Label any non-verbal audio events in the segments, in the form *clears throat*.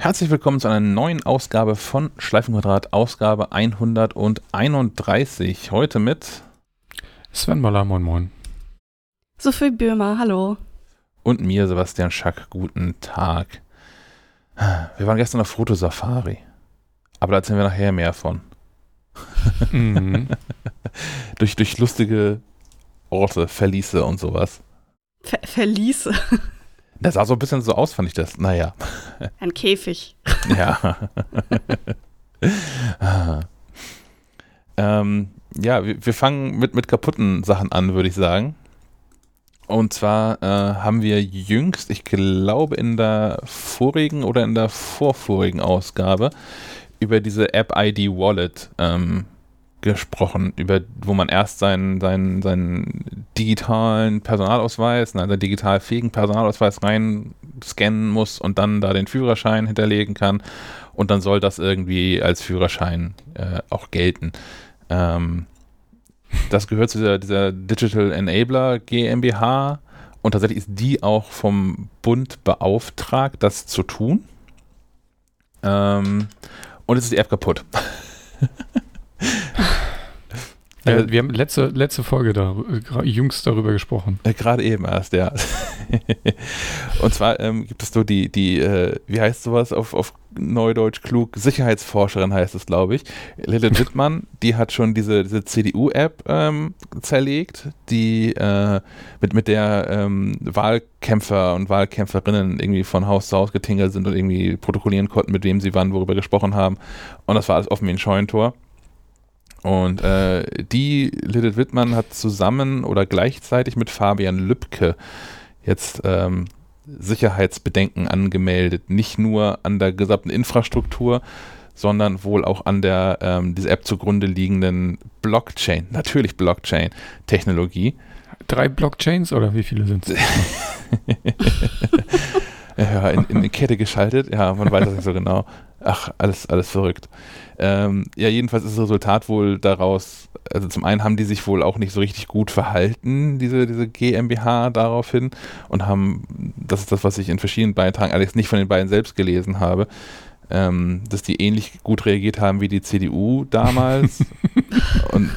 Herzlich willkommen zu einer neuen Ausgabe von Schleifenquadrat, Ausgabe 131. Heute mit Sven Moller, moin moin. Sophie Böhmer, hallo. Und mir, Sebastian Schack, guten Tag. Wir waren gestern auf Fotosafari. Aber da erzählen wir nachher mehr von. Mhm. *laughs* durch, durch lustige Orte, Verliese und sowas. Ver Verliese? *laughs* Das sah so ein bisschen so aus, fand ich das. Naja. Ein Käfig. Ja. *laughs* *laughs* ähm, ja, wir, wir, fangen mit, mit kaputten Sachen an, würde ich sagen. Und zwar äh, haben wir jüngst, ich glaube in der vorigen oder in der vorvorigen Ausgabe, über diese App ID Wallet ähm, gesprochen, über wo man erst seinen, seinen, seinen digitalen Personalausweis, also digital fähigen Personalausweis reinscannen muss und dann da den Führerschein hinterlegen kann und dann soll das irgendwie als Führerschein äh, auch gelten. Ähm, das gehört zu dieser, dieser Digital Enabler GmbH und tatsächlich ist die auch vom Bund beauftragt, das zu tun. Ähm, und jetzt ist die App kaputt. *laughs* Also, wir haben letzte, letzte Folge da, jüngst darüber gesprochen. Äh, Gerade eben erst, ja. *laughs* und zwar ähm, gibt es so die, die äh, wie heißt sowas auf, auf Neudeutsch klug, Sicherheitsforscherin heißt es, glaube ich. Lilith Wittmann, die hat schon diese, diese CDU-App ähm, zerlegt, die äh, mit, mit der ähm, Wahlkämpfer und Wahlkämpferinnen irgendwie von Haus zu Haus getingelt sind und irgendwie protokollieren konnten, mit wem sie wann worüber gesprochen haben. Und das war alles offen wie ein Scheunentor. Und äh, die Lilith Wittmann hat zusammen oder gleichzeitig mit Fabian Lübke jetzt ähm, Sicherheitsbedenken angemeldet. Nicht nur an der gesamten Infrastruktur, sondern wohl auch an der ähm, dieser App zugrunde liegenden Blockchain, natürlich Blockchain-Technologie. Drei Blockchains oder wie viele sind es? *laughs* ja, in, in eine Kette geschaltet, ja, man weiß das nicht so genau. Ach, alles, alles verrückt. Ähm, ja, jedenfalls ist das Resultat wohl daraus, also zum einen haben die sich wohl auch nicht so richtig gut verhalten, diese, diese GmbH daraufhin, und haben, das ist das, was ich in verschiedenen Beitragen, allerdings nicht von den beiden selbst gelesen habe, ähm, dass die ähnlich gut reagiert haben wie die CDU damals. *laughs* und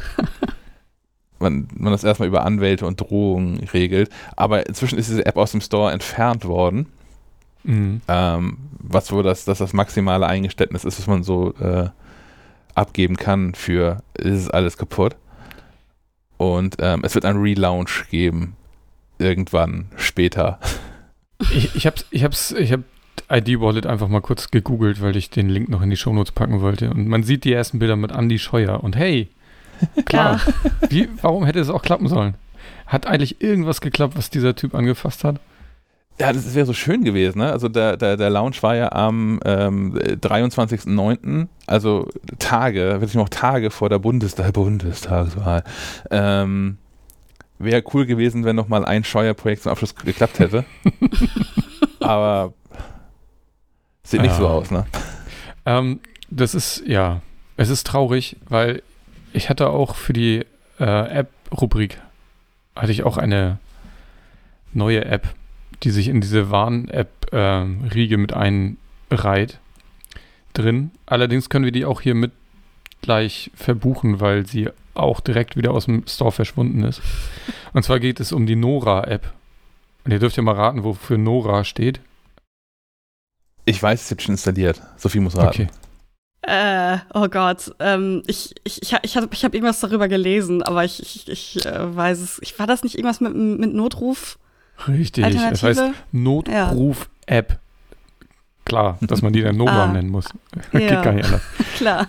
man, man das erstmal über Anwälte und Drohungen regelt. Aber inzwischen ist diese App aus dem Store entfernt worden. Mhm. Ähm, was wohl das, das, das maximale Eingeständnis ist, was man so äh, abgeben kann für ist alles kaputt. Und ähm, es wird ein Relaunch geben. Irgendwann später. *laughs* Ich, ich hab's, ich hab's, ich hab ID Wallet einfach mal kurz gegoogelt, weil ich den Link noch in die Shownotes packen wollte. Und man sieht die ersten Bilder mit Andy Scheuer. Und hey, *laughs* klar, wie, warum hätte es auch klappen sollen? Hat eigentlich irgendwas geklappt, was dieser Typ angefasst hat? Ja, das wäre so schön gewesen. Ne? Also der, der, der Lounge war ja am ähm, 23.09., also Tage, wirklich noch Tage vor der Bundestag, Bundestagswahl. Ähm, wäre cool gewesen, wenn nochmal ein Scheuerprojekt zum Abschluss geklappt hätte. *laughs* Aber sieht nicht ja. so aus, ne? Ähm, das ist, ja, es ist traurig, weil ich hatte auch für die äh, App-Rubrik, hatte ich auch eine neue App die sich in diese Warn-App-Riege äh, mit einreiht, drin. Allerdings können wir die auch hier mit gleich verbuchen, weil sie auch direkt wieder aus dem Store verschwunden ist. *laughs* Und zwar geht es um die Nora-App. Und ihr dürft ja mal raten, wofür Nora steht. Ich weiß, es ist schon installiert. Sophie muss raten. Okay. Äh, oh Gott. Ähm, ich ich, ich, ich habe ich hab irgendwas darüber gelesen, aber ich, ich, ich äh, weiß es. Ich, war das nicht irgendwas mit, mit Notruf? Richtig, das heißt Notruf-App. Klar, dass man die dann *laughs* Nova ah. nennen muss. *laughs* Geht ja. gar nicht anders. *laughs* Klar.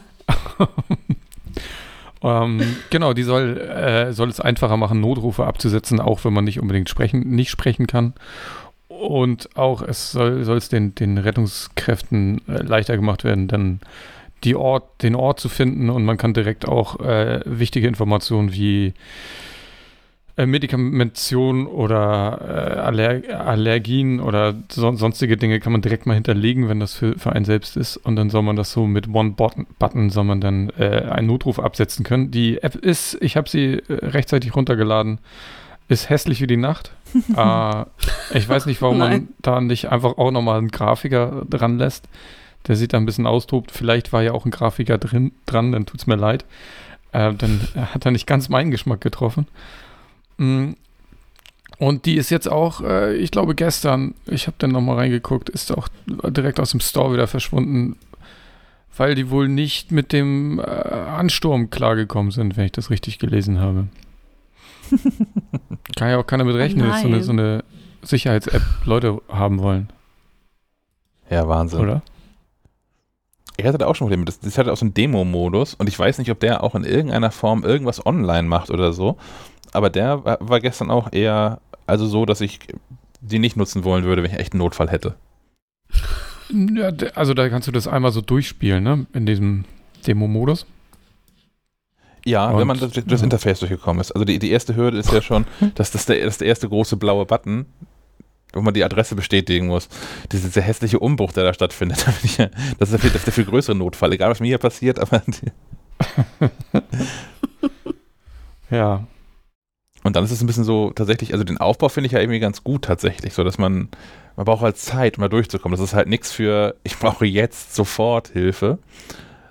ähm, genau, die soll, äh, soll es einfacher machen, Notrufe abzusetzen, auch wenn man nicht unbedingt sprechen, nicht sprechen kann. Und auch es soll, soll es den, den Rettungskräften äh, leichter gemacht werden, dann die Ort, den Ort zu finden und man kann direkt auch äh, wichtige Informationen wie Medikamentation oder äh, Aller Allergien oder so, sonstige Dinge kann man direkt mal hinterlegen, wenn das für, für einen selbst ist. Und dann soll man das so mit One-Button, soll man dann äh, einen Notruf absetzen können. Die App ist, ich habe sie äh, rechtzeitig runtergeladen, ist hässlich wie die Nacht. äh, *laughs* ich weiß nicht, warum man da nicht einfach auch nochmal einen Grafiker dran lässt. der sich da ein bisschen austobt. Vielleicht war ja auch ein Grafiker drin, dran, dann tut es mir leid. Äh, dann hat er nicht ganz meinen Geschmack getroffen. Mm. Und die ist jetzt auch, äh, ich glaube gestern, ich habe dann nochmal reingeguckt, ist auch direkt aus dem Store wieder verschwunden, weil die wohl nicht mit dem äh, Ansturm klargekommen sind, wenn ich das richtig gelesen habe. *laughs* Kann ja auch keiner mit rechnen, dass so eine, so eine Sicherheits-App Leute haben wollen. Ja, Wahnsinn. Oder? Ich hatte da auch schon Probleme. Das, das hatte auch so einen Demo-Modus und ich weiß nicht, ob der auch in irgendeiner Form irgendwas online macht oder so. Aber der war, war gestern auch eher, also so, dass ich die nicht nutzen wollen würde, wenn ich echt einen Notfall hätte. *laughs* Ja, also da kannst du das einmal so durchspielen, ne? In diesem Demo-Modus. Ja, und, wenn man das, das, Interface durchgekommen ist. Also die, die erste Hürde ist ja schon, *laughs* dass das der, das der erste große blaue Button, wo man die Adresse bestätigen muss. Dieser sehr hässliche Umbruch, der da stattfindet. *laughs* das ist der viel, das ist der viel größere Notfall. Egal, was mir hier passiert, aber. *laughs* ja. Und dann ist es ein bisschen so tatsächlich, also den Aufbau finde ich ja irgendwie ganz gut tatsächlich, so dass man, man braucht halt Zeit, um da durchzukommen. Das ist halt nichts für, ich brauche jetzt sofort Hilfe,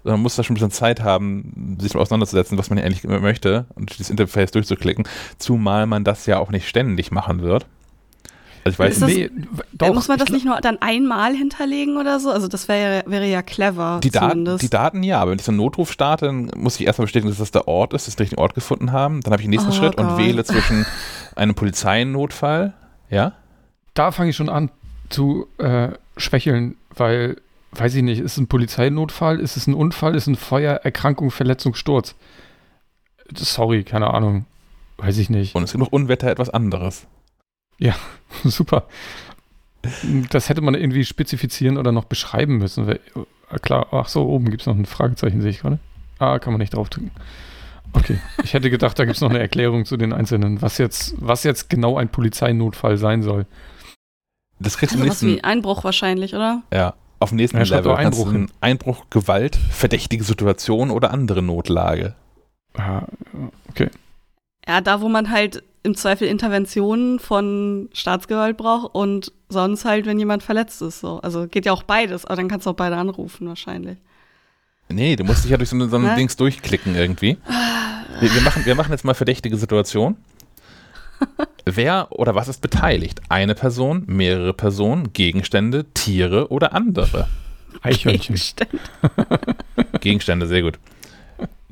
sondern man muss da schon ein bisschen Zeit haben, sich mal auseinanderzusetzen, was man ja eigentlich möchte und das Interface durchzuklicken, zumal man das ja auch nicht ständig machen wird. Also ich weiß das, nee, doch, muss man das nicht nur dann einmal hinterlegen oder so? Also das wäre wäre ja clever. Die, Daten, die Daten ja, aber wenn ich so einen Notruf starte, dann muss ich erstmal bestätigen, dass das der Ort ist, dass wir den Ort gefunden haben. Dann habe ich den nächsten oh Schritt Gott. und wähle *laughs* zwischen einem Polizeiennotfall, ja? Da fange ich schon an zu äh, schwächeln, weil, weiß ich nicht, ist es ein Polizeinotfall, ist es ein Unfall, ist es ein Feuer, Erkrankung, Verletzung, Sturz? Sorry, keine Ahnung. Weiß ich nicht. Und es gibt noch Unwetter etwas anderes. Ja, *laughs* super. Das hätte man irgendwie spezifizieren oder noch beschreiben müssen. Äh, klar, ach so, oben gibt es noch ein Fragezeichen, sehe ich gerade. Ah, kann man nicht draufdrücken. Okay, ich hätte gedacht, da gibt es noch eine Erklärung zu den einzelnen, was jetzt, was jetzt genau ein Polizeinotfall sein soll. Das kriegst du also nächsten, was wie Einbruch wahrscheinlich, oder? Ja, auf dem nächsten ja, Level. Einbruch, Einbruch, Einbruch, Gewalt, verdächtige Situation oder andere Notlage. Ah, okay. Ja, da wo man halt im Zweifel Interventionen von Staatsgewalt braucht und sonst halt, wenn jemand verletzt ist. So. Also geht ja auch beides, aber dann kannst du auch beide anrufen wahrscheinlich. Nee, du musst dich ja durch so, so ein Dings durchklicken irgendwie. Wir, wir, machen, wir machen jetzt mal verdächtige Situation. *laughs* Wer oder was ist beteiligt? Eine Person, mehrere Personen, Gegenstände, Tiere oder andere? Eichhörnchen. Gegenstände. Gegenstände, sehr gut.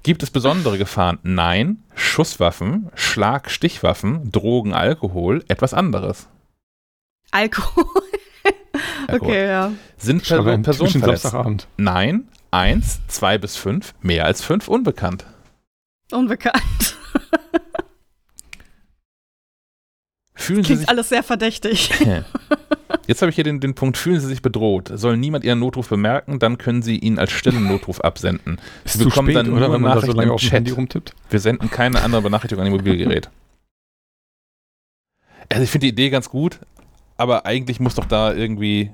Gibt es besondere Gefahren? Nein. Schusswaffen, Schlag-, Stichwaffen, Drogen, Alkohol, etwas anderes. Alkohol. *laughs* Alkohol. Okay, ja. Sind Person, Personen verletzt? Nein. Eins, zwei bis fünf, mehr als fünf, unbekannt. Unbekannt. Fühlen das klingt Sie sich, alles sehr verdächtig. *laughs* Jetzt habe ich hier den, den Punkt, fühlen Sie sich bedroht. Soll niemand Ihren Notruf bemerken, dann können Sie ihn als stillen Notruf absenden. *laughs* Sie bekommen spät, dann nur wenn man so lange im Chat. Rumtippt? Wir senden keine andere Benachrichtigung an Ihr Mobilgerät. Also ich finde die Idee ganz gut, aber eigentlich muss doch da irgendwie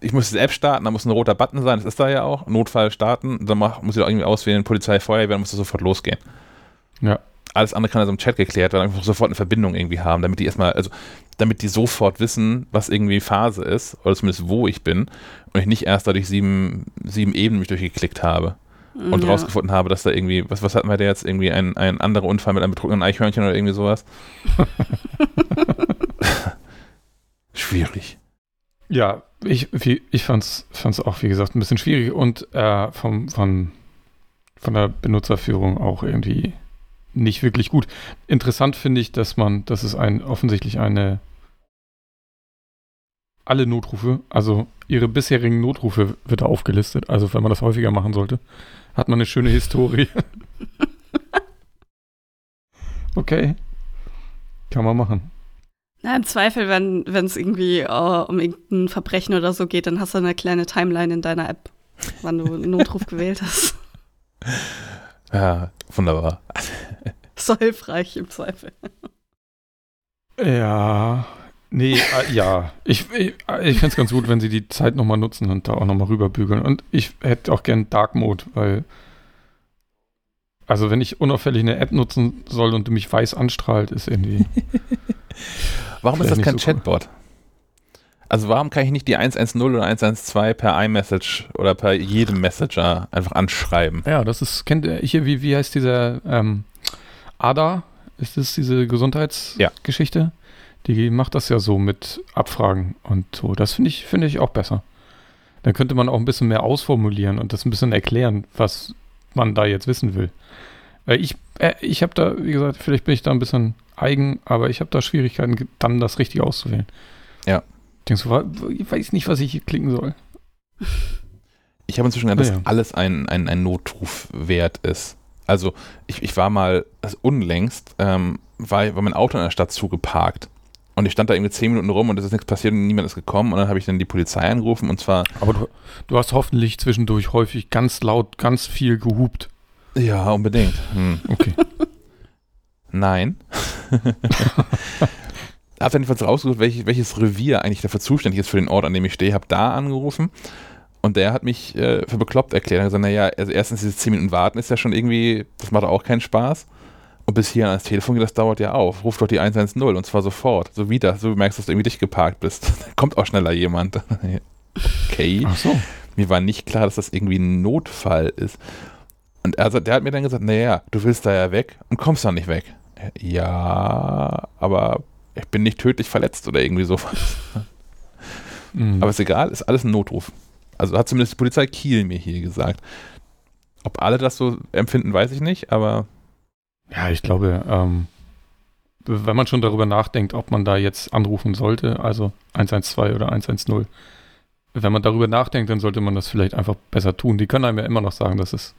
ich muss die App starten, da muss ein roter Button sein, das ist da ja auch. Notfall starten, dann mach, muss ich irgendwie auswählen, Polizei, Feuerwehr, dann muss das sofort losgehen. Ja alles andere kann also im Chat geklärt werden, einfach sofort eine Verbindung irgendwie haben, damit die erstmal, also damit die sofort wissen, was irgendwie Phase ist, oder zumindest wo ich bin, und ich nicht erst dadurch sieben, sieben Ebenen mich durchgeklickt habe und ja. rausgefunden habe, dass da irgendwie, was, was hatten wir da jetzt, irgendwie ein, ein anderer Unfall mit einem betrunkenen Eichhörnchen oder irgendwie sowas? *laughs* schwierig. Ja, ich, ich fand es auch, wie gesagt, ein bisschen schwierig und äh, vom, von, von der Benutzerführung auch irgendwie nicht wirklich gut. Interessant finde ich, dass man, das ist ein offensichtlich eine alle Notrufe, also ihre bisherigen Notrufe wird aufgelistet. Also wenn man das häufiger machen sollte, hat man eine schöne Historie. *laughs* okay. Kann man machen. Na, im Zweifel, wenn es irgendwie uh, um irgendein Verbrechen oder so geht, dann hast du eine kleine Timeline in deiner App, wann du einen Notruf gewählt hast. *laughs* Ja, wunderbar. *laughs* so hilfreich im Zweifel. Ja, nee, äh, ja. Ich, ich, ich fände es ganz gut, wenn sie die Zeit nochmal nutzen und da auch nochmal rüberbügeln. Und ich hätte auch gern Dark Mode, weil. Also, wenn ich unauffällig eine App nutzen soll und du mich weiß anstrahlt, ist irgendwie. *laughs* Warum ist das kein so Chatbot? Also warum kann ich nicht die 110 oder 112 per iMessage oder per jedem Messenger einfach anschreiben? Ja, das ist, kennt ihr hier, wie, wie heißt dieser ähm, ADA? Ist das diese Gesundheitsgeschichte? Die macht das ja so mit Abfragen und so. Das finde ich, finde ich auch besser. Dann könnte man auch ein bisschen mehr ausformulieren und das ein bisschen erklären, was man da jetzt wissen will. Weil ich, äh, ich habe da, wie gesagt, vielleicht bin ich da ein bisschen eigen, aber ich habe da Schwierigkeiten, dann das Richtige auszuwählen. Ja. Denkst du, ich weiß nicht, was ich hier klicken soll. Ich habe inzwischen gedacht, Ja, dass ja. alles ein, ein, ein Notruf wert ist. Also ich, ich war mal, also unlängst, ähm, war, war mein Auto in der Stadt zugeparkt. Und ich stand da irgendwie zehn Minuten rum und es ist nichts passiert und niemand ist gekommen. Und dann habe ich dann die Polizei angerufen und zwar, Aber du, du hast hoffentlich zwischendurch häufig ganz laut, ganz viel gehupt. ja, unbedingt. Hm. Okay. *laughs* Nein. *laughs* Hab dann jedenfalls rausgesucht, welches, welches Revier eigentlich dafür zuständig ist für den Ort, an dem ich stehe. Hab da angerufen und der hat mich äh, für bekloppt erklärt. Er hat gesagt, naja, also erstens dieses 10 Minuten warten ist ja schon irgendwie, das macht auch keinen Spaß. Und bis hier ans Telefon geht, das dauert ja auch. Ruf doch die 110 und zwar sofort. So wie das, so wie du merkst, dass du irgendwie dicht geparkt bist. *laughs* Kommt auch schneller jemand. *laughs* okay. Ach so. Mir war nicht klar, dass das irgendwie ein Notfall ist. Und also der hat mir dann gesagt, naja, du willst da ja weg und kommst da nicht weg. Ja, aber ich bin nicht tödlich verletzt oder irgendwie sowas. Mhm. Aber ist egal, ist alles ein Notruf. Also hat zumindest die Polizei Kiel mir hier gesagt. Ob alle das so empfinden, weiß ich nicht, aber Ja, ich glaube, ähm, wenn man schon darüber nachdenkt, ob man da jetzt anrufen sollte, also 112 oder 110, wenn man darüber nachdenkt, dann sollte man das vielleicht einfach besser tun. Die können einem ja immer noch sagen, dass es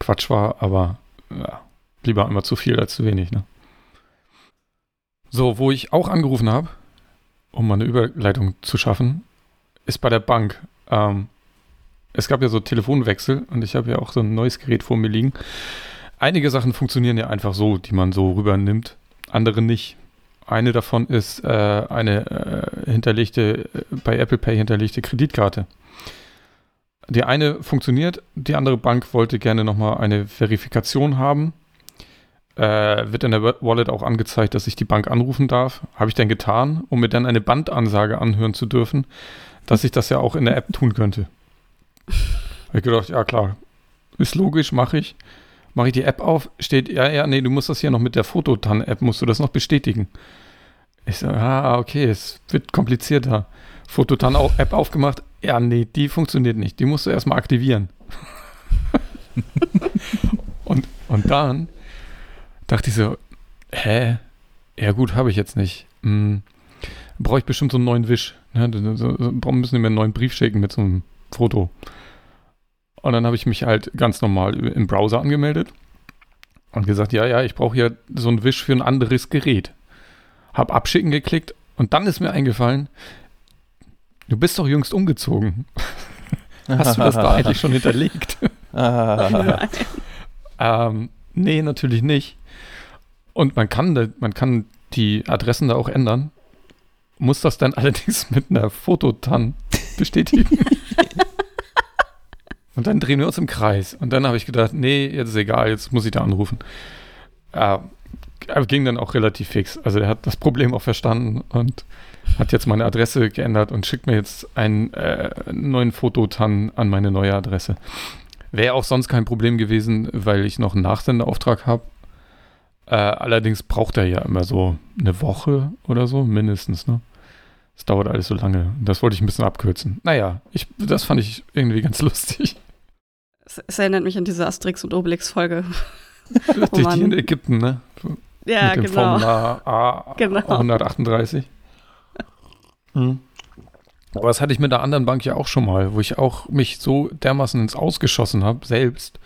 Quatsch war, aber ja, lieber einmal zu viel als zu wenig. Ne? So, wo ich auch angerufen habe, um mal eine Überleitung zu schaffen, ist bei der Bank. Ähm, es gab ja so Telefonwechsel und ich habe ja auch so ein neues Gerät vor mir liegen. Einige Sachen funktionieren ja einfach so, die man so rübernimmt, andere nicht. Eine davon ist äh, eine äh, hinterlegte, äh, bei Apple Pay hinterlegte Kreditkarte. Die eine funktioniert, die andere Bank wollte gerne nochmal eine Verifikation haben. Äh, wird in der Wallet auch angezeigt, dass ich die Bank anrufen darf. Habe ich dann getan, um mir dann eine Bandansage anhören zu dürfen, dass ich das ja auch in der App tun könnte. Habe ich gedacht, ja klar, ist logisch, mache ich. Mache ich die App auf, steht, ja, ja, nee, du musst das hier noch mit der Fototan-App, musst du das noch bestätigen. Ich so, ah, okay, es wird komplizierter. Fototan-App aufgemacht, ja, nee, die funktioniert nicht, die musst du erstmal aktivieren. *laughs* und, und dann dachte ich so, hä? Ja gut, habe ich jetzt nicht. Hm, Brauche ich bestimmt so einen neuen Wisch. Ne? So, müssen die mir einen neuen Brief schicken mit so einem Foto. Und dann habe ich mich halt ganz normal im Browser angemeldet und gesagt, ja, ja, ich brauche ja so einen Wisch für ein anderes Gerät. Hab Abschicken geklickt und dann ist mir eingefallen, du bist doch jüngst umgezogen. *laughs* Hast du das da eigentlich schon *laughs* hinterlegt? Ah, *laughs* ähm, nee, natürlich nicht. Und man kann, man kann die Adressen da auch ändern. Muss das dann *laughs* allerdings mit einer Fototan bestätigen. *laughs* Und dann drehen wir uns im Kreis. Und dann habe ich gedacht, nee, jetzt ist egal, jetzt muss ich da anrufen. Äh, ging dann auch relativ fix. Also der hat das Problem auch verstanden und hat jetzt meine Adresse geändert und schickt mir jetzt einen äh, neuen Fototan an meine neue Adresse. Wäre auch sonst kein Problem gewesen, weil ich noch einen Nachsendeauftrag habe. Äh, allerdings braucht er ja immer so eine Woche oder so, mindestens, ne? Es dauert alles so lange. Das wollte ich ein bisschen abkürzen. Naja, ich, das fand ich irgendwie ganz *laughs* lustig. Es, es erinnert mich an diese Asterix und Obelix-Folge. *laughs* Durch die in Ägypten, ne? Ja, Mit dem genau. Formular A *laughs* Genau. 138. Hm. Aber das hatte ich mit der anderen Bank ja auch schon mal, wo ich auch mich so dermaßen ins Ausgeschossen habe, selbst,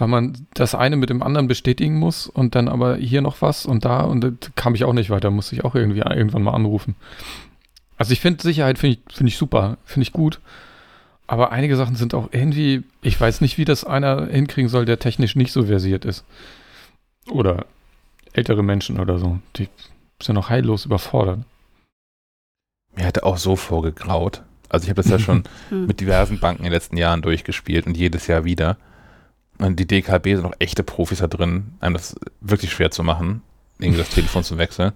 weil man das eine mit dem anderen bestätigen muss und dann aber hier noch was und da und da kam ich auch nicht weiter, musste ich auch irgendwie irgendwann mal anrufen. Also ich finde Sicherheit finde ich, finde ich super, finde ich gut. Aber einige Sachen sind auch irgendwie, ich weiß nicht, wie das einer hinkriegen soll, der technisch nicht so versiert ist. Oder ältere Menschen oder so. Die sind noch heillos überfordert. mir hätte auch so vorgegraut. Also ich habe das ja schon *laughs* Hm. mit diversen Banken in den letzten Jahren durchgespielt und jedes Jahr wieder. Und die DKB sind auch echte Profis da drin, einem das wirklich schwer zu machen, irgendwie das *laughs* Telefon zu wechseln.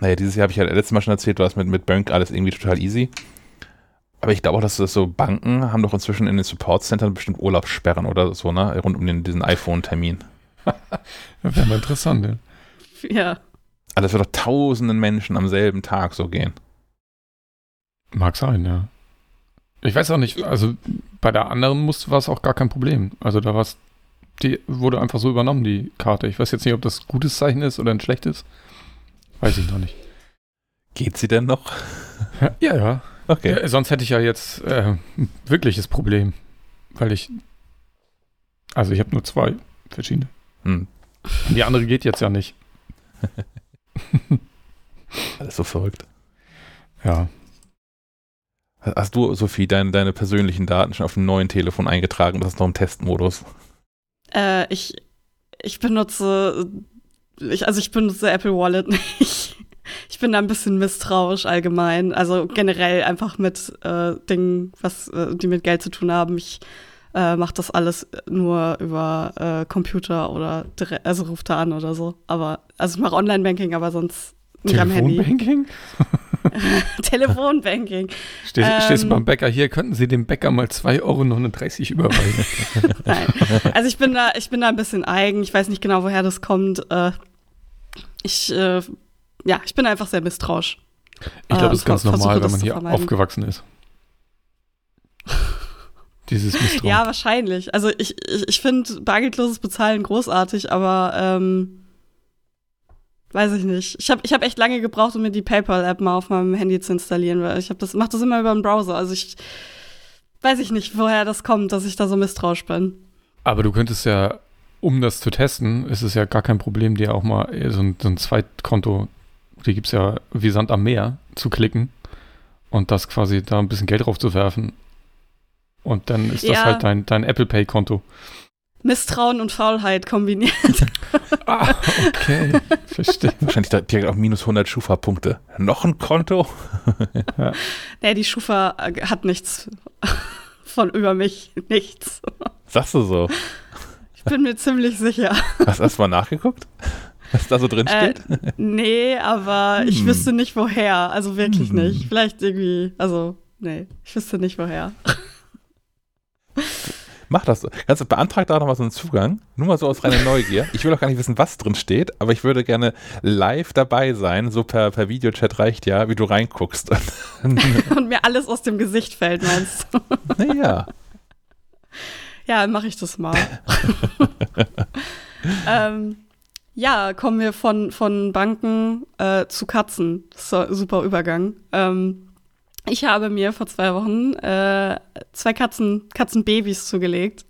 naja, dieses Jahr habe ich ja letztes Mal schon erzählt, du hast mit, mit Bank alles irgendwie total easy. Aber ich glaube auch, dass das so Banken haben doch inzwischen in den Support-Centern bestimmt Urlaubssperren oder so, ne? Rund um den, diesen iPhone-Termin. *laughs* Wäre mal interessant, ja. Ja. Also das wird doch tausenden Menschen am selben Tag so gehen. Mag sein, ja. Ich weiß auch nicht, also bei der anderen war es auch gar kein Problem. Also da war die wurde einfach so übernommen, die Karte. Ich weiß jetzt nicht, ob das ein gutes Zeichen ist oder ein schlechtes. Weiß ich noch nicht. Geht sie denn noch? Ja, ja. Okay. Äh, sonst hätte ich ja jetzt äh, ein wirkliches Problem. Weil ich. Also ich habe nur zwei verschiedene. Hm. Die andere geht jetzt ja nicht. *laughs* Alles so verrückt. Ja. Hast du, Sophie, deine, deine persönlichen Daten schon auf dem neuen Telefon eingetragen? Das ist noch im Testmodus. Äh, ich, ich benutze, ich, also ich benutze Apple Wallet nicht. *laughs* Ich bin da ein bisschen misstrauisch allgemein. Also generell einfach mit äh, Dingen, was äh, die mit Geld zu tun haben. Ich äh, mache das alles nur über äh, Computer oder direkt, also ruft da an oder so. Aber also ich mache Online-Banking, aber sonst nicht am Handy. Telefonbanking? *laughs* *laughs* Telefonbanking. Stehst, Ähm. stehst du beim Bäcker hier, könnten Sie dem Bäcker mal 2,39 Euro überweisen? *laughs* Nein. Also ich bin da, ich bin da ein bisschen eigen. Ich weiß nicht genau, woher das kommt. Äh, ich, äh, ja, ich bin einfach sehr misstrauisch. Ich glaube, Äh, das ist ganz normal, wenn man hier aufgewachsen ist. *laughs* Dieses Misstrauen. Ja, wahrscheinlich. Also ich, ich, ich finde bargeldloses Bezahlen großartig, aber ähm, weiß ich nicht. Ich habe ich hab echt lange gebraucht, um mir die PayPal-App mal auf meinem Handy zu installieren, weil ich habe das, mach das immer über den Browser. Also ich weiß ich nicht, woher das kommt, dass ich da so misstrauisch bin. Aber du könntest ja, um das zu testen, ist es ja gar kein Problem, dir auch mal so ein, so ein Zweitkonto, die gibt es ja wie Sand am Meer, zu klicken und das quasi da ein bisschen Geld drauf zu werfen. Und dann ist das Ja. halt dein, dein Apple Pay-Konto. Misstrauen und Faulheit kombiniert. *laughs* Ah, okay. Verstehe. Wahrscheinlich direkt auf minus 100 Schufa-Punkte. Noch ein Konto? *laughs* nee, die Schufa äh, hat nichts von über mich. Nichts. Sagst du so? Ich bin mir ziemlich sicher. Hast du erst mal nachgeguckt? Was da so drin Äh, steht? nee, aber ich Hm. wüsste nicht woher. Also wirklich Hm. nicht. Vielleicht irgendwie, also, nee, ich wüsste nicht woher. Mach das. Kannst du beantrag da noch mal so einen Zugang? Nur mal so aus reiner Neugier. Ich will auch gar nicht wissen, was drin steht, aber ich würde gerne live dabei sein. So per, per Videochat reicht ja, wie du reinguckst. *laughs* *laughs* Und mir alles aus dem Gesicht fällt, meinst du? *laughs* naja. Ja, mache ich das mal. ähm, ja, kommen wir von, von Banken äh, zu Katzen. Das ist so ein super Übergang. Ähm, ich habe mir vor zwei Wochen äh, zwei Katzen, Katzenbabys zugelegt.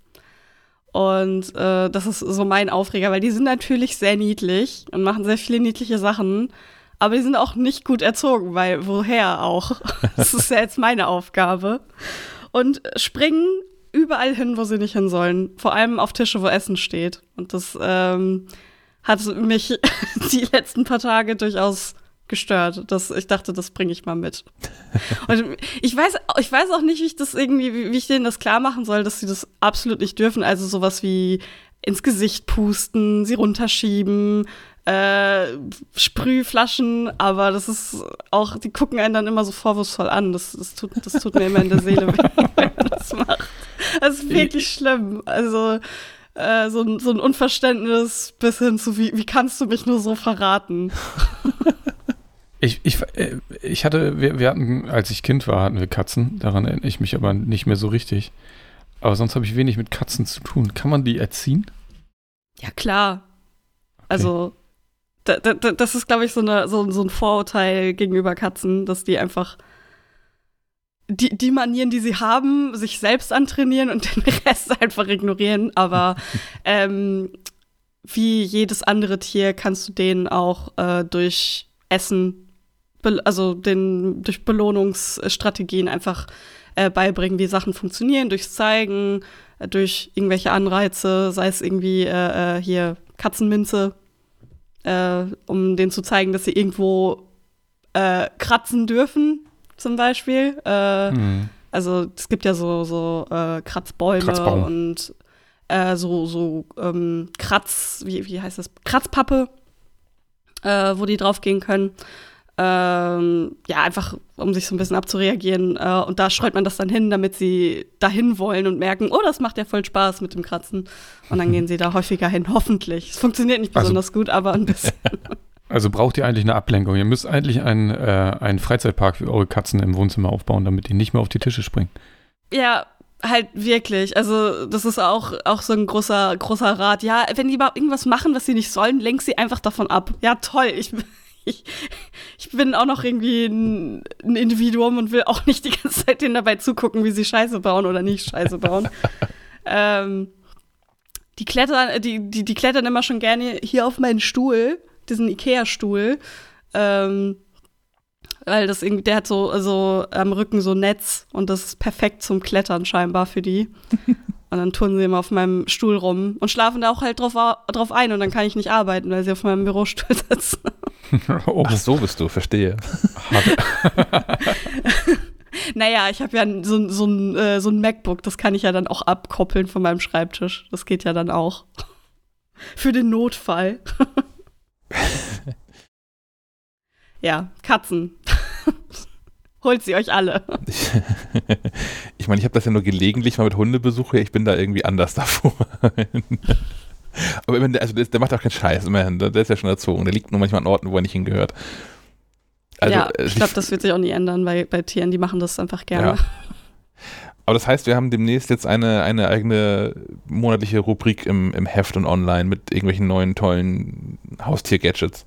Und äh, das ist so mein Aufreger, weil die sind natürlich sehr niedlich und machen sehr viele niedliche Sachen. Aber die sind auch nicht gut erzogen, weil woher auch? *laughs* Das ist ja jetzt meine Aufgabe. Und springen überall hin, wo sie nicht hin sollen. Vor allem auf Tische, wo Essen steht. Und das ähm, hat mich *laughs* die letzten paar Tage durchaus gestört. Das, ich dachte, das bringe ich mal mit. Und ich weiß, ich weiß auch nicht, wie ich das irgendwie, wie, ich denen das klar machen soll, dass sie das absolut nicht dürfen. Also sowas wie ins Gesicht pusten, sie runterschieben, äh, Sprühflaschen, aber das ist auch, die gucken einen dann immer so vorwurfsvoll an. Das, das, tut, das tut mir immer in der Seele weh, *laughs* wenn man das macht. Das ist wirklich schlimm. Also äh, so, ein, so ein Unverständnis bis hin zu, wie, wie kannst du mich nur so verraten? *laughs* Ich, ich, äh, ich hatte, wir, wir hatten, als ich Kind war, hatten wir Katzen. Daran erinnere ich mich aber nicht mehr so richtig. Aber sonst habe ich wenig mit Katzen zu tun. Kann man die erziehen? Ja, klar. Also, da, da, da- das ist, glaube ich, so, eine, so, so ein Vorurteil gegenüber Katzen, dass die einfach die, die Manieren, die sie haben, sich selbst antrainieren und *laughs* den Rest einfach ignorieren. Aber *laughs* ähm, wie jedes andere Tier kannst du denen auch äh, durch Essen, also den, durch Belohnungsstrategien einfach äh, beibringen, wie Sachen funktionieren, durchs Zeigen, äh, durch irgendwelche Anreize, sei es irgendwie äh, äh, hier Katzenminze, äh, um denen zu zeigen, dass sie irgendwo äh, kratzen dürfen, zum Beispiel. Hm. also es gibt ja so, so Kratzbäume Kratzbaum. und so, so ähm, Kratz, wie, wie heißt das? Kratzpappe, wo die draufgehen können. Ähm, ja, einfach um sich so ein bisschen abzureagieren. Äh, und da streut man das dann hin, damit sie dahin wollen und merken, oh, das macht ja voll Spaß mit dem Kratzen. Und dann gehen sie da häufiger hin, hoffentlich. Es funktioniert nicht Also- besonders gut, aber ein bisschen. *laughs* Also braucht ihr eigentlich eine Ablenkung. Ihr müsst eigentlich einen, äh, einen Freizeitpark für eure Katzen im Wohnzimmer aufbauen, damit die nicht mehr auf die Tische springen. Ja, halt wirklich. Also, das ist auch, auch so ein großer, großer Rat. Ja, wenn die überhaupt irgendwas machen, was sie nicht sollen, lenk sie einfach davon ab. Ja, toll. Ich, ich, ich bin auch noch irgendwie ein, ein Individuum und will auch nicht die ganze Zeit denen dabei zugucken, wie sie Scheiße bauen oder nicht Scheiße bauen. *laughs* ähm, die klettern, die, die, die klettern immer schon gerne hier auf meinen Stuhl, diesen Ikea-Stuhl. Ähm, weil das irgendwie, der hat so also am Rücken so ein Netz und das ist perfekt zum Klettern scheinbar für die. *laughs* Und dann turnen sie immer auf meinem Stuhl rum und schlafen da auch halt drauf, drauf ein und dann kann ich nicht arbeiten, weil sie auf meinem Bürostuhl *laughs* sitzen. *laughs* oh, Ach, so bist du, verstehe. *laughs* Naja, ich habe ja so, so, ein, äh, so ein MacBook, das kann ich ja dann auch abkoppeln von meinem Schreibtisch. Das geht ja dann auch. *laughs* Für den Notfall. ja, Katzen. Holt sie euch alle. Ich, ich meine, ich habe das ja nur gelegentlich mal mit Hundebesuch. Ich bin da irgendwie anders davor. Aber immerhin, also der, der macht auch keinen Scheiß, immerhin. Der, der ist ja schon erzogen. Der liegt nur manchmal an Orten, wo er nicht hingehört. Also, ja, äh, ich glaube, das wird sich auch nie ändern bei, bei Tieren. Die machen das einfach gerne. Ja. Aber das heißt, wir haben demnächst jetzt eine, eine eigene monatliche Rubrik im, im Heft und online mit irgendwelchen neuen tollen Haustier-Gadgets.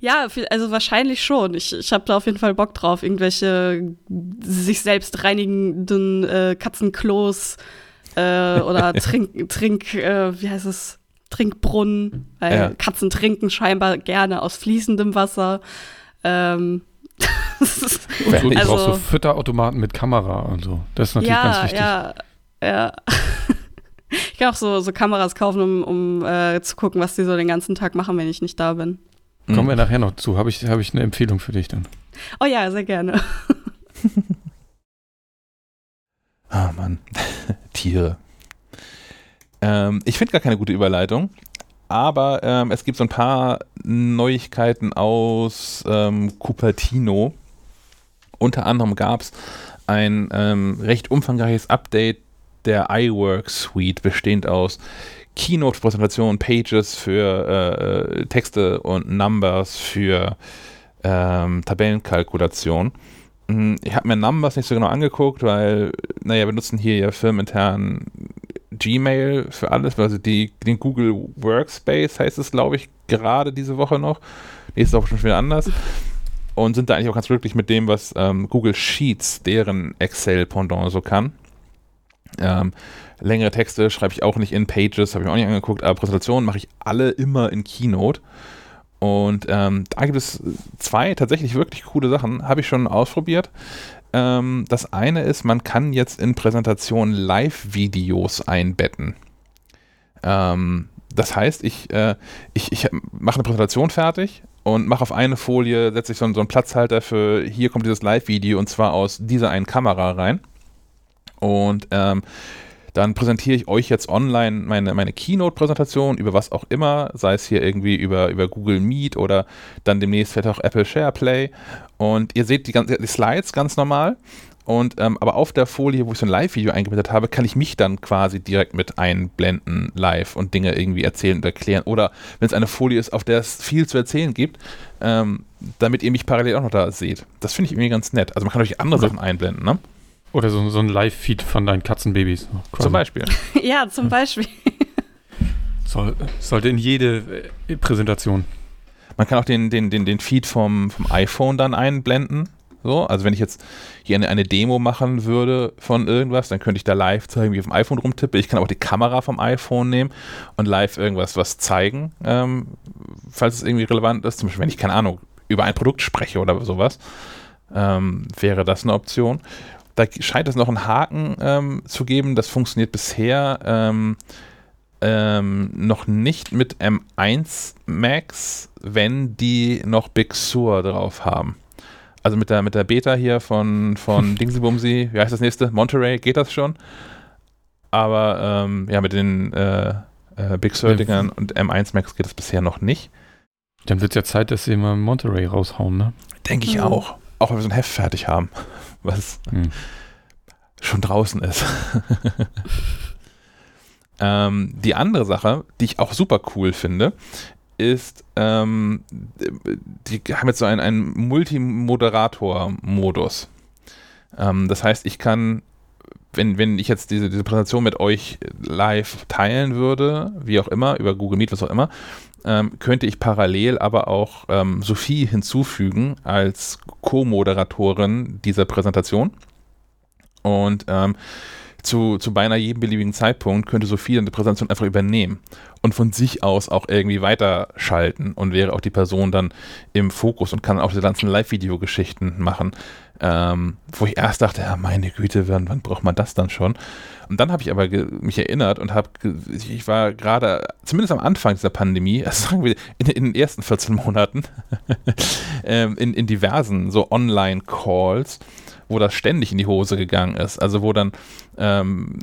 Ja, also wahrscheinlich schon. Ich, ich habe da auf jeden Fall Bock drauf. Irgendwelche sich selbst reinigenden äh, Katzenklos äh, oder *laughs* Trink, Trink äh, wie heißt es? Trinkbrunnen. Weil Ja. Katzen trinken scheinbar gerne aus fließendem Wasser. Ähm, *laughs* ist, Und Also- brauchst so Fütterautomaten mit Kamera und so. Das ist natürlich ganz ja, wichtig. ja, ja. *laughs* Ich kann auch so, so Kameras kaufen, um, um äh, zu gucken, was die so den ganzen Tag machen, wenn ich nicht da bin. Kommen wir Mhm. nachher noch zu. Habe ich, hab ich eine Empfehlung für dich dann. Oh ja, sehr gerne. *laughs* Ah, Mann. Tiere. Ähm, ich finde gar keine gute Überleitung, aber ähm, es gibt so ein paar Neuigkeiten aus ähm, Cupertino. Unter anderem gab es ein ähm, recht umfangreiches Update der iWork Suite, bestehend aus Keynote-Präsentationen, Pages für äh, äh, Texte und Numbers für ähm, Tabellenkalkulation. Mm, Ich habe mir Numbers nicht so genau angeguckt, weil, naja, wir nutzen hier ja firmenintern Gmail für alles, also die, den Google Workspace heißt es, glaube ich, gerade diese Woche noch. Nächste Woche schon wieder anders. Und sind da eigentlich auch ganz glücklich mit dem, was ähm, Google Sheets, deren Excel-Pendant so kann. Ähm, längere Texte schreibe ich auch nicht in Pages, habe ich auch nicht angeguckt, aber Präsentationen mache ich alle immer in Keynote. Und ähm, da gibt es zwei tatsächlich wirklich coole Sachen, habe ich schon ausprobiert. Ähm, das eine ist, man kann jetzt in Präsentationen Live-Videos einbetten. Ähm, das heißt, ich, äh, ich, ich mache eine Präsentation fertig und mache auf eine Folie, setze ich so, so einen Platzhalter für, hier kommt dieses Live-Video und zwar aus dieser einen Kamera rein. Und ähm, dann präsentiere ich euch jetzt online meine, meine Keynote-Präsentation über was auch immer, sei es hier irgendwie über, über Google Meet oder dann demnächst vielleicht auch Apple SharePlay. Und ihr seht die, gan- die Slides ganz normal. Und ähm, aber auf der Folie, wo ich so ein Live-Video eingeblendet habe, kann ich mich dann quasi direkt mit einblenden live und Dinge irgendwie erzählen und erklären. Oder wenn es eine Folie ist, auf der es viel zu erzählen gibt, ähm, damit ihr mich parallel auch noch da seht. Das finde ich irgendwie ganz nett. Also man kann euch andere Sachen einblenden, ne? Oder so, so ein Live-Feed von deinen Katzenbabys. quasi. Zum Beispiel. *laughs* ja, zum Beispiel. Soll, sollte in jede äh, Präsentation. Man kann auch den, den, den, den Feed vom, vom iPhone dann einblenden. So, also wenn ich jetzt hier eine, eine Demo machen würde von irgendwas, dann könnte ich da live zeigen, wie ich auf dem iPhone rumtippe. Ich kann auch die Kamera vom iPhone nehmen und live irgendwas was zeigen, ähm, falls es irgendwie relevant ist. Zum Beispiel, wenn ich, keine Ahnung, über ein Produkt spreche oder sowas, ähm, wäre das eine Option. Da scheint es noch einen Haken ähm, zu geben. Das funktioniert bisher ähm, ähm, noch nicht mit M1 Max, wenn die noch Big Sur drauf haben. Also mit der, mit der Beta hier von, von *laughs* Dingsybumsi, wie heißt das nächste? Monterey, geht das schon. Aber ähm, ja, mit den äh, äh, Big Sur-Dingern und M1 Max geht es bisher noch nicht. Dann wird es ja Zeit, dass sie mal Monterey raushauen, ne? Denke ich Mhm. auch. Auch wenn wir so ein Heft fertig haben, was Hm. schon draußen ist. *laughs* ähm, die andere Sache, die ich auch super cool finde, ist, ähm, die haben jetzt so einen, einen Multimoderator-Modus. Ähm, das heißt, ich kann, wenn, wenn ich jetzt diese, diese Präsentation mit euch live teilen würde, wie auch immer, über Google Meet, was auch immer, ähm, könnte ich parallel aber auch ähm, Sophie hinzufügen als Co-Moderatorin dieser Präsentation. Und ähm, zu, zu beinahe jedem beliebigen Zeitpunkt könnte Sophie dann die Präsentation einfach übernehmen und von sich aus auch irgendwie weiterschalten und wäre auch die Person dann im Fokus und kann auch diese ganzen Live-Video-Geschichten machen. Ähm, wo ich erst dachte, ja, meine Güte, wann, wann braucht man das dann schon? Und dann habe ich aber mich erinnert und habe, ich war gerade, zumindest am Anfang dieser Pandemie, also *laughs* sagen wir in, in den ersten 14 Monaten, *laughs* ähm, in, in diversen so Online-Calls, wo das ständig in die Hose gegangen ist. Also wo dann ähm,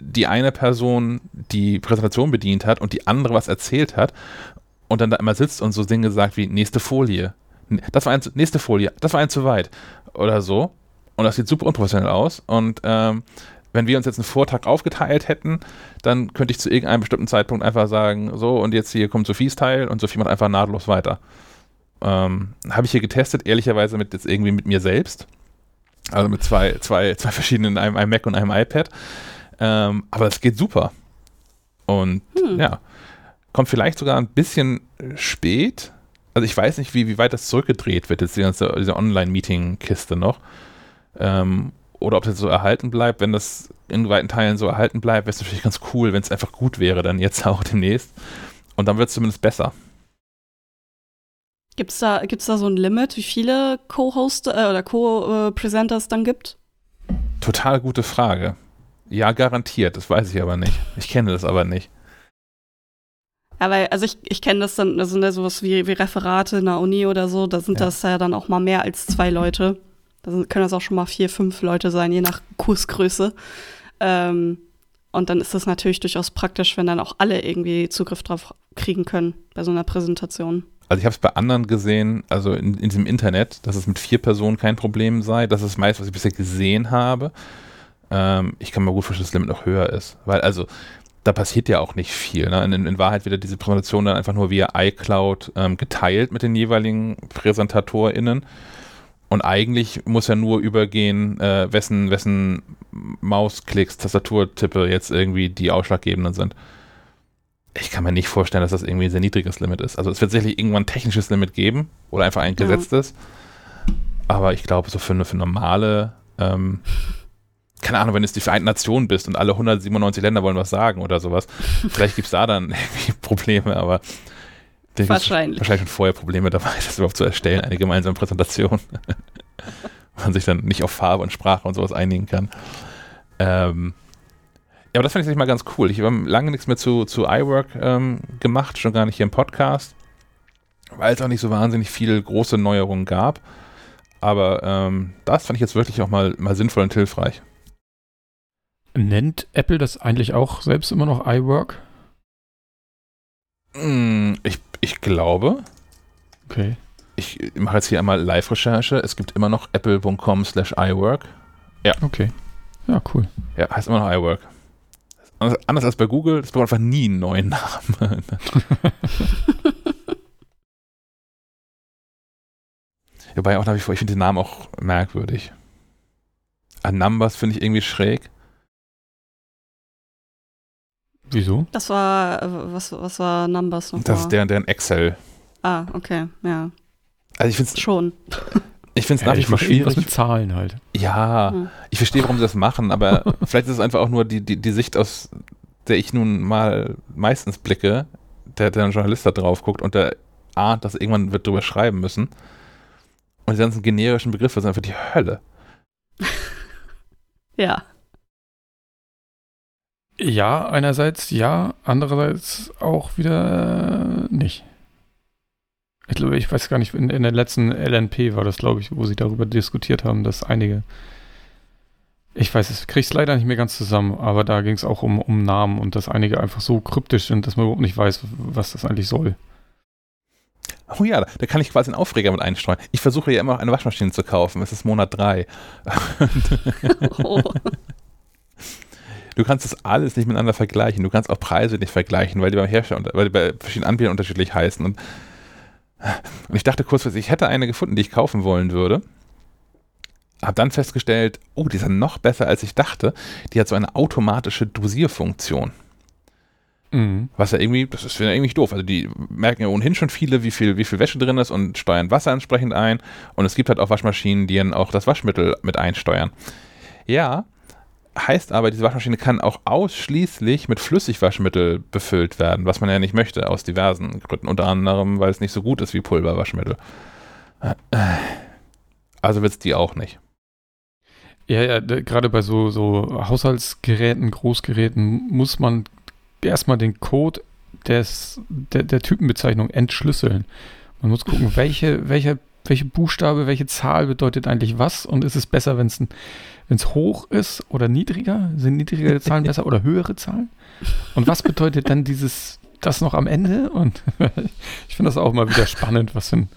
die eine Person die Präsentation bedient hat und die andere was erzählt hat und dann da immer sitzt und so Dinge sagt wie nächste Folie. Das war ein, nächste Folie, das war ein zu weit oder so. Und das sieht super unprofessionell aus. Und ähm, wenn wir uns jetzt einen Vortrag aufgeteilt hätten, dann könnte ich zu irgendeinem bestimmten Zeitpunkt einfach sagen, so und jetzt hier kommt Sophies Teil und Sophie macht einfach nahtlos weiter. Ähm, Habe ich hier getestet, ehrlicherweise mit jetzt irgendwie mit mir selbst. Also mit zwei, zwei, zwei verschiedenen, einem, einem Mac und einem iPad. Ähm, aber es geht super. Und Hm. ja, kommt vielleicht sogar ein bisschen spät. Also ich weiß nicht, wie, wie weit das zurückgedreht wird, jetzt die ganze diese Online-Meeting-Kiste noch. Ähm, oder ob das so erhalten bleibt. Wenn das in weiten Teilen so erhalten bleibt, wäre es natürlich ganz cool, wenn es einfach gut wäre, dann jetzt *laughs* auch demnächst. Und dann wird es zumindest besser. Gibt's da, gibt's da so ein Limit, wie viele Co-Host äh, oder Co-Presenters dann gibt? Total gute Frage. Ja, garantiert, das weiß ich aber nicht. Ich kenne das aber nicht. Ja, weil, also ich, ich kenne das dann, das sind ja sowas wie, wie Referate in der Uni oder so, da sind Ja. das ja dann auch mal mehr als zwei Leute. Da sind, können das auch schon mal vier, fünf Leute sein, je nach Kursgröße. Ähm, und dann ist das natürlich durchaus praktisch, wenn dann auch alle irgendwie Zugriff drauf kriegen können bei so einer Präsentation. Also ich habe es bei anderen gesehen, also in, in diesem Internet, dass es mit vier Personen kein Problem sei. Das ist meist, was ich bisher gesehen habe. Ähm, ich kann mir gut vorstellen, dass das Limit noch höher ist. Weil also, da passiert ja auch nicht viel. Ne? In, in Wahrheit wird ja diese Präsentation dann einfach nur via iCloud ähm, geteilt mit den jeweiligen PräsentatorInnen. Und eigentlich muss ja nur übergehen, äh, wessen, wessen Mausklicks, Tastaturtippe jetzt irgendwie die ausschlaggebenden sind. Ich kann mir nicht vorstellen, dass das irgendwie ein sehr niedriges Limit ist. Also es wird sicherlich irgendwann ein technisches Limit geben oder einfach ein Ja. gesetztes. Aber ich glaube, so für eine für normale, ähm, keine Ahnung, wenn du jetzt die Vereinten Nationen bist und alle 197 Länder wollen was sagen oder sowas, *laughs* vielleicht gibt es da dann irgendwie Probleme, aber Wahrscheinlich. wahrscheinlich schon vorher Probleme dabei, das überhaupt zu erstellen, eine gemeinsame Präsentation. *laughs* Man sich dann nicht auf Farbe und Sprache und sowas einigen kann. Ähm, ja, aber das fand ich mal ganz cool. Ich habe lange nichts mehr zu, zu iWork ähm, gemacht, schon gar nicht hier im Podcast, weil es auch nicht so wahnsinnig viele große Neuerungen gab. Aber ähm, das fand ich jetzt wirklich auch mal, mal sinnvoll und hilfreich. Nennt Apple das eigentlich auch selbst immer noch iWork? Mm, Ich, ich glaube, Okay. ich mache jetzt hier einmal Live-Recherche. Es gibt immer noch apple.com slash iWork. Okay. Ja, cool. Ja, heißt immer noch iWork. Anders, anders als bei Google, das braucht einfach nie einen neuen Namen. Wobei auch nach wie vor, ich finde den Namen auch merkwürdig. A Numbers finde ich irgendwie schräg. Wieso? Das war, äh, was, was war Numbers noch? Das ist deren, deren Excel. Ah, okay, ja. Also ich finde es Schon. *laughs* ich find's Ja, nach wie vor schwierig. mit Zahlen halt. Ja, Hm. ich verstehe, warum sie das machen, aber *laughs* vielleicht ist es einfach auch nur die, die, die Sicht, aus der ich nun mal meistens blicke, der, der ein Journalist da drauf guckt und der ahnt, dass irgendwann wird drüber schreiben müssen. Und die ganzen generischen Begriffe sind einfach die Hölle. *laughs* Ja. Ja, einerseits ja, andererseits auch wieder äh, nicht. Ich glaube, ich weiß gar nicht, in, in der letzten LNP war das, glaube ich, wo sie darüber diskutiert haben, dass einige. Ich weiß es, krieg's leider nicht mehr ganz zusammen, aber da ging es auch um, um Namen und dass einige einfach so kryptisch sind, dass man überhaupt nicht weiß, was das eigentlich soll. Oh ja, da kann ich quasi einen Aufreger mit einstreuen. Ich versuche ja immer noch eine Waschmaschine zu kaufen. Es ist Monat drei. *laughs* *laughs* oh. Du kannst das alles nicht miteinander vergleichen. Du kannst auch Preise nicht vergleichen, weil die beim Hersteller, weil die bei verschiedenen Anbietern unterschiedlich heißen. Und, und ich dachte kurz, ich hätte eine gefunden, die ich kaufen wollen würde. Hab dann festgestellt, oh, die ist noch besser, als ich dachte. Die hat so eine automatische Dosierfunktion. Mhm. Was ja irgendwie, das ist ja irgendwie doof. Also die merken ja ohnehin schon viele, wie viel, wie viel Wäsche drin ist und steuern Wasser entsprechend ein. Und es gibt halt auch Waschmaschinen, die dann auch das Waschmittel mit einsteuern. Ja, heißt aber, diese Waschmaschine kann auch ausschließlich mit Flüssigwaschmittel befüllt werden, was man ja nicht möchte, aus diversen Gründen. Unter anderem, weil es nicht so gut ist wie Pulverwaschmittel. Also wird es die auch nicht. Ja, ja, gerade bei so, so Haushaltsgeräten, Großgeräten muss man erstmal den Code des, der, der Typenbezeichnung entschlüsseln. Man muss gucken, welche, welche, welche Buchstabe, welche Zahl bedeutet eigentlich was und ist es besser, wenn es hoch ist oder niedriger? Sind niedrigere *laughs* Zahlen besser oder höhere Zahlen? Und was bedeutet dann dieses, das noch am Ende? Und *laughs* ich finde das auch mal wieder spannend, was denn,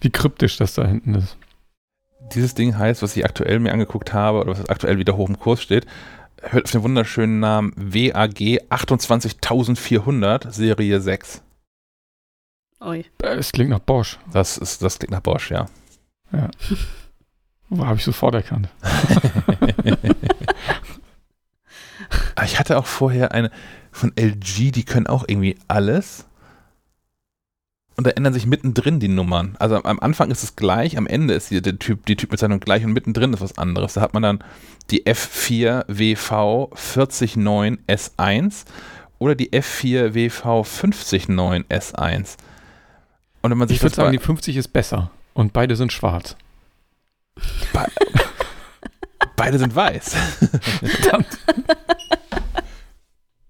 wie kryptisch das da hinten ist. Dieses Ding heißt, was ich aktuell mir angeguckt habe oder was aktuell wieder hoch im Kurs steht, hört auf den wunderschönen Namen WAG 28400 Serie 6. Oi. Es klingt nach Bosch. Das, ist, das klingt nach Bosch, ja. Ja. *laughs* Habe ich sofort erkannt. *laughs* ich hatte auch vorher eine von LG, die können auch irgendwie alles und da ändern sich mittendrin die Nummern. Also am Anfang ist es gleich, am Ende ist die, der typ, die Typbezeichnung gleich und mittendrin ist was anderes. Da hat man dann die F4WV 409S1 oder die F4WV 509S1. Und wenn man sich ich würde sagen, die 50 ist besser und beide sind schwarz. Be beide sind weiß. Verdammt.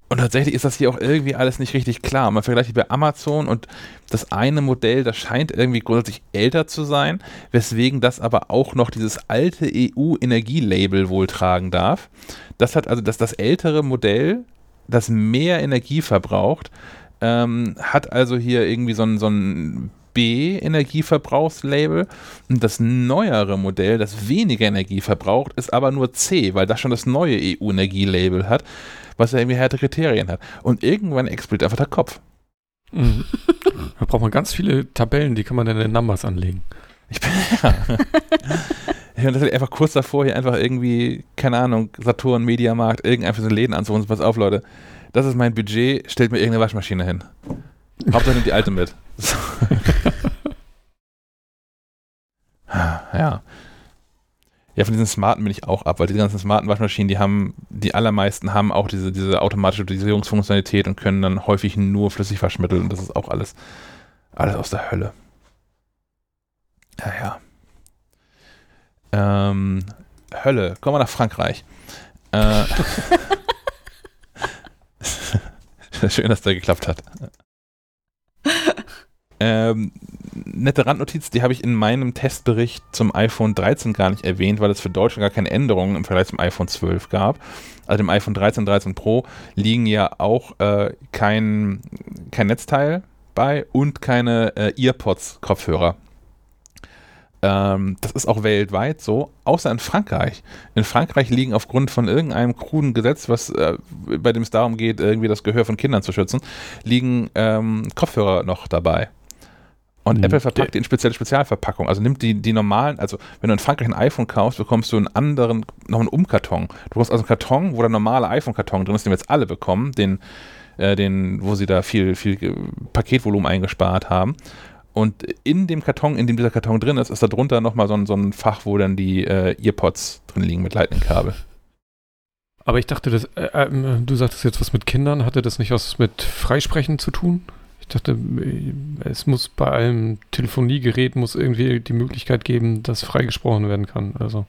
Und tatsächlich ist das hier auch irgendwie alles nicht richtig klar. Man vergleicht bei Amazon und das eine Modell, das scheint irgendwie grundsätzlich älter zu sein, weswegen das aber auch noch dieses alte EU-Energielabel wohl tragen darf. Das hat also das, das ältere Modell, das mehr Energie verbraucht, ähm, hat also hier irgendwie so ein, so ein B-Energieverbrauchslabel und das neuere Modell, das weniger Energie verbraucht, ist aber nur C, weil das schon das neue EU-Energielabel hat was ja irgendwie härtere Kriterien hat. Und irgendwann explodiert einfach der Kopf. Mhm. *laughs* Da braucht man ganz viele Tabellen, die kann man dann in den Numbers anlegen. Ich bin, *laughs* ja. ich bin tatsächlich einfach kurz davor, hier einfach irgendwie, keine Ahnung, Saturn, Mediamarkt, irgendein für so Läden anzurufen. Pass auf, Leute, das ist mein Budget, stellt mir irgendeine Waschmaschine hin. Hauptsache nimmt die alte mit. *laughs* Ja. Ja, von diesen smarten bin ich auch ab, weil die ganzen smarten Waschmaschinen, die haben, die allermeisten haben auch diese, diese automatische Dosierungsfunktionalität und können dann häufig nur Flüssigwaschmittel und das ist auch alles, alles aus der Hölle. Ja, ja. Ähm, Hölle, kommen wir nach Frankreich. Äh, *laughs* *laughs* Schön, dass der geklappt hat. Ähm, nette Randnotiz, die habe ich in meinem Testbericht zum iPhone 13 gar nicht erwähnt, weil es für Deutschland gar keine Änderungen im Vergleich zum iPhone 12 gab. Also dem iPhone 13, 13 Pro liegen ja auch äh, kein, kein Netzteil bei und keine äh, EarPods-Kopfhörer. Ähm, das ist auch weltweit so, außer in Frankreich. In Frankreich liegen aufgrund von irgendeinem kruden Gesetz, was äh, bei dem es darum geht, irgendwie das Gehör von Kindern zu schützen, liegen ähm, Kopfhörer noch dabei. Und mhm. Apple verpackt die in spezielle Spezialverpackung. Also nimmt die, die normalen, also wenn du in Frankreich ein iPhone kaufst, bekommst du einen anderen, noch einen Umkarton. Du bekommst also einen Karton, wo der normale iPhone-Karton drin ist, den wir jetzt alle bekommen, den, äh, den, wo sie da viel, viel Paketvolumen eingespart haben. Und in dem Karton, in dem dieser Karton drin ist, ist da drunter nochmal so ein, so ein Fach, wo dann die äh, Earpods drin liegen mit Lightning-Kabel. Aber ich dachte, das, äh, äh, du sagtest jetzt was mit Kindern. Hatte das nicht was mit Freisprechen zu tun? Ich dachte, es muss bei einem Telefoniegerät muss irgendwie die Möglichkeit geben, dass freigesprochen werden kann. Also.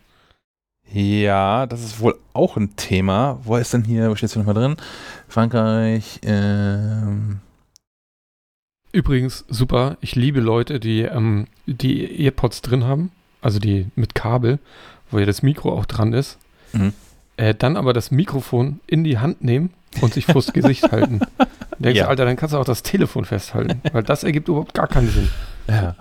Ja, das ist wohl auch ein Thema. Wo ist denn hier, wo steht es hier nochmal drin? Frankreich, ähm. Übrigens, super. Ich liebe Leute, die ähm, die Earpods drin haben, also die mit Kabel, wo ja das Mikro auch dran ist. Mhm. Äh, dann aber das Mikrofon in die Hand nehmen und sich vors Gesicht *laughs* halten. Denkst ja. du, Alter, dann kannst du auch das Telefon festhalten, *laughs* weil das ergibt überhaupt gar keinen Sinn. Ja.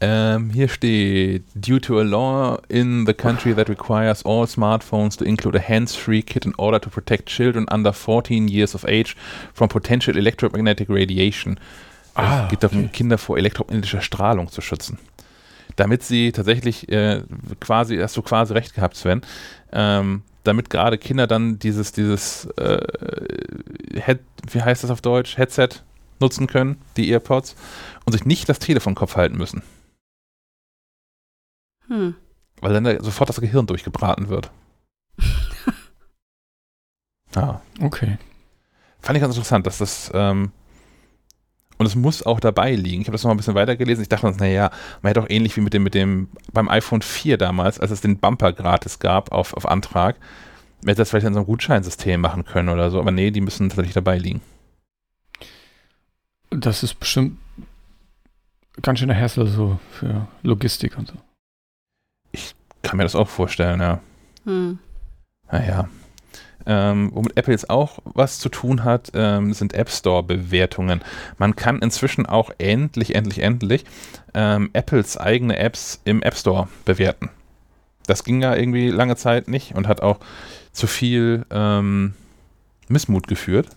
ähm, hier steht, due to a law in the country that requires all smartphones to include a hands-free kit in order to protect children under 14 years of age from potential electromagnetic radiation. Ah, es geht darum, okay. Kinder vor elektromagnetischer Strahlung zu schützen. Damit sie tatsächlich äh, quasi, hast du quasi recht gehabt, Sven, ähm, damit gerade Kinder dann dieses, dieses äh, Head, wie heißt das auf Deutsch, Headset nutzen können, die Earpods, und sich nicht das Telefon im Kopf halten müssen, Hm. weil dann da sofort das Gehirn durchgebraten wird. *laughs* Ja, Okay. fand ich ganz interessant, dass das ähm, und es muss auch dabei liegen. Ich habe das noch mal ein bisschen weitergelesen. Ich dachte, naja, man hätte auch ähnlich wie mit dem, mit dem beim iPhone 4 damals, als es den Bumper gratis gab auf, auf Antrag, man hätte das vielleicht in so einem Gutscheinsystem machen können oder so. Aber nee, die müssen tatsächlich dabei liegen. Das ist bestimmt ganz schöner Hassel so für Logistik und so. Kann mir das auch vorstellen, ja. Hm. Naja. Ähm, womit Apple jetzt auch was zu tun hat, ähm, sind App Store-Bewertungen. Man kann inzwischen auch endlich, endlich, endlich ähm, Apples eigene Apps im App Store bewerten. Das ging ja irgendwie lange Zeit nicht und hat auch zu viel ähm, Missmut geführt.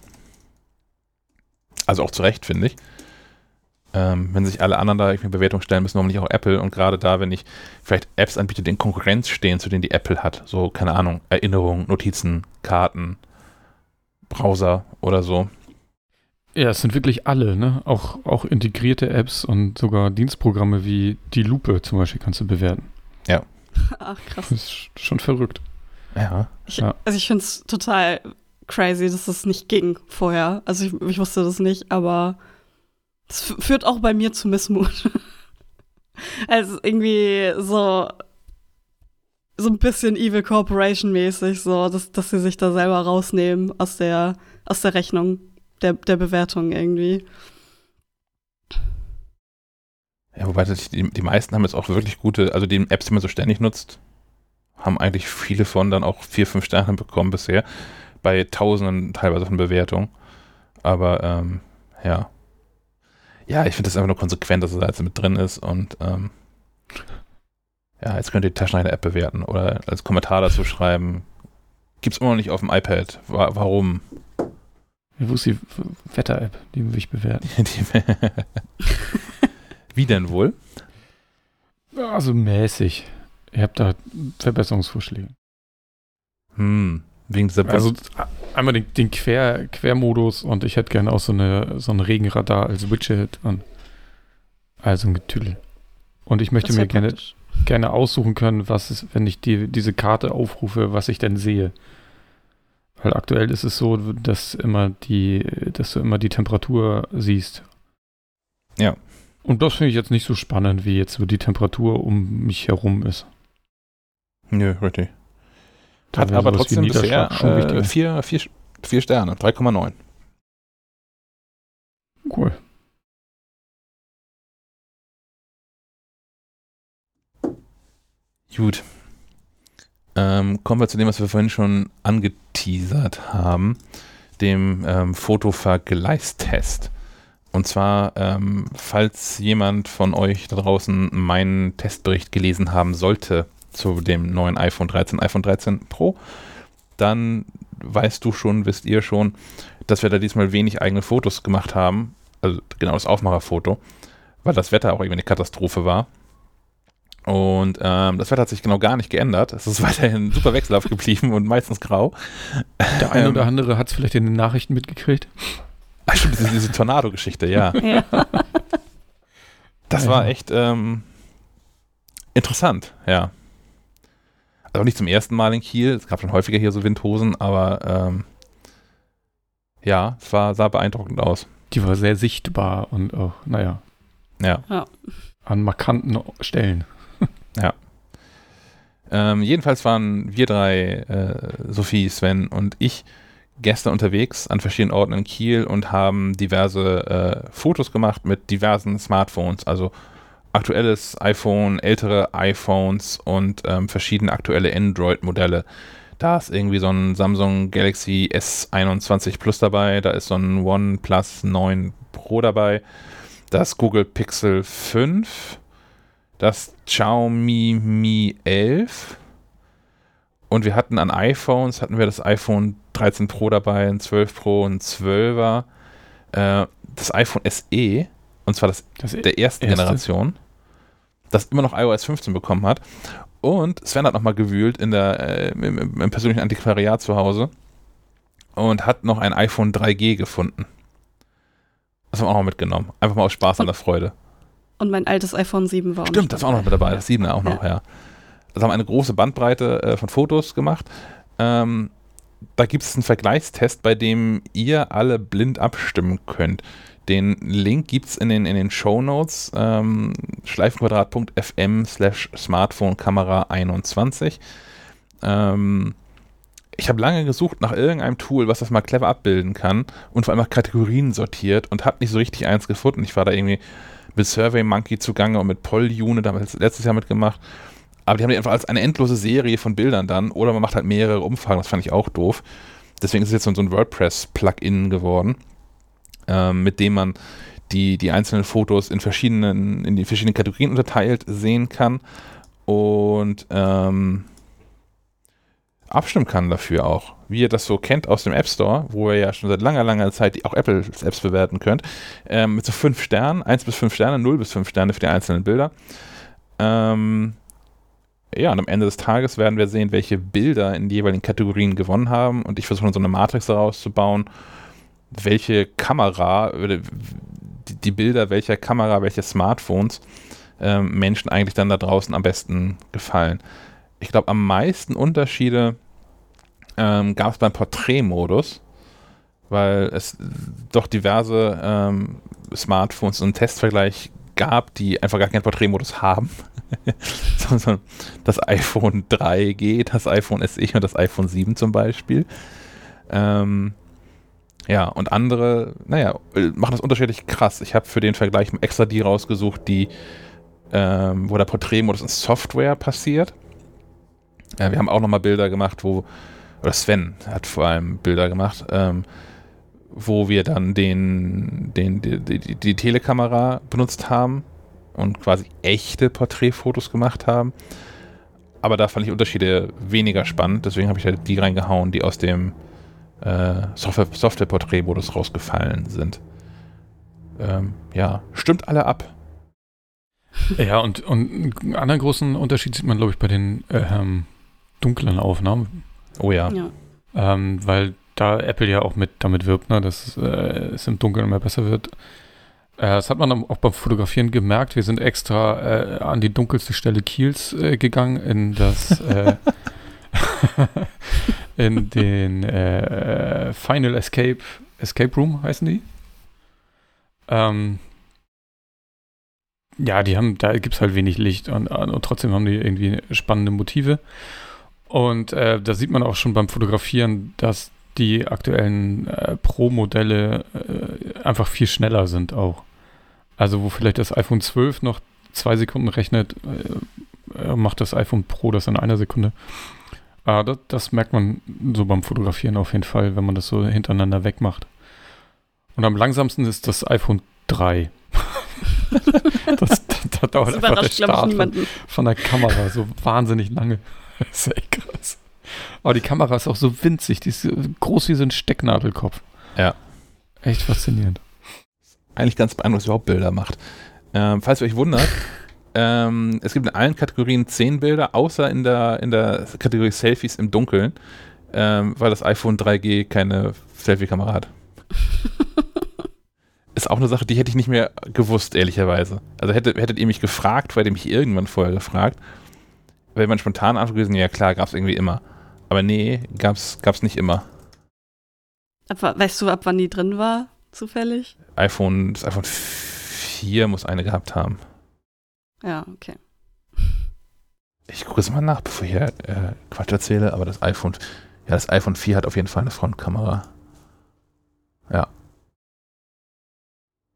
Also auch zu Recht, finde ich. Ähm, wenn sich alle anderen da irgendwie Bewertungen stellen müssen, warum nicht auch Apple? Und gerade da, wenn ich vielleicht Apps anbiete, die in Konkurrenz stehen, zu denen die Apple hat. So, keine Ahnung, Erinnerungen, Notizen, Karten, Browser oder so. Ja, es sind wirklich alle, ne? Auch, auch integrierte Apps und sogar Dienstprogramme wie die Lupe zum Beispiel kannst du bewerten. *laughs* Ach, krass. Das ist schon verrückt. Ja. Ich, Ja. Also ich finde es total crazy, dass das nicht ging vorher. Also ich, ich wusste das nicht, aber f- führt auch bei mir zu Missmut. *laughs* also irgendwie so so ein bisschen Evil Corporation mäßig, so dass, dass sie sich da selber rausnehmen aus der aus der Rechnung der, der Bewertung irgendwie. Ja, wobei das- die, die meisten haben jetzt auch wirklich gute, also die Apps, die man so ständig nutzt, haben eigentlich viele von dann auch vier, fünf Sterne bekommen bisher. Bei Tausenden teilweise von Bewertungen. Aber ähm, ja. Ja, ich finde das einfach nur konsequent, dass es da jetzt mit drin ist und ähm, ja, jetzt könnt ihr die Taschenrechner-App bewerten oder als Kommentar dazu schreiben. Gibt's immer noch nicht auf dem iPad. Wa warum? Wo ist die Wetter-App, die will ich bewerten? *laughs* Wie denn wohl? Also mäßig. Ihr habt da Verbesserungsvorschläge. Hm, wegen dieser Also einmal den, den Quer, Quermodus und ich hätte gerne auch so, eine, so ein Regenradar als Widget und also ein Getüdel. Und ich möchte mir gerne, praktisch. gerne aussuchen können, was ist, wenn ich die, diese Karte aufrufe, was ich denn sehe. Weil aktuell ist es so, dass immer die, dass du immer die Temperatur siehst. Ja. Und das finde ich jetzt nicht so spannend, wie jetzt so die Temperatur um mich herum ist. Nö, richtig. Hat aber trotzdem bisher äh, vier, vier, vier Sterne, 3,9. Cool. Gut. Ähm, kommen wir zu dem, was wir vorhin schon angeteasert haben, dem ähm, Fotovergleichstest. Und zwar, ähm, falls jemand von euch da draußen meinen Testbericht gelesen haben sollte zu dem neuen iPhone 13, iPhone 13 Pro, dann weißt du schon, wisst ihr schon, dass wir da diesmal wenig eigene Fotos gemacht haben. Also genau das Aufmacherfoto, weil das Wetter auch irgendwie eine Katastrophe war. Und ähm, das Wetter hat sich genau gar nicht geändert. Es ist *laughs* weiterhin super wechselhaft geblieben und meistens grau. Der eine Ähm, oder andere hat es vielleicht in den Nachrichten mitgekriegt. Ach, stimmt, diese, diese Tornado-Geschichte, ja. *laughs* Ja. Das war echt ähm, interessant, ja. Also nicht zum ersten Mal in Kiel. Es gab schon häufiger hier so Windhosen, aber ähm, ja, es war, sah beeindruckend aus. Die war sehr sichtbar und auch, naja, Ja. an markanten Stellen. *laughs* Ähm, jedenfalls waren wir drei, äh, Sophie, Sven und ich, gestern unterwegs an verschiedenen Orten in Kiel und haben diverse äh, Fotos gemacht mit diversen Smartphones, also aktuelles iPhone, ältere iPhones und ähm, verschiedene aktuelle Android-Modelle. Da ist irgendwie so ein Samsung Galaxy S21 Plus dabei, da ist so ein OnePlus 9 Pro dabei, das Google Pixel 5, das Xiaomi Mi 11 und wir hatten an iPhones, hatten wir das iPhone 13 Pro dabei, ein 12 Pro, ein 12er, äh, das iPhone SE, und zwar das, das der ersten erste. Generation, das immer noch iOS 15 bekommen hat. Und Sven hat nochmal gewühlt in der, äh, im, im, persönlichen Antiquariat zu Hause und hat noch ein iPhone 3G gefunden. Das haben wir auch noch mitgenommen. Einfach mal aus Spaß und, an der Freude. Und mein altes iPhone 7 war auch Stimmt, das war auch noch mit dabei. Das 7er auch ja. noch, ja. Also haben eine große Bandbreite äh, von Fotos gemacht. Ähm, da gibt es einen Vergleichstest, bei dem ihr alle blind abstimmen könnt. Den Link gibt es in den, in den Show Notes, ähm, schleifenquadrat.fm slash Smartphone-Kamera 21. Ähm, ich habe lange gesucht nach irgendeinem Tool, was das mal clever abbilden kann und vor allem nach Kategorien sortiert und habe nicht so richtig eins gefunden. Ich war da irgendwie mit SurveyMonkey zugange und mit PollUnit, da haben wir letztes Jahr mitgemacht. Aber die haben die einfach als eine endlose Serie von Bildern dann oder man macht halt mehrere Umfragen, das fand ich auch doof. Deswegen ist es jetzt so ein WordPress-Plugin geworden ähm, mit dem man die, die einzelnen Fotos in verschiedenen, in die verschiedenen Kategorien unterteilt sehen kann und ähm, abstimmen kann dafür auch. Wie ihr das so kennt aus dem App Store, wo ihr ja schon seit langer, langer Zeit auch Apples Apps bewerten könnt, ähm, mit so fünf Sternen, eins bis fünf Sterne, null bis fünf Sterne für die einzelnen Bilder. Ähm, ja, und am Ende des Tages werden wir sehen, welche Bilder in die jeweiligen Kategorien gewonnen haben. Und ich versuche so eine Matrix daraus zu bauen welche Kamera, die Bilder welcher Kamera, welche Smartphones äh, Menschen eigentlich dann da draußen am besten gefallen. Ich glaube, am meisten Unterschiede ähm, gab es beim Porträtmodus, weil es doch diverse ähm, Smartphones und Testvergleich gab, die einfach gar keinen Porträtmodus haben. *laughs* Sondern das iPhone 3G, das iPhone SE und das iPhone 7 zum Beispiel. Ähm, ja, und andere, naja, machen das unterschiedlich krass. Ich habe für den Vergleich extra die rausgesucht, die, ähm, wo der Porträtmodus in Software passiert. Ja, wir haben auch nochmal Bilder gemacht, wo, oder Sven hat vor allem Bilder gemacht, ähm, wo wir dann den, den, die, die, die Telekamera benutzt haben und quasi echte Porträtfotos gemacht haben. Aber da fand ich Unterschiede weniger spannend, deswegen habe ich halt die reingehauen, die aus dem äh, Software-Portrait-Modus rausgefallen sind. Ähm, ja, stimmt alle ab. Ja, und, und einen anderen großen Unterschied sieht man, glaube ich, bei den ähm, dunklen Aufnahmen. Oh ja. ja. Ähm, weil da Apple ja auch mit damit wirbt, ne, dass äh, es im Dunkeln immer besser wird. Äh, das hat man auch beim Fotografieren gemerkt. Wir sind extra äh, an die dunkelste Stelle Kiels äh, gegangen, in das äh, *laughs* *laughs* in den äh, Final Escape Escape Room heißen die. Ähm, ja, die haben, da gibt es halt wenig Licht und, und, trotzdem haben die irgendwie spannende Motive. Und äh, da sieht man auch schon beim Fotografieren, dass die aktuellen äh, Pro-Modelle äh, einfach viel schneller sind auch. Also wo vielleicht das iPhone 12 noch zwei Sekunden rechnet, äh, macht das iPhone Pro das in einer Sekunde. Ah, das, das, merkt man so beim Fotografieren auf jeden Fall, wenn man das so hintereinander wegmacht. Und am langsamsten ist das iPhone 3. *laughs* das, da dauert das einfach der Start von, von, der Kamera so wahnsinnig lange. *laughs* Das ist echt krass. Aber die Kamera ist auch so winzig, die ist groß wie so ein Stecknadelkopf. Ja. Echt faszinierend. Eigentlich ganz beeindruckend, dass überhaupt Bilder macht. Ähm, falls ihr euch wundert, ähm, es gibt in allen Kategorien zehn Bilder, außer in der, in der Kategorie Selfies im Dunkeln, ähm, weil das iPhone 3G keine Selfie-Kamera hat. *laughs* Ist auch eine Sache, die hätte ich nicht mehr gewusst, ehrlicherweise. Also hätte, hättet ihr mich gefragt, hätte mich irgendwann vorher gefragt, wäre man spontan gewesen, ja klar, gab es irgendwie immer. Aber nee, gab's, gab's nicht immer. Ab, weißt du, ab wann die drin war, zufällig? iPhone, das iPhone 4 muss eine gehabt haben. Ja, okay. Ich gucke es mal nach, bevor ich hier äh, Quatsch erzähle, aber das iPhone, ja, das iPhone 4 hat auf jeden Fall eine Frontkamera. Ja.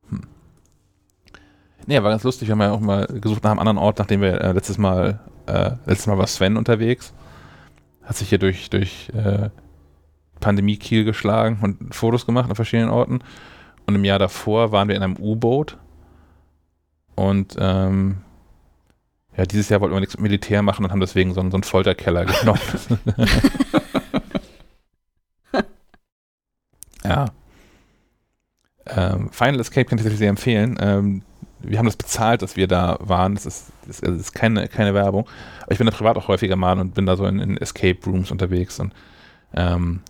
Hm. Nee, war ganz lustig. Wir haben ja auch mal gesucht nach einem anderen Ort, nachdem wir äh, letztes Mal, äh, letztes Mal war Sven unterwegs. Hat sich hier durch, durch äh, Pandemie Kiel geschlagen und Fotos gemacht an verschiedenen Orten. Und im Jahr davor waren wir in einem U-Boot Und ähm, ja, dieses Jahr wollten wir nichts mit Militär machen und haben deswegen so, einen, so einen Folterkeller genommen. *laughs* ja. Ähm, Final Escape kann ich tatsächlich sehr empfehlen. Ähm, wir haben das bezahlt, dass wir da waren. Das ist, das ist keine, keine Werbung. Aber ich bin da privat auch häufiger mal und bin da so in, in Escape Rooms unterwegs. Und ähm,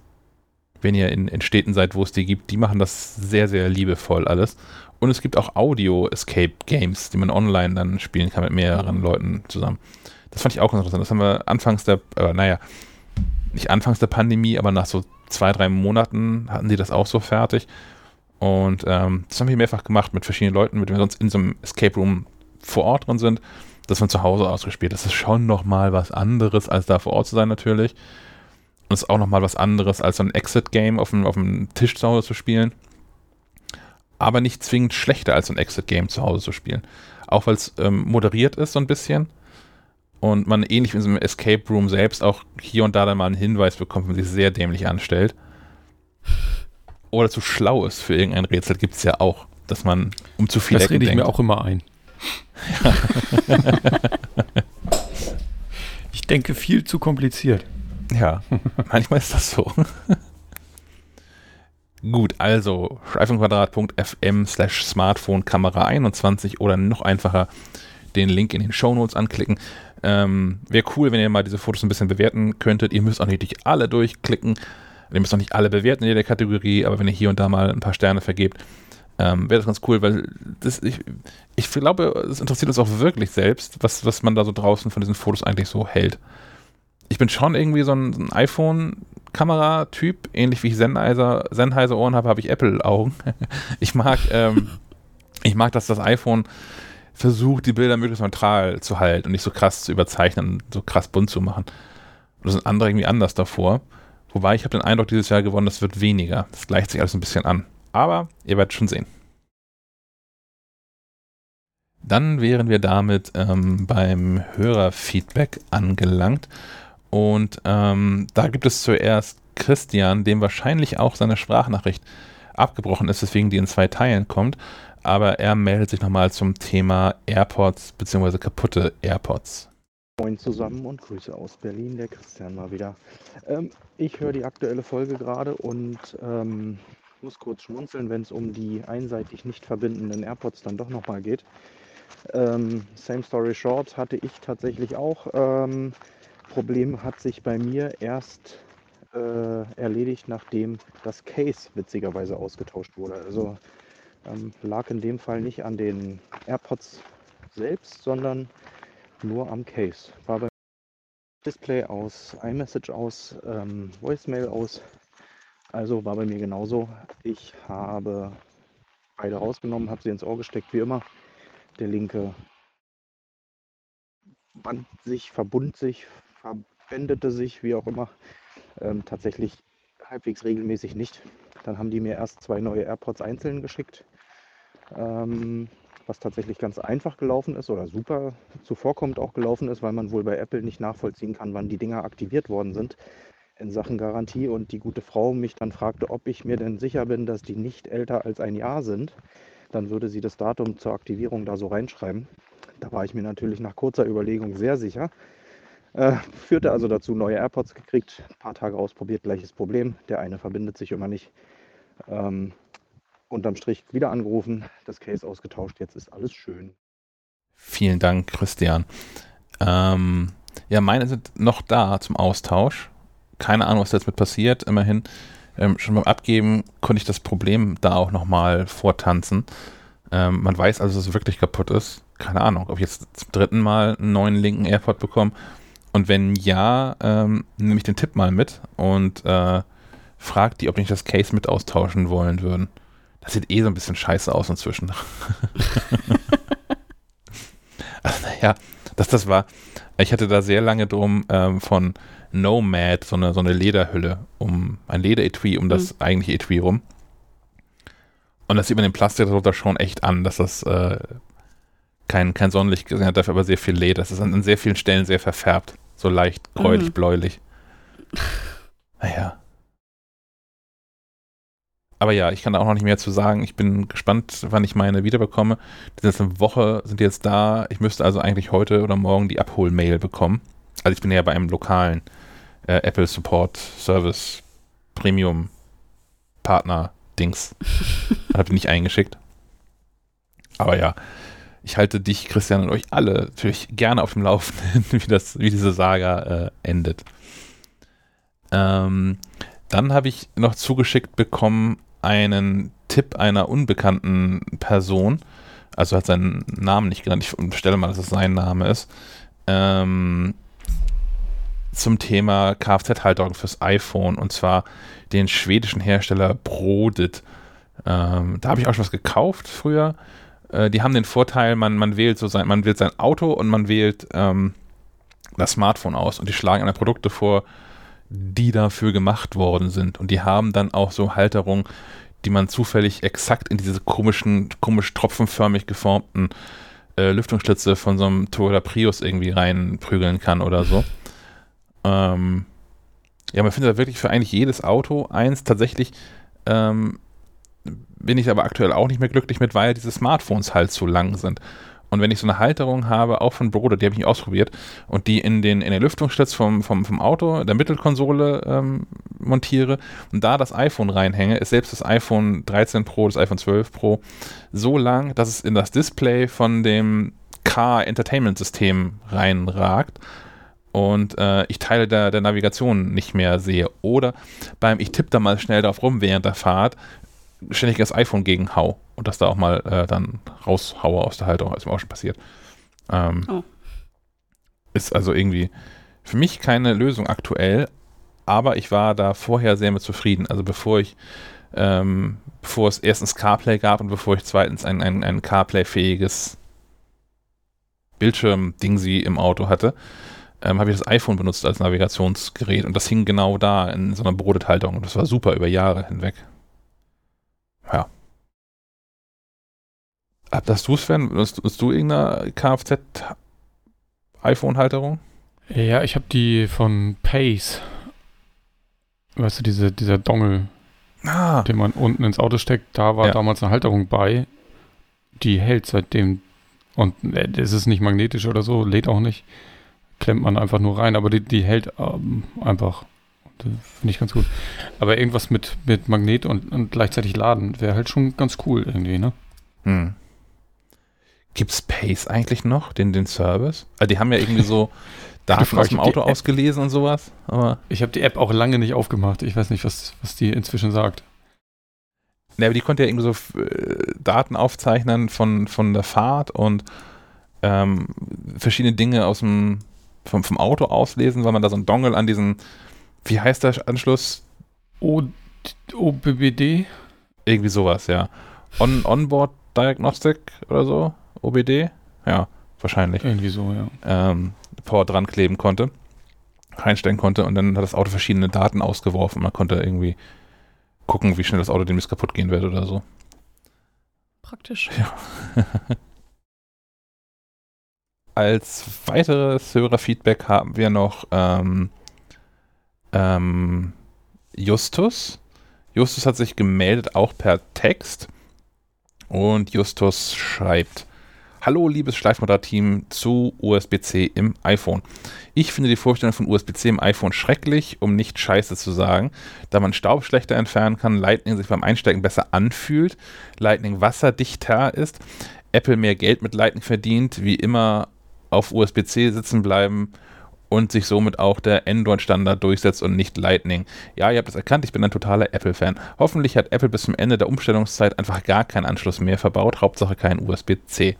wenn ihr in, in Städten seid, wo es die gibt, die machen das sehr, sehr liebevoll alles. Und es gibt auch Audio-Escape-Games, die man online dann spielen kann mit mehreren mhm. Leuten zusammen. Das fand ich auch interessant. Das haben wir anfangs der, äh, naja, nicht anfangs der Pandemie, aber nach so zwei, drei Monaten hatten die das auch so fertig. Und ähm, das haben wir mehrfach gemacht mit verschiedenen Leuten, mit denen wir sonst in so einem Escape Room vor Ort drin sind. Das von zu Hause ausgespielt. Das ist schon nochmal was anderes, als da vor Ort zu sein natürlich. Und es ist auch nochmal was anderes, als so ein Exit-Game auf dem, auf dem Tisch zu Hause zu spielen aber nicht zwingend schlechter als ein Exit-Game zu Hause zu spielen. Auch weil es ähm, moderiert ist so ein bisschen und man ähnlich wie in so einem Escape Room selbst auch hier und da dann mal einen Hinweis bekommt, wenn man sich sehr dämlich anstellt. Oder zu schlau ist für irgendein Rätsel, gibt es ja auch, dass man um zu viel Das rede ich denkt. mir auch immer ein. Ja. *laughs* ich denke viel zu kompliziert. Ja, manchmal ist das so. *laughs* Gut, also streifenquadrat.fm slash Smartphone Kamera 21 oder noch einfacher den Link in den Shownotes anklicken. Ähm, Wäre cool, wenn ihr mal diese Fotos ein bisschen bewerten könntet. Ihr müsst auch nicht alle durchklicken. Ihr müsst auch nicht alle bewerten in jeder Kategorie, aber wenn ihr hier und da mal ein paar Sterne vergebt, ähm, wäre das ganz cool, weil das, ich, ich glaube, es interessiert uns auch wirklich selbst, was, was man da so draußen von diesen Fotos eigentlich so hält. Ich bin schon irgendwie so ein, ein iPhone Kameratyp, ähnlich wie ich Sennheiser, Sennheiser Ohren habe, habe ich Apple Augen. *laughs* ich mag, ähm, ich mag, dass das iPhone versucht, die Bilder möglichst neutral zu halten und nicht so krass zu überzeichnen, so krass bunt zu machen. Das sind andere irgendwie anders davor. Wobei ich habe den Eindruck dieses Jahr gewonnen, das wird weniger. Das gleicht sich alles ein bisschen an. Aber ihr werdet schon sehen. Dann wären wir damit ähm, beim Hörerfeedback angelangt. Und ähm, da gibt es zuerst Christian, dem wahrscheinlich auch seine Sprachnachricht abgebrochen ist, weswegen die in zwei Teilen kommt. Aber er meldet sich nochmal zum Thema AirPods bzw. kaputte AirPods. Moin zusammen und Grüße aus Berlin, der Christian mal wieder. Ähm, ich höre die aktuelle Folge gerade und ähm, muss kurz schmunzeln, wenn es um die einseitig nicht verbindenden AirPods dann doch nochmal geht. Ähm, same story short hatte ich tatsächlich auch. Ähm, Problem hat sich bei mir erst äh, erledigt, nachdem das Case witzigerweise ausgetauscht wurde. Also ähm, lag in dem Fall nicht an den AirPods selbst, sondern nur am Case. War bei Display aus, iMessage aus, ähm, Voicemail aus. Also war bei mir genauso. Ich habe beide rausgenommen, habe sie ins Ohr gesteckt, wie immer. Der linke band sich, verbund sich, verbändete sich, wie auch immer, ähm, tatsächlich halbwegs regelmäßig nicht. Dann haben die mir erst zwei neue AirPods einzeln geschickt, ähm, was tatsächlich ganz einfach gelaufen ist oder super zuvorkommt auch gelaufen ist, weil man wohl bei Apple nicht nachvollziehen kann, wann die Dinger aktiviert worden sind in Sachen Garantie und die gute Frau mich dann fragte, ob ich mir denn sicher bin, dass die nicht älter als ein Jahr sind, dann würde sie das Datum zur Aktivierung da so reinschreiben. Da war ich mir natürlich nach kurzer Überlegung sehr sicher. Äh, führte also dazu, neue AirPods gekriegt, ein paar Tage ausprobiert, gleiches Problem. Der eine verbindet sich immer nicht. Ähm, unterm Strich wieder angerufen, das Case ausgetauscht, jetzt ist alles schön. Vielen Dank, Christian. Ähm, ja, meine sind noch da zum Austausch. Keine Ahnung, was jetzt mit passiert. Immerhin, ähm, schon beim Abgeben konnte ich das Problem da auch nochmal vortanzen. Ähm, man weiß also, dass es wirklich kaputt ist. Keine Ahnung, ob ich jetzt zum dritten Mal einen neuen linken AirPod bekomme und wenn ja, ähm, nehme ich den Tipp mal mit und äh, frag die, ob nicht das Case mit austauschen wollen würden. Das sieht eh so ein bisschen scheiße aus inzwischen. *laughs* also, naja, dass das war. Ich hatte da sehr lange drum ähm, von Nomad, so eine, so eine Lederhülle, um ein Lederetui um das mhm. eigentliche Etui rum. Und das sieht man den Plastik darunter schon echt an, dass das äh, kein, kein Sonnenlicht gesehen hat, dafür aber sehr viel Leder. Das ist an, an sehr vielen Stellen sehr verfärbt. So leicht gräulich-bläulich. Mhm. *laughs* Naja. aber ja, ich kann da auch noch nicht mehr zu sagen. Ich bin gespannt, wann ich meine wiederbekomme. Die eine Woche, sind jetzt da. Ich müsste also eigentlich heute oder morgen die Abhol-Mail bekommen. Also ich bin ja bei einem lokalen äh, Apple Support Service Premium Partner Dings. *laughs* Habe ich nicht eingeschickt. Aber ja, ich halte dich, Christian, und euch alle natürlich gerne auf dem Laufenden, *laughs* wie, das, wie diese Saga äh, endet. Ähm, dann habe ich noch zugeschickt bekommen einen Tipp einer unbekannten Person. Also hat seinen Namen nicht genannt. Ich stelle mal, dass es sein Name ist. Ähm, zum Thema Kfz-Halterung fürs iPhone und zwar den schwedischen Hersteller Brodit. Ähm, da habe ich auch schon was gekauft früher. Äh, die haben den Vorteil, man, man wählt so sein, man wählt sein Auto und man wählt ähm, das Smartphone aus und die schlagen eine Produkte vor, die dafür gemacht worden sind. Und die haben dann auch so Halterungen, die man zufällig exakt in diese komischen, komisch tropfenförmig geformten äh, Lüftungsschlitze von so einem Toyota Prius irgendwie reinprügeln kann oder so. Ähm, ja, man findet da wirklich für eigentlich jedes Auto eins. Tatsächlich ähm, bin ich aber aktuell auch nicht mehr glücklich mit, weil diese Smartphones halt zu lang sind. Und wenn ich so eine Halterung habe, auch von Broder, die habe ich nicht ausprobiert, und die in den, in den Lüftungsschlitz vom, vom, vom Auto, der Mittelkonsole ähm, montiere und da das iPhone reinhänge, ist selbst das iPhone 13 Pro, das iPhone 12 Pro so lang, dass es in das Display von dem Car Entertainment System reinragt und äh, ich Teile der, der Navigation nicht mehr sehe. Oder beim, ich tippe da mal schnell drauf rum während der Fahrt, ständig das iPhone gegen hau und das da auch mal äh, dann raushaue aus der Halterung, ist mir auch schon passiert. Ähm, oh. Ist also irgendwie für mich keine Lösung aktuell, aber ich war da vorher sehr mit zufrieden. Also bevor ich, ähm, bevor es erstens CarPlay gab und bevor ich zweitens ein, ein, ein CarPlay-fähiges Bildschirm-Ding sie im Auto hatte, ähm, habe ich das iPhone benutzt als Navigationsgerät und das hing genau da in so einer Brotethaltung und das war super über Jahre hinweg. Ja. Hast du es, Sven? Hast, hast du irgendeine Kfz-iPhone-Halterung? Ja, ich habe die von Pace. Weißt du, diese, dieser Dongel, ah. den man unten ins Auto steckt, da war ja. damals eine Halterung bei. Die hält seitdem. Und äh, es ist nicht magnetisch oder so, lädt auch nicht. Klemmt man einfach nur rein, aber die, die hält ähm, einfach Finde ich ganz gut. Aber irgendwas mit, mit Magnet und, und gleichzeitig laden wäre halt schon ganz cool irgendwie, ne? Hm. Gibt Space eigentlich noch, den, den Service? Also die haben ja irgendwie so *laughs* Daten aus dem Auto ausgelesen und sowas. Aber ich habe die App auch lange nicht aufgemacht. Ich weiß nicht, was, was die inzwischen sagt. Ne, aber die konnte ja irgendwie so äh, Daten aufzeichnen von, von der Fahrt und ähm, verschiedene Dinge aus dem, vom, vom Auto auslesen, weil man da so ein Dongle an diesen wie heißt der Anschluss? O OBBD? Irgendwie sowas, ja. On Onboard Diagnostic oder so? OBD? Ja, wahrscheinlich. Irgendwie so, ja. Ähm, Power dran kleben konnte, reinstellen konnte und dann hat das Auto verschiedene Daten ausgeworfen. Man konnte irgendwie gucken, wie schnell das Auto demnächst kaputt gehen wird oder so. Praktisch. Ja. *laughs* Als weiteres Hörerfeedback haben wir noch ähm, ähm, Justus. Justus hat sich gemeldet, auch per Text. Und Justus schreibt: Hallo, liebes Schleifmoder-Team zu USB-C im iPhone. Ich finde die Vorstellung von USB-C im iPhone schrecklich, um nicht scheiße zu sagen, da man Staub schlechter entfernen kann, Lightning sich beim Einstecken besser anfühlt, Lightning wasserdichter ist, Apple mehr Geld mit Lightning verdient, wie immer auf USB-C sitzen bleiben und sich somit auch der Android-Standard durchsetzt und nicht Lightning. Ja, ihr habt es erkannt, ich bin ein totaler Apple-Fan. Hoffentlich hat Apple bis zum Ende der Umstellungszeit einfach gar keinen Anschluss mehr verbaut, Hauptsache kein USB-C.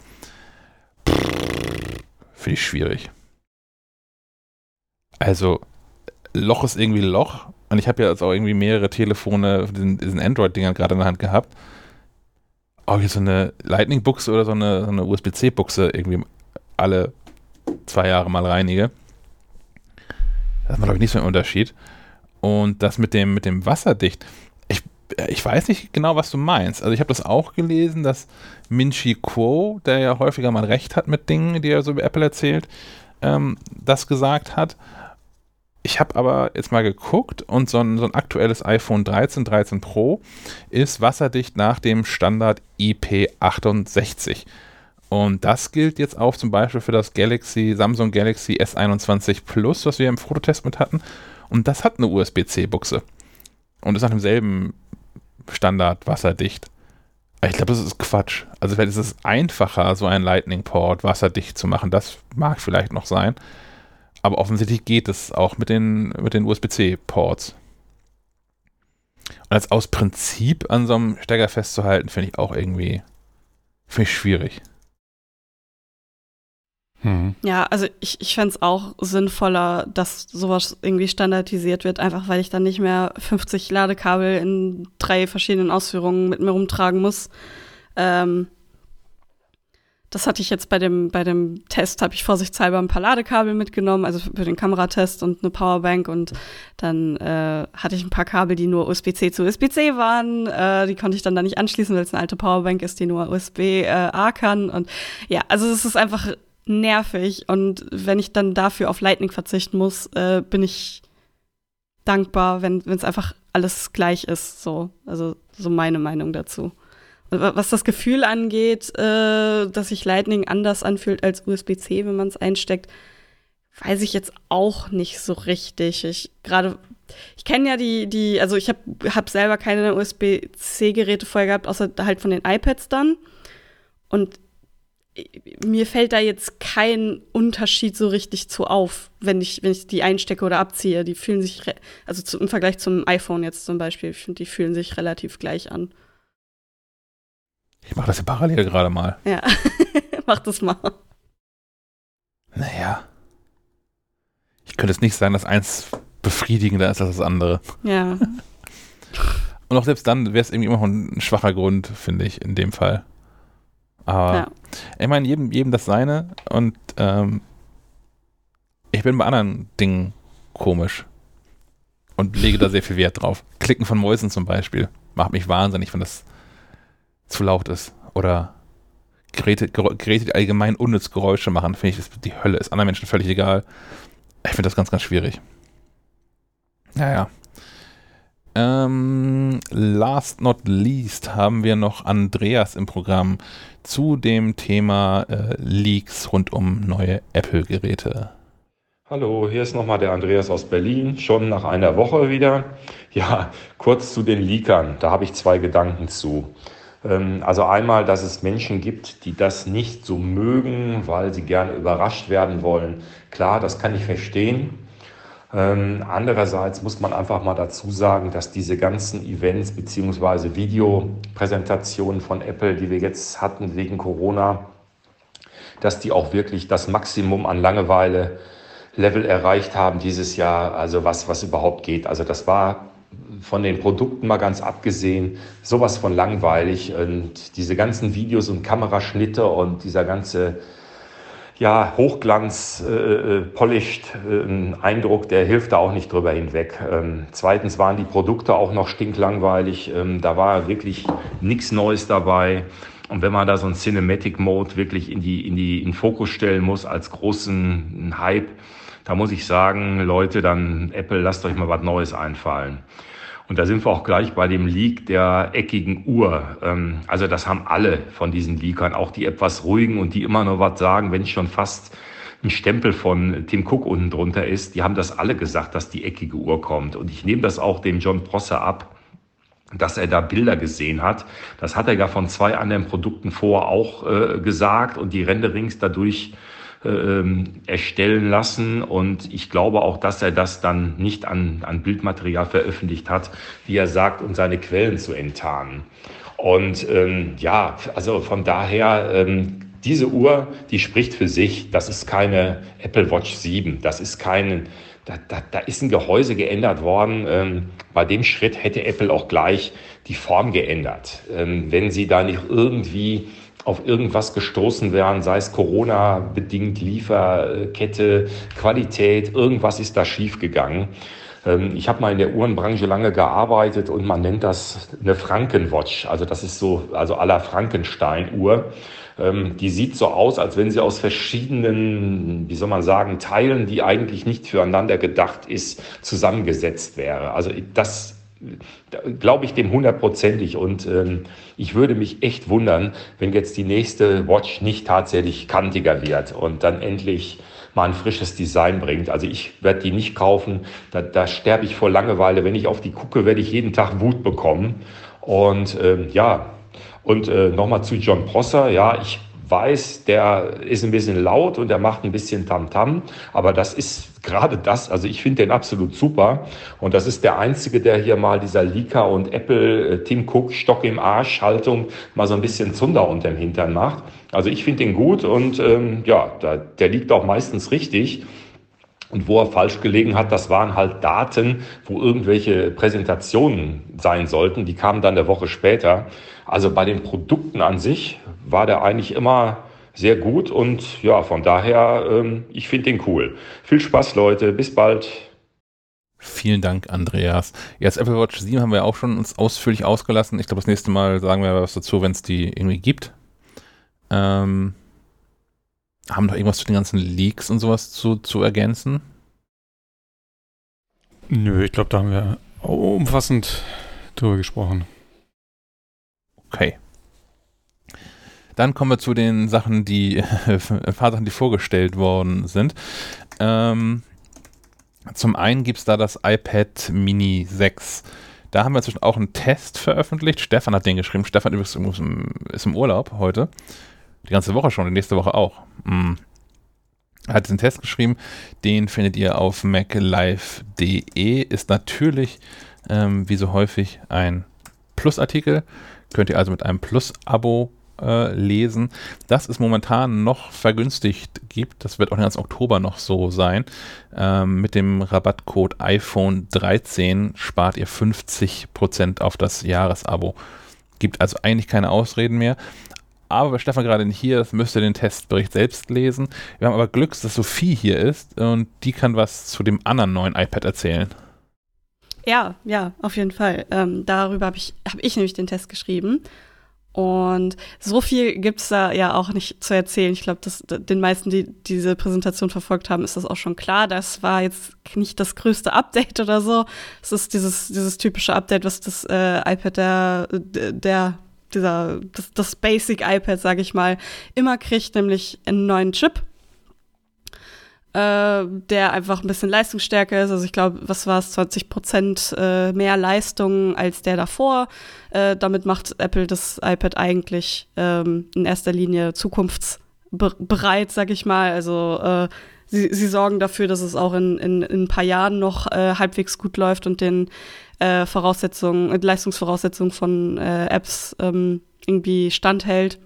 Finde ich schwierig. Also, Loch ist irgendwie Loch. Und ich habe ja jetzt auch irgendwie mehrere Telefone, diesen, Android-Dingern gerade in der Hand gehabt. Auch hier so eine Lightning-Buchse oder so eine, so eine USB-C-Buchse irgendwie alle zwei Jahre mal reinige. Das macht, glaube ich, nicht so einen Unterschied. Und das mit dem, mit dem Wasserdicht, ich, ich weiß nicht genau, was du meinst. Also ich habe das auch gelesen, dass Minchi Kuo, der ja häufiger mal recht hat mit Dingen, die er so über Apple erzählt, ähm, das gesagt hat. ich habe aber jetzt mal geguckt und so ein, so ein aktuelles iPhone 13, 13 Pro ist wasserdicht nach dem Standard IP68. Und das gilt jetzt auch zum Beispiel für das Galaxy, Samsung Galaxy S21 Plus, was wir im Fototest mit hatten. Und das hat eine USB-C-Buchse. Und ist nach demselben Standard wasserdicht. Ich glaube, das ist Quatsch. Also vielleicht ist es einfacher, so einen Lightning-Port wasserdicht zu machen. Das mag vielleicht noch sein. Aber offensichtlich geht es auch mit den, mit den USB-C-Ports. Und als aus Prinzip an so einem Stecker festzuhalten, finde ich auch irgendwie ich schwierig. Hm. Ja, also ich, ich fände es auch sinnvoller, dass sowas irgendwie standardisiert wird, einfach weil ich dann nicht mehr 50 Ladekabel in drei verschiedenen Ausführungen mit mir rumtragen muss. Ähm, das hatte ich jetzt bei dem, bei dem Test, habe ich vorsichtshalber ein paar Ladekabel mitgenommen, also für den Kameratest und eine Powerbank und dann äh, hatte ich ein paar Kabel, die nur USB-C zu USB-C waren. Äh, die konnte ich dann da nicht anschließen, weil es eine alte Powerbank ist, die nur USB-A äh, kann. Und ja, also es ist einfach nervig und wenn ich dann dafür auf Lightning verzichten muss, äh, bin ich dankbar, wenn es einfach alles gleich ist. So, also so meine Meinung dazu. Was das Gefühl angeht, äh, dass sich Lightning anders anfühlt als USB-C, wenn man es einsteckt, weiß ich jetzt auch nicht so richtig. Ich gerade, ich kenne ja die, die, also ich habe hab selber keine USB-C-Geräte vorher gehabt, außer halt von den iPads dann. Und mir fällt da jetzt kein Unterschied so richtig zu auf, wenn ich, wenn ich die einstecke oder abziehe. Die fühlen sich, also zu, im Vergleich zum iPhone jetzt zum Beispiel, ich finde, die fühlen sich relativ gleich an. Ich mache das ja parallel gerade mal. Ja, *laughs* mach das mal. Naja. Ich könnte es nicht sagen, dass eins befriedigender ist als das andere. Ja. *laughs* Und auch selbst dann wäre es irgendwie immer noch ein schwacher Grund, finde ich, in dem Fall. Aber ja. ich meine, jedem, jedem das seine und ähm, ich bin bei anderen Dingen komisch und lege da sehr viel Wert drauf. Klicken von Mäusen zum Beispiel macht mich wahnsinnig, wenn das zu laut ist. Oder Geräte, Geräte die allgemein unnütz Geräusche machen, finde ich, das die Hölle. Ist anderen Menschen völlig egal. Ich finde das ganz, ganz schwierig. Naja. Ähm, last not least haben wir noch Andreas im Programm zu dem Thema äh, Leaks rund um neue Apple-Geräte. Hallo, hier ist nochmal der Andreas aus Berlin, schon nach einer Woche wieder. Ja, kurz zu den Leakern, da habe ich zwei Gedanken zu. Ähm, also einmal, dass es Menschen gibt, die das nicht so mögen, weil sie gerne überrascht werden wollen. Klar, das kann ich verstehen. Ähm, andererseits muss man einfach mal dazu sagen, dass diese ganzen Events beziehungsweise Videopräsentationen von Apple, die wir jetzt hatten wegen Corona, dass die auch wirklich das Maximum an Langeweile Level erreicht haben dieses Jahr, also was, was überhaupt geht. Also das war von den Produkten mal ganz abgesehen, sowas von langweilig. Und diese ganzen Videos und Kameraschnitte und dieser ganze ja, Hochglanz, äh, polished äh, Eindruck, der hilft da auch nicht drüber hinweg. Ähm, zweitens waren die Produkte auch noch stinklangweilig. Ähm, da war wirklich nichts Neues dabei. Und wenn man da so ein Cinematic Mode wirklich in die, in die, in Fokus stellen muss als großen Hype, da muss ich sagen, Leute, dann Apple, lasst euch mal was Neues einfallen. Und da sind wir auch gleich bei dem Leak der eckigen Uhr. Ähm, also das haben alle von diesen Leakern, auch die etwas ruhigen und die immer nur was sagen, wenn schon fast ein Stempel von Tim Cook unten drunter ist. Die haben das alle gesagt, dass die eckige Uhr kommt. Und ich nehme das auch dem John Prosser ab, dass er da Bilder gesehen hat. Das hat er ja von zwei anderen Produkten vor auch äh, gesagt und die Renderings dadurch ähm, erstellen lassen. Und ich glaube auch, dass er das dann nicht an, an Bildmaterial veröffentlicht hat, wie er sagt, um seine Quellen zu enttarnen. Und ähm, ja, also von daher, ähm, diese Uhr, die spricht für sich. Das ist keine Apple Watch 7. Das ist kein, da, da, da ist ein Gehäuse geändert worden. Ähm, bei dem Schritt hätte Apple auch gleich die Form geändert. Ähm, wenn sie da nicht irgendwie auf irgendwas gestoßen wären, sei es Corona-bedingt, Lieferkette, Qualität, irgendwas ist da schiefgegangen. Ähm, ich habe mal in der Uhrenbranche lange gearbeitet und man nennt das eine Frankenwatch. Also das ist so, also aller Frankenstein-Uhr. Ähm, die sieht so aus, als wenn sie aus verschiedenen, wie soll man sagen, Teilen, die eigentlich nicht füreinander gedacht ist, zusammengesetzt wäre. Also das glaube ich dem hundertprozentig und ähm, ich würde mich echt wundern, wenn jetzt die nächste Watch nicht tatsächlich kantiger wird und dann endlich mal ein frisches Design bringt. Also ich werde die nicht kaufen, da, da sterbe ich vor Langeweile. Wenn ich auf die gucke, werde ich jeden Tag Wut bekommen. Und ähm, ja, und äh, nochmal zu John Prosser, ja, ich weiß, der ist ein bisschen laut und der macht ein bisschen Tamtam, -Tam, aber das ist gerade das, also ich finde den absolut super und das ist der einzige, der hier mal dieser Lika und Apple äh, Tim Cook Stock im Arsch Haltung mal so ein bisschen Zunder unterm Hintern macht. Also ich finde den gut und ähm, ja, da, der liegt auch meistens richtig. Und wo er falsch gelegen hat, das waren halt Daten, wo irgendwelche Präsentationen sein sollten. Die kamen dann eine Woche später. Also bei den Produkten an sich war der eigentlich immer sehr gut und ja, von daher, ähm, ich finde den cool. Viel Spaß, Leute. Bis bald. Vielen Dank, Andreas. Jetzt Apple Watch 7 haben wir auch schon uns ausführlich ausgelassen. Ich glaube, das nächste Mal sagen wir was dazu, wenn es die irgendwie gibt. Ähm, haben noch irgendwas zu den ganzen Leaks und sowas zu, zu ergänzen? Nö, ich glaube, da haben wir umfassend drüber gesprochen. Okay. Dann kommen wir zu den Sachen, die *laughs* Sachen, die vorgestellt worden sind. Ähm, zum einen gibt es da das iPad Mini 6. Da haben wir inzwischen auch einen Test veröffentlicht. Stefan hat den geschrieben. Stefan ist im Urlaub heute. Die ganze Woche schon, die nächste Woche auch. Er hat diesen Test geschrieben, den findet ihr auf maclive.de. Ist natürlich, ähm, wie so häufig, ein Plus-Artikel. Könnt ihr also mit einem Plus-Abo lesen. Das es momentan noch vergünstigt gibt. Das wird auch den ganzen Oktober noch so sein. Ähm, mit dem Rabattcode iPhone 13 spart ihr 50% auf das Jahresabo. Gibt also eigentlich keine Ausreden mehr. Aber weil Stefan gerade nicht hier ist, müsst ihr den Testbericht selbst lesen. Wir haben aber Glück, dass Sophie hier ist und die kann was zu dem anderen neuen iPad erzählen. Ja, ja, auf jeden Fall. Ähm, darüber habe ich, hab ich nämlich den Test geschrieben. Und so viel gibt es da ja auch nicht zu erzählen. Ich glaube, den meisten, die diese Präsentation verfolgt haben, ist das auch schon klar. Das war jetzt nicht das größte Update oder so. Es ist dieses, dieses typische Update, was das äh, iPad der, der dieser, das, das Basic iPad, sage ich mal, immer kriegt, nämlich einen neuen Chip, äh, der einfach ein bisschen leistungsstärker ist. Also ich glaube, was war es, 20 Prozent äh, mehr Leistung als der davor. Äh, damit macht Apple das iPad eigentlich ähm, in erster Linie zukunftsbereit, sag ich mal. Also äh, sie, sie sorgen dafür, dass es auch in, in, in ein paar Jahren noch äh, halbwegs gut läuft und den äh, Voraussetzungen, äh, Leistungsvoraussetzungen von äh, Apps ähm, irgendwie standhält.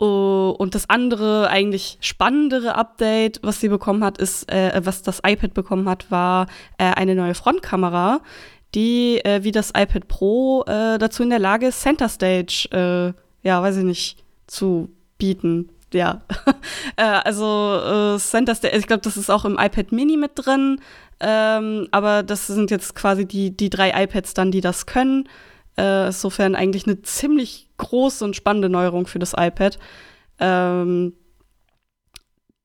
Uh, und das andere, eigentlich spannendere Update, was sie bekommen hat, ist, äh, was das iPad bekommen hat, war äh, eine neue Frontkamera, die äh, wie das iPad Pro äh, dazu in der Lage ist, Center Stage, äh, ja, weiß ich nicht, zu bieten. Ja, *laughs* äh, also Center Stage, ich glaube, das ist auch im iPad Mini mit drin. Ähm, aber das sind jetzt quasi die, die drei iPads dann, die das können. Äh, insofern eigentlich eine ziemlich große und spannende Neuerung für das iPad. Ähm,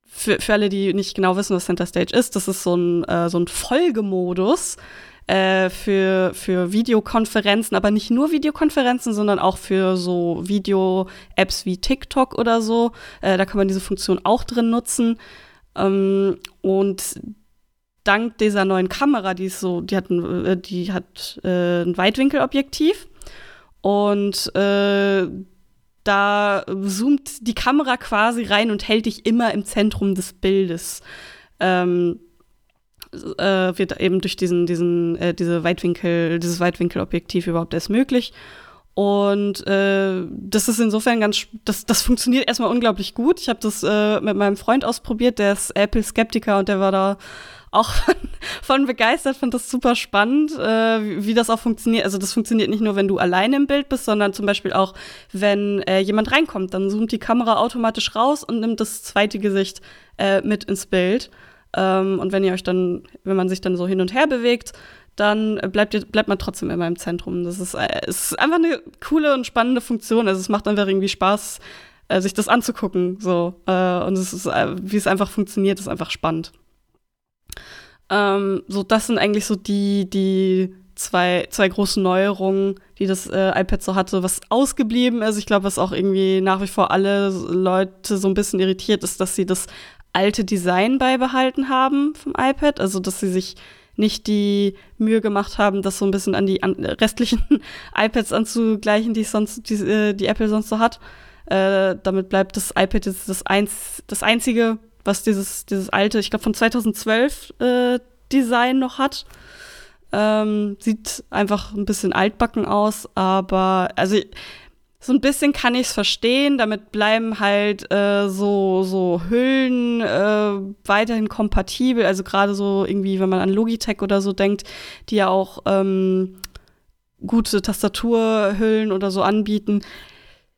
für, für alle, die nicht genau wissen, was Center Stage ist, das ist so ein, äh, so ein Folgemodus äh, für, für Videokonferenzen, aber nicht nur Videokonferenzen, sondern auch für so Video-Apps wie TikTok oder so. Äh, da kann man diese Funktion auch drin nutzen. Ähm, und dank dieser neuen Kamera, die ist so, die hat ein, äh, die hat äh, ein Weitwinkelobjektiv und äh, da zoomt die Kamera quasi rein und hält dich immer im Zentrum des Bildes. Ähm, äh, wird eben durch diesen, diesen, äh, diese Weitwinkel, dieses Weitwinkelobjektiv überhaupt erst möglich. Und äh, das ist insofern ganz, das, das funktioniert erstmal unglaublich gut. Ich habe das äh, mit meinem Freund ausprobiert, der ist Apple-Skeptiker und der war da auch von, begeistert, fand das super spannend, äh, wie, wie, das auch funktioniert. Also das funktioniert nicht nur, wenn du alleine im Bild bist, sondern zum Beispiel auch, wenn äh, jemand reinkommt. Dann zoomt die Kamera automatisch raus und nimmt das zweite Gesicht äh, mit ins Bild. Ähm, und wenn ihr euch dann, wenn man sich dann so hin und her bewegt, dann bleibt, ihr, bleibt man trotzdem immer im Zentrum. Das ist, äh, ist einfach eine coole und spannende Funktion. Also es macht einfach irgendwie Spaß, äh, sich das anzugucken. So. Äh, und es ist, wie es einfach funktioniert, ist einfach spannend. Ähm, so, das sind eigentlich so die, die zwei, zwei großen Neuerungen, die das äh, iPad so hatte. Was ausgeblieben ist, ich glaube, was auch irgendwie nach wie vor alle Leute so ein bisschen irritiert, ist, dass sie das alte Design beibehalten haben vom iPad. Also, dass sie sich nicht die Mühe gemacht haben, das so ein bisschen an die an *laughs* restlichen iPads anzugleichen, die sonst, die, äh, die Apple sonst so hat. Äh, damit bleibt das iPad jetzt das, eins, das einzige, was dieses, dieses alte, ich glaube von 2012 äh, Design noch hat. Ähm, sieht einfach ein bisschen altbacken aus, aber also so ein bisschen kann ich es verstehen. Damit bleiben halt äh, so, so Hüllen äh, weiterhin kompatibel. Also gerade so irgendwie, wenn man an Logitech oder so denkt, die ja auch ähm, gute Tastaturhüllen oder so anbieten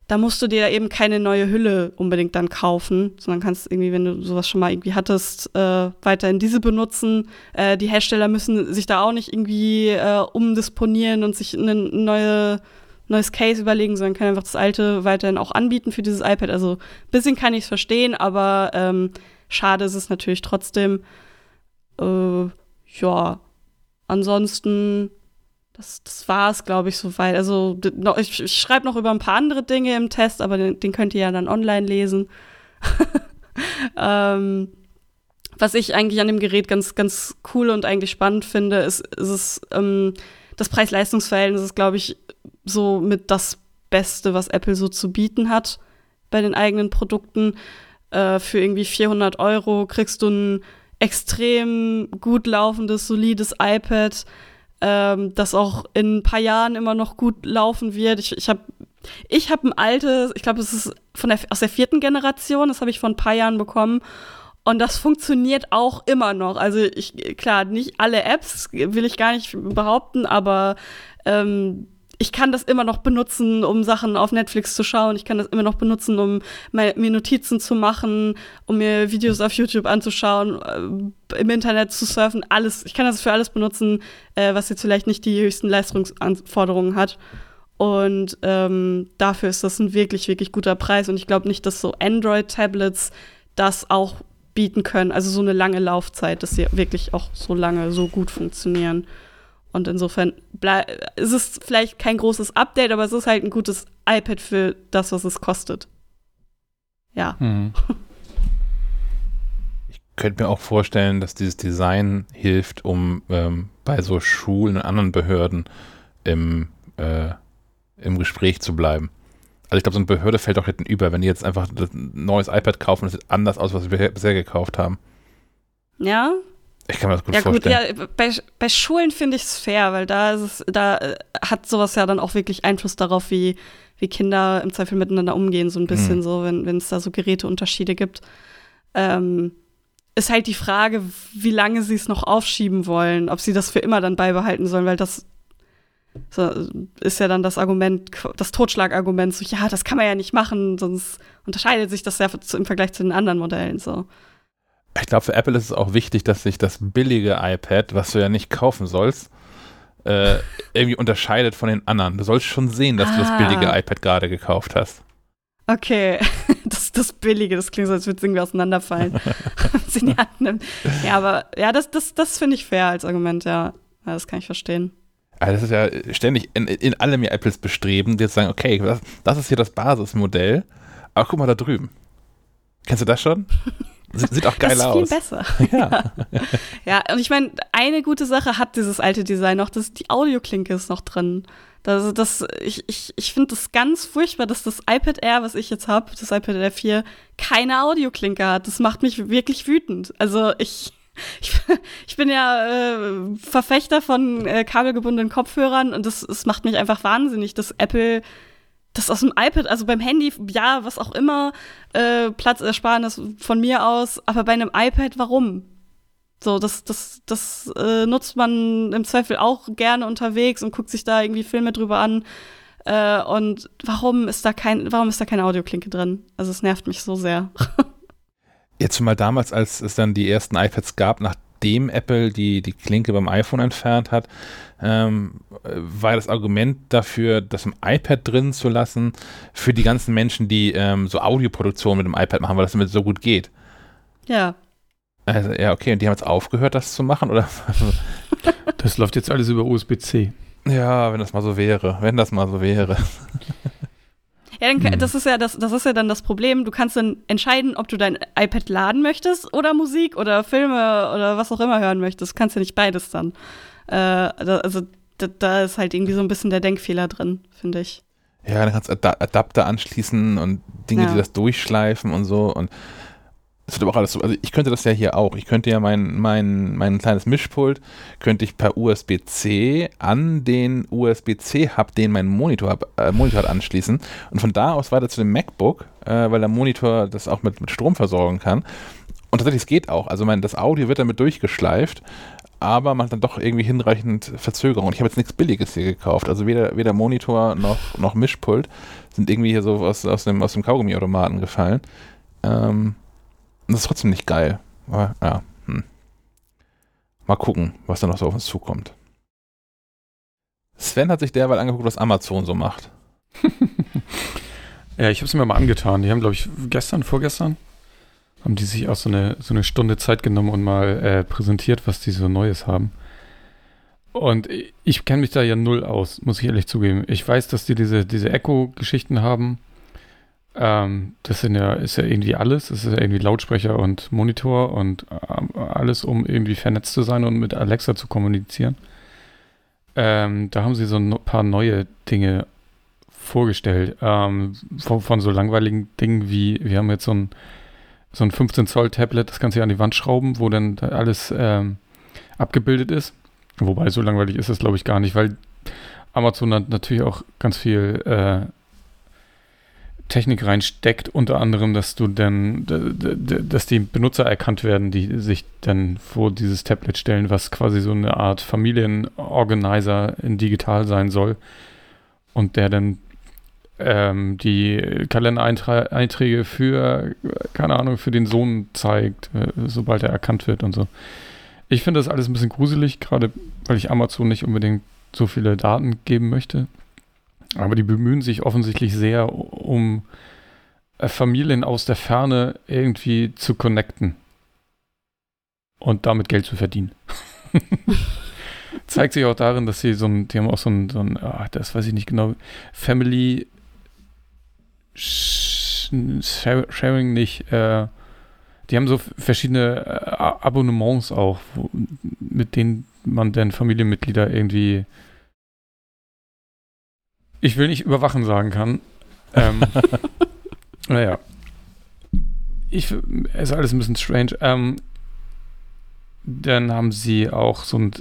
da musst du dir eben keine neue Hülle unbedingt dann kaufen, sondern kannst irgendwie, wenn du sowas schon mal irgendwie hattest, äh, weiterhin diese benutzen. Äh, die Hersteller müssen sich da auch nicht irgendwie äh, umdisponieren und sich ein neue, neues Case überlegen, sondern können einfach das alte weiterhin auch anbieten für dieses iPad. Also ein bisschen kann ich es verstehen, aber ähm, schade ist es natürlich trotzdem. Äh, ja, ansonsten das, das war es, glaube ich, soweit. Also ich, ich schreibe noch über ein paar andere Dinge im Test, aber den, den könnt ihr ja dann online lesen. *laughs* ähm, was ich eigentlich an dem Gerät ganz, ganz cool und eigentlich spannend finde, ist, ist es, ähm, das Preis-Leistungs-Verhältnis ist, glaube ich, so mit das Beste, was Apple so zu bieten hat bei den eigenen Produkten. Äh, für irgendwie 400 Euro kriegst du ein extrem gut laufendes, solides iPad ähm, das auch in ein paar Jahren immer noch gut laufen wird. Ich, ich habe ich hab ein altes, ich glaube, es ist von der, aus der vierten Generation, das habe ich vor ein paar Jahren bekommen. Und das funktioniert auch immer noch. Also ich, klar, nicht alle Apps will ich gar nicht behaupten, aber ähm, ich kann das immer noch benutzen, um Sachen auf Netflix zu schauen. Ich kann das immer noch benutzen, um mir Notizen zu machen, um mir Videos auf YouTube anzuschauen, äh, im Internet zu surfen. Alles. Ich kann das für alles benutzen, äh, was jetzt vielleicht nicht die höchsten Leistungsanforderungen hat. Und ähm, dafür ist das ein wirklich, wirklich guter Preis. Und ich glaube nicht, dass so Android-Tablets das auch bieten können. Also so eine lange Laufzeit, dass sie wirklich auch so lange so gut funktionieren. Und insofern ist es vielleicht kein großes Update, aber es ist halt ein gutes iPad für das, was es kostet. Ja. Mhm. *laughs* Ich könnte mir auch vorstellen, dass dieses Design hilft, um ähm, bei so Schulen und anderen Behörden im, äh, im Gespräch zu bleiben. Also ich glaube, so eine Behörde fällt auch hinten über, wenn die jetzt einfach ein neues iPad kaufen, das sieht anders aus, was sie bisher gekauft haben. Ja, ich kann mir das gut ja, vorstellen. Gut, ja, bei, bei Schulen finde ich es fair, weil da ist es, da äh, hat sowas ja dann auch wirklich Einfluss darauf, wie, wie Kinder im Zweifel miteinander umgehen, so ein bisschen mhm. so, wenn es da so Geräteunterschiede gibt. Ähm, ist halt die Frage, wie lange sie es noch aufschieben wollen, ob sie das für immer dann beibehalten sollen, weil das so, ist ja dann das Argument, das Totschlagargument, so, ja, das kann man ja nicht machen, sonst unterscheidet sich das ja im Vergleich zu den anderen Modellen so ich glaube, für Apple ist es auch wichtig, dass sich das billige iPad, was du ja nicht kaufen sollst, äh, *laughs* irgendwie unterscheidet von den anderen. Du sollst schon sehen, dass ah. du das ah. billige iPad gerade gekauft hast. Okay, *laughs* das ist das Billige, das klingt so, als würde es irgendwie auseinanderfallen. *laughs* ja, aber ja, das, das, das finde ich fair als Argument, ja. ja. Das kann ich verstehen. Also das ist ja ständig in, in allem ja Apples Bestreben, die jetzt sagen, okay, das, das ist hier das Basismodell, aber guck mal da drüben. Kennst du das schon? Sieht auch *laughs* geil aus. Das ist aus. viel besser. *laughs* Ja. *laughs* ja, und ich meine, eine gute Sache hat dieses alte Design noch, dass die Audioklinke ist noch drin. Das, das, ich ich, ich finde das ganz furchtbar, dass das iPad Air, was ich jetzt habe, das iPad Air 4, keine Audioklinke hat. Das macht mich wirklich wütend. Also ich, ich, ich bin ja äh, Verfechter von äh, kabelgebundenen Kopfhörern und das, das macht mich einfach wahnsinnig, dass Apple das aus dem iPad, also beim Handy, ja, was auch immer, äh, Platzersparnis von mir aus, aber bei einem iPad, warum? So, das, das, das äh, nutzt man im Zweifel auch gerne unterwegs und guckt sich da irgendwie Filme drüber an. Äh, und warum ist da kein, warum ist da keine Audioklinke drin? Also es nervt mich so sehr. *laughs* Jetzt mal damals, als es dann die ersten iPads gab, nach nachdem Apple die, die Klinke beim iPhone entfernt hat, ähm, war das Argument dafür, das im iPad drin zu lassen, für die ganzen Menschen, die ähm, so Audioproduktion mit dem iPad machen, weil das damit so gut geht. Ja. Also, ja, okay, und die haben jetzt aufgehört, das zu machen, oder? das läuft jetzt alles über USB-C. Ja, wenn das mal so wäre, wenn das mal so wäre. Ja, dann, hm. das ist ja das, das ist ja dann das Problem. Du kannst dann entscheiden, ob du dein iPad laden möchtest oder Musik oder Filme oder was auch immer hören möchtest. Du kannst ja nicht beides dann. Äh, also da, da, ist halt irgendwie so ein bisschen der Denkfehler drin, finde ich. Ja, dann kannst du Adapter anschließen und Dinge, ja. die das durchschleifen und so und es wird aber auch alles so, also ich könnte das ja hier auch. Ich könnte ja mein, mein, mein kleines Mischpult, könnte ich per USB-C an den USB-C-Hub, den mein Monitor, äh, Monitor hat, anschließen und von da aus weiter zu dem MacBook, äh, weil der Monitor das auch mit, mit Strom versorgen kann. Und tatsächlich, es geht auch. Also mein, das Audio wird damit durchgeschleift, aber man hat dann doch irgendwie hinreichend Verzögerung. Ich habe jetzt nichts Billiges hier gekauft. Also weder, weder Monitor noch, noch Mischpult sind irgendwie hier so aus, aus dem, aus dem Kaugummiautomaten gefallen. Ähm, das ist trotzdem nicht geil. Aber ja, hm. Mal gucken, was da noch so auf uns zukommt. Sven hat sich derweil angeguckt, was Amazon so macht. *laughs* ja, ich habe es mir mal angetan. Die haben, glaube ich, gestern, vorgestern, haben die sich auch so eine, so eine Stunde Zeit genommen und mal äh, präsentiert, was die so Neues haben. Und ich kenne mich da ja null aus, muss ich ehrlich zugeben. Ich weiß, dass die diese, diese Echo-Geschichten haben. Ähm, das sind ja, ist ja irgendwie alles. Das ist ja irgendwie Lautsprecher und Monitor und äh, alles, um irgendwie vernetzt zu sein und mit Alexa zu kommunizieren. Ähm, da haben sie so ein paar neue Dinge vorgestellt. Ähm, von, von, so langweiligen Dingen wie, wir haben jetzt so ein, so ein 15 Zoll Tablet, das kannst du ja an die Wand schrauben, wo dann da alles ähm, abgebildet ist. Wobei so langweilig ist das, glaube ich, gar nicht, weil Amazon hat natürlich auch ganz viel äh, Technik reinsteckt, unter anderem, dass du dann, dass die Benutzer erkannt werden, die sich dann vor dieses Tablet stellen, was quasi so eine Art Familienorganizer in digital sein soll und der dann ähm, die Kalendereinträge für, keine Ahnung, für den Sohn zeigt, äh, sobald er erkannt wird und so. Ich finde das alles ein bisschen gruselig, gerade weil ich Amazon nicht unbedingt so viele Daten geben möchte. Aber die bemühen sich offensichtlich sehr, um äh, Familien aus der Ferne irgendwie zu connecten und damit Geld zu verdienen. *laughs* Zeigt sich auch darin, dass sie so ein, die haben auch so ein, so ein ach, das weiß ich nicht genau, Family Sharing nicht, äh, die haben so verschiedene äh, Abonnements auch, wo, mit denen man dann Familienmitglieder irgendwie ich will nicht überwachen sagen kann. Ähm, *laughs* naja. Ich, ist alles ein bisschen strange. Ähm, dann haben sie auch so ein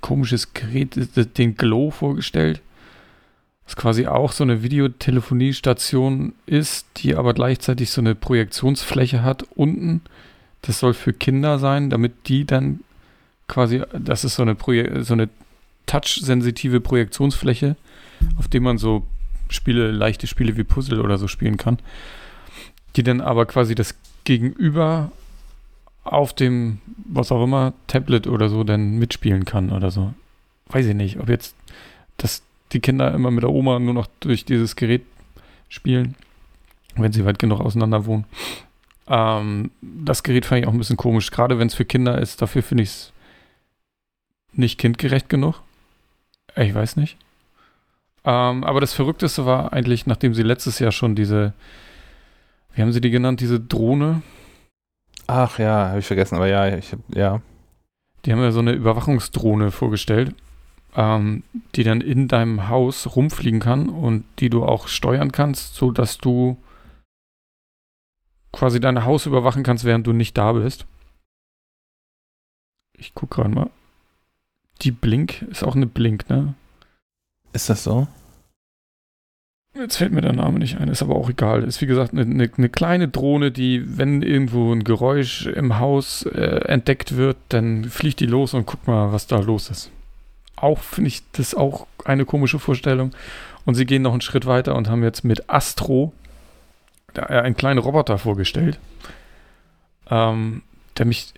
komisches Gerät, den Glow vorgestellt. Was quasi auch so eine Videotelefoniestation ist, die aber gleichzeitig so eine Projektionsfläche hat unten. Das soll für Kinder sein, damit die dann quasi, das ist so eine, Proje so eine touch-sensitive Projektionsfläche, auf dem man so Spiele, leichte Spiele wie Puzzle oder so spielen kann, die dann aber quasi das Gegenüber auf dem, was auch immer, Tablet oder so dann mitspielen kann oder so. Weiß ich nicht, ob jetzt dass die Kinder immer mit der Oma nur noch durch dieses Gerät spielen, wenn sie weit genug auseinander wohnen. Ähm, das Gerät fand ich auch ein bisschen komisch, gerade wenn es für Kinder ist. Dafür finde ich es nicht kindgerecht genug. Ich weiß nicht. Ähm, aber das Verrückteste war eigentlich, nachdem sie letztes Jahr schon diese, wie haben sie die genannt, diese Drohne? Ach ja, habe ich vergessen, aber ja, ich, ja. Die haben ja so eine Überwachungsdrohne vorgestellt, ähm, die dann in deinem Haus rumfliegen kann und die du auch steuern kannst, sodass du quasi dein Haus überwachen kannst, während du nicht da bist. Ich gucke gerade mal. Die Blink ist auch eine Blink, ne? Ist das so? Jetzt fällt mir der Name nicht ein, ist aber auch egal. Ist wie gesagt eine, eine, eine kleine Drohne, die, wenn irgendwo ein Geräusch im Haus äh, entdeckt wird, dann fliegt die los und guckt mal, was da los ist. Auch finde ich das auch eine komische Vorstellung. Und sie gehen noch einen Schritt weiter und haben jetzt mit Astro äh, einen kleinen Roboter vorgestellt, ähm, der mich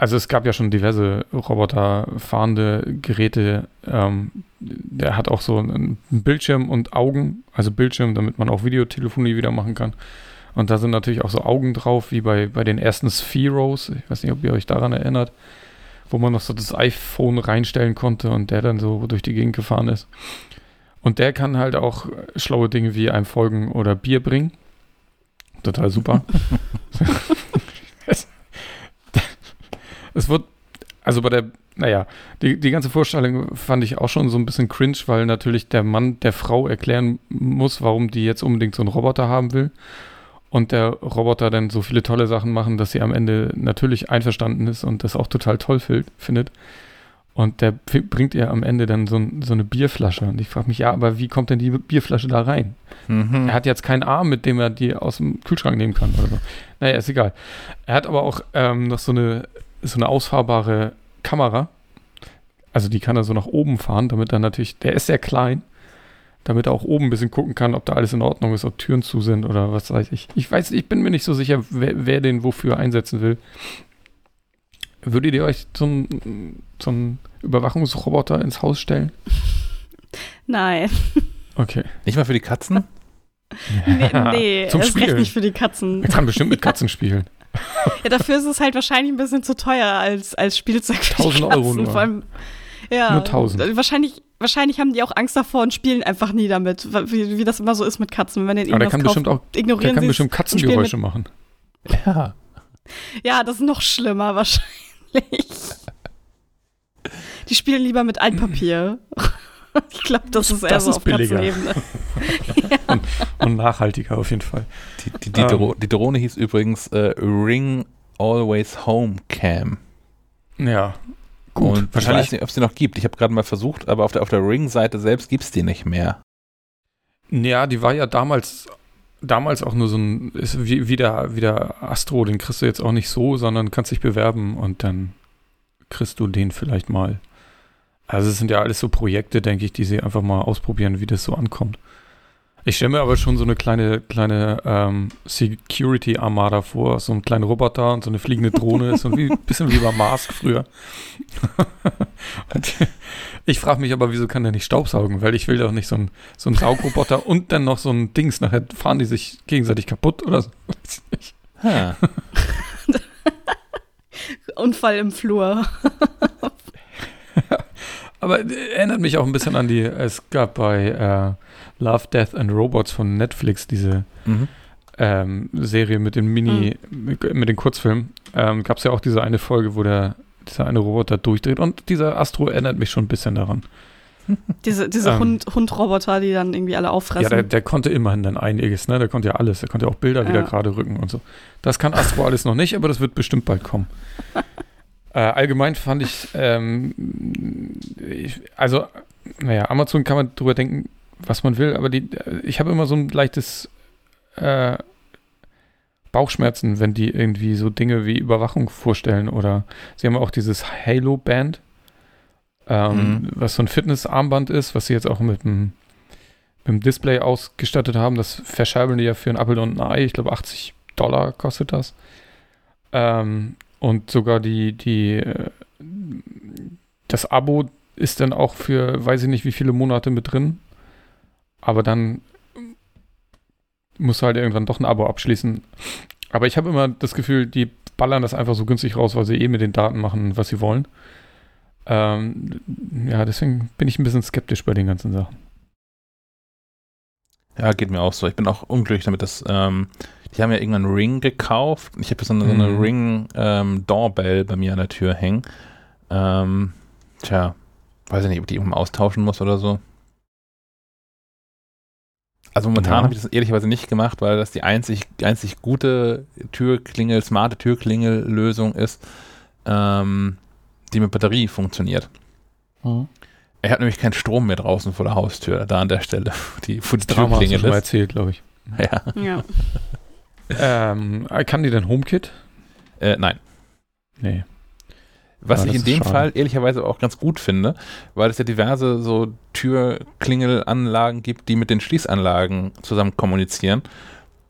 also es gab ja schon diverse roboterfahrende Geräte. Ähm, der hat auch so einen Bildschirm und Augen, also Bildschirm, damit man auch Videotelefonie wieder machen kann. Und da sind natürlich auch so Augen drauf, wie bei, bei den ersten Spheros. Ich weiß nicht, ob ihr euch daran erinnert, wo man noch so das iPhone reinstellen konnte und der dann so durch die Gegend gefahren ist. Und der kann halt auch schlaue Dinge wie einem folgen oder Bier bringen. Total super. *laughs* es wird, also bei der, naja, die, die ganze Vorstellung fand ich auch schon so ein bisschen cringe, weil natürlich der Mann der Frau erklären muss, warum die jetzt unbedingt so einen Roboter haben will. Und der Roboter dann so viele tolle Sachen machen, dass sie am Ende natürlich einverstanden ist und das auch total toll findet. Und der bringt ihr am Ende dann so, so eine Bierflasche. Und ich frage mich, ja, aber wie kommt denn die Bierflasche da rein? Mhm. Er hat jetzt keinen Arm, mit dem er die aus dem Kühlschrank nehmen kann oder so. Naja, ist egal. Er hat aber auch ähm, noch so eine so eine ausfahrbare Kamera. Also die kann er so nach oben fahren, damit er natürlich, der ist sehr klein, damit er auch oben ein bisschen gucken kann, ob da alles in Ordnung ist, ob Türen zu sind oder was weiß ich. Ich weiß, ich bin mir nicht so sicher, wer, wer den wofür einsetzen will. Würdet ihr euch so einen, so einen Überwachungsroboter ins Haus stellen? Nein. Okay. Nicht mal für die Katzen? Nee, nee *laughs* Zum Spielen. nicht für die Katzen. Er kann bestimmt mit *laughs* Katzen spielen. Ja, dafür ist es halt wahrscheinlich ein bisschen zu teuer als, als Spielzeug für 1000 Katzen. Euro nur. Vor allem, ja, Nur 1000. Wahrscheinlich, wahrscheinlich haben die auch Angst davor und spielen einfach nie damit, wie, wie das immer so ist mit Katzen. Wenn den Aber der kann kauft, bestimmt auch, ignorieren der kann bestimmt Katzengeräusche machen. Ja. Ja, das ist noch schlimmer *laughs* wahrscheinlich. Die spielen lieber mit Altpapier. *laughs* Ich glaube, das ist eher Das so auf billiger. *laughs* Katzenebene. und, und nachhaltiger auf jeden Fall. Die, die, die, Ähm. Dro die Drohne hieß übrigens äh, Ring Always Home Cam. Ja. Gut, und ich wahrscheinlich- weiß nicht, ob es die noch gibt. Ich habe gerade mal versucht, aber auf der, auf der Ring-Seite selbst gibt es die nicht mehr. Ja, die war ja damals, damals auch nur so ein, ist wie, wie, der, wie der Astro, den kriegst du jetzt auch nicht so, sondern kannst dich bewerben und dann kriegst du den vielleicht mal. Also es sind ja alles so Projekte, denke ich, die sie einfach mal ausprobieren, wie das so ankommt. Ich stelle mir aber schon so eine kleine, kleine ähm, Security-Armada vor, so ein kleiner Roboter und so eine fliegende Drohne, so ein *laughs* bisschen wie bei Mask früher. *laughs* ich frage mich aber, wieso kann der nicht Staubsaugen? Weil ich will doch nicht so ein, so ein Saugroboter und dann noch so ein Dings. Nachher fahren die sich gegenseitig kaputt oder so. Weiß ich nicht. Ha. *laughs* Unfall im Flur. Aber äh, erinnert mich auch ein bisschen an die, es gab bei äh, Love, Death and Robots von Netflix diese Mhm. ähm, Serie mit den Mini, mit, mit den Kurzfilmen. Ähm, gab es ja auch diese eine Folge, wo der, dieser eine Roboter durchdreht und dieser Astro erinnert mich schon ein bisschen daran. *laughs* Diese, diese Ähm. Hund, Hundroboter, die dann irgendwie alle auffressen. Ja, der, der konnte immerhin dann einiges, ne? Der konnte ja alles. Der konnte ja auch Bilder wieder Ja. gerade rücken und so. Das kann Astro alles noch nicht, aber das wird bestimmt bald kommen. *laughs* äh, allgemein fand ich, ähm, ich, also, naja, Amazon kann man drüber denken, was man will, aber die, ich habe immer so ein leichtes äh, Bauchschmerzen, wenn die irgendwie so Dinge wie Überwachung vorstellen oder sie haben auch dieses Halo-Band, ähm, Mhm. was so ein Fitnessarmband ist, was sie jetzt auch mit dem Display ausgestattet haben. Das verschalben die ja für ein Apple und ein Ei. Ich glaube, 80 Dollar kostet das. Ähm, und sogar die, die, äh, das Abo ist dann auch für, weiß ich nicht, wie viele Monate mit drin. Aber dann musst du halt irgendwann doch ein Abo abschließen. Aber ich habe immer das Gefühl, die ballern das einfach so günstig raus, weil sie eh mit den Daten machen, was sie wollen. Ähm, ja, deswegen bin ich ein bisschen skeptisch bei den ganzen Sachen. Ja, geht mir auch so. Ich bin auch unglücklich damit, dass ähm, die haben ja irgendwann einen Ring gekauft. Ich habe so eine, so eine Mhm. Ring ähm, bei mir an der Tür hängen. Ähm, tja, weiß ich nicht, ob die irgendwann austauschen muss oder so. Also momentan Ja. habe ich das ehrlicherweise nicht gemacht, weil das die einzig, einzig gute Türklingel, smarte Türklingel-Lösung ist, ähm, die mit Batterie funktioniert. Er hat nämlich keinen Strom mehr draußen vor der Haustür, da an der Stelle, wo *laughs* die, wo die Drama hast du Türklingel schon mal erzählt, glaube ich. Ja. ja. Ähm, kann die denn HomeKit? Äh, nein. Nee. Was Ja, ich in dem schade. Fall ehrlicherweise auch ganz gut finde, weil es ja diverse so Türklingelanlagen gibt, die mit den Schließanlagen zusammen kommunizieren.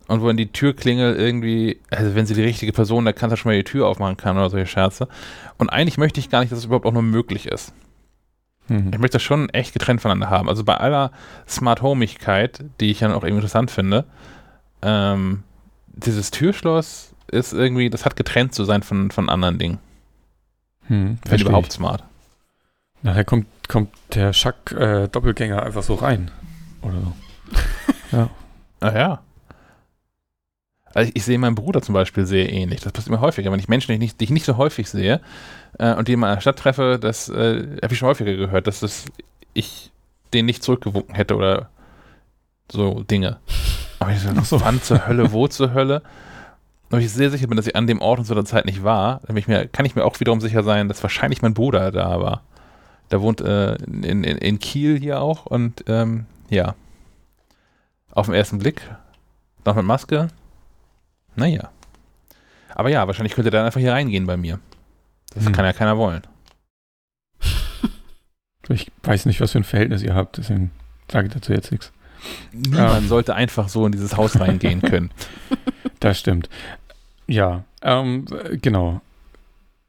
und wenn die Türklingel irgendwie, also wenn sie die richtige Person, da kann, schon mal die Tür aufmachen kann oder solche Scherze. Und eigentlich möchte ich gar nicht, dass es überhaupt auch nur möglich ist. Mhm. Ich möchte das schon echt getrennt voneinander haben. Also bei aller Smart Homigkeit, die ich ja auch irgendwie interessant finde, ähm, dieses Türschloss ist irgendwie, das hat getrennt zu sein von, von anderen Dingen. Hm, Wenn überhaupt smart. Nachher kommt, kommt der Schack-Doppelgänger äh, einfach so rein. Oder so. *laughs* ja. Ach ja. Also ich, sehe meinen Bruder zum Beispiel sehr ähnlich. Das passiert mir häufiger. Wenn ich Menschen, die ich nicht, die ich nicht so häufig sehe äh, und die in meiner Stadt treffe, das äh, habe ich schon häufiger gehört, dass das ich den nicht zurückgewunken hätte oder so Dinge. Aber ich so, so. wann zur Hölle, wo zur Hölle? Und ich sehr sicher bin, dass ich an dem Ort und zu der Zeit nicht war, dann ich mir, kann ich mir auch wiederum sicher sein, dass wahrscheinlich mein Bruder da war. Der wohnt äh, in, in, in Kiel hier auch und ähm, ja. Auf den ersten Blick, noch mit Maske, naja. Aber ja, wahrscheinlich könnte er dann einfach hier reingehen bei mir. Das hm. kann ja keiner wollen. Ich weiß nicht, was für ein Verhältnis ihr habt, deswegen sage ich dazu jetzt nichts. Niemand ähm. sollte einfach so in dieses Haus reingehen können. *laughs* *laughs* Das stimmt. Ja, ähm, genau.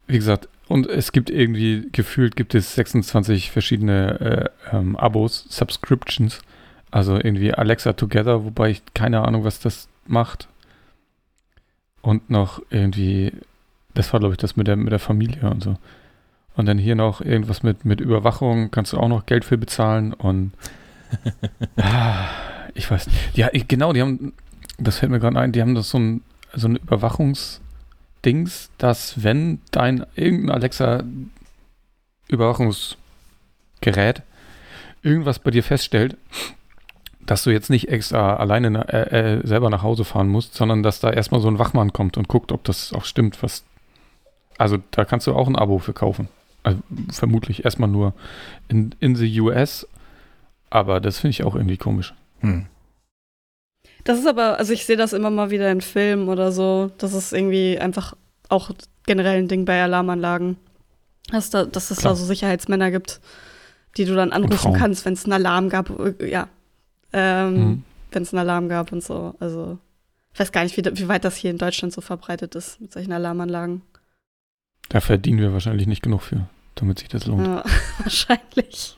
Wie gesagt, und es gibt irgendwie, gefühlt gibt es 26 verschiedene äh, ähm, Abos, Subscriptions. Also irgendwie Alexa Together, wobei ich keine Ahnung, was das macht. Und noch irgendwie, das war glaube ich das mit der, mit der Familie und so. Und dann hier noch irgendwas mit, mit Überwachung, kannst du auch noch Geld für bezahlen und *laughs* ah, ich weiß nicht. Ja, genau, die haben, das fällt mir gerade ein, die haben das so ein, so ein Überwachungsdings, dass wenn dein irgendein Alexa Überwachungsgerät irgendwas bei dir feststellt, dass du jetzt nicht extra alleine äh, äh, selber nach Hause fahren musst, sondern dass da erstmal so ein Wachmann kommt und guckt, ob das auch stimmt, was. Also da kannst du auch ein Abo für kaufen. Also, vermutlich erstmal nur in, in the US, aber das finde ich auch irgendwie komisch. Hm. Das ist aber, also ich sehe das immer mal wieder in Filmen oder so. Das ist irgendwie einfach auch generell ein Ding bei Alarmanlagen. Dass, da, dass es Klar. da so Sicherheitsmänner gibt, die du dann anrufen kannst, wenn es einen Alarm gab. Ja, ähm, mhm. wenn es einen Alarm gab und so. Also ich weiß gar nicht, wie, wie weit das hier in Deutschland so verbreitet ist mit solchen Alarmanlagen. Da verdienen wir wahrscheinlich nicht genug für, damit sich das lohnt. Ja, *laughs* wahrscheinlich.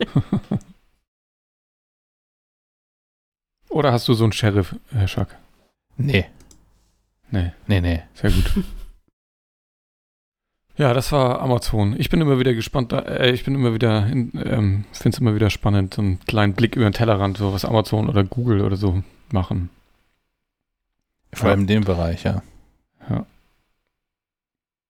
Oder hast du so einen Sheriff, Herr Schack? Nee. Nee. Nee, nee. Sehr gut. Ja, das war Amazon. Ich bin immer wieder gespannt, äh, ich bin immer wieder, ähm, finde es immer wieder spannend, so einen kleinen Blick über den Tellerrand, so was Amazon oder Google oder so machen. Vor allem in dem Bereich, ja. Ja.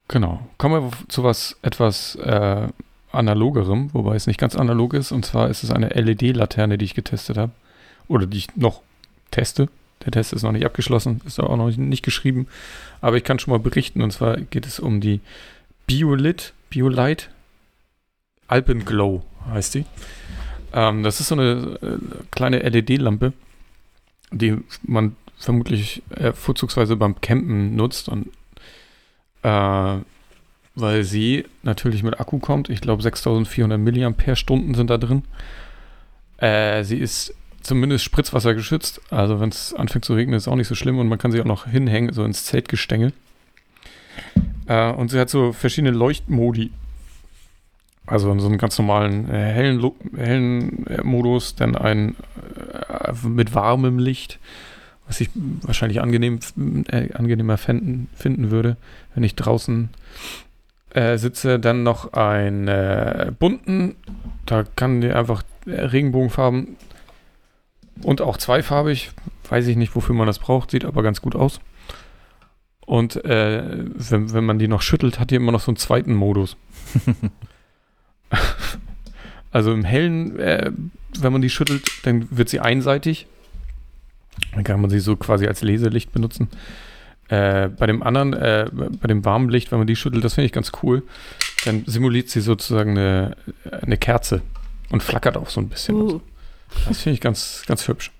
Genau. Kommen wir zu was etwas äh, analogerem, wobei es nicht ganz analog ist. Und zwar ist es eine LED-Laterne, die ich getestet habe. Oder die ich noch teste. Der Test ist noch nicht abgeschlossen, ist auch noch nicht geschrieben. Aber ich kann schon mal berichten. Und zwar geht es um die Biolit, Biolite, Alpenglow heißt die. Ähm, das ist so eine äh, kleine LED-Lampe, die man vermutlich äh, vorzugsweise beim Campen nutzt und äh, weil sie natürlich mit Akku kommt. Ich glaube 6400 mAh sind da drin. Äh, sie ist zumindest Spritzwasser geschützt. Also wenn es anfängt zu regnen, ist auch nicht so schlimm und man kann sie auch noch hinhängen, so ins Zeltgestänge. Äh, und sie hat so verschiedene Leuchtmodi. Also so einen ganz normalen äh, hellen, hellen äh, Modus, dann einen äh, mit warmem Licht, was ich wahrscheinlich angenehm, äh, angenehmer finden, finden würde, wenn ich draußen äh, sitze. Dann noch einen bunten, da kann die einfach Regenbogenfarben und auch zweifarbig. Weiß ich nicht, wofür man das braucht, sieht aber ganz gut aus. Und äh, wenn, wenn man die noch schüttelt, hat die immer noch so einen zweiten Modus. *laughs* also im hellen, äh, wenn man die schüttelt, dann wird sie einseitig. Dann kann man sie so quasi als Leselicht benutzen. Äh, bei dem anderen, äh, bei dem warmen Licht, wenn man die schüttelt, das finde ich ganz cool. Dann simuliert sie sozusagen eine, eine Kerze und flackert auch so ein bisschen. Uh. Das finde ich ganz, ganz hübsch.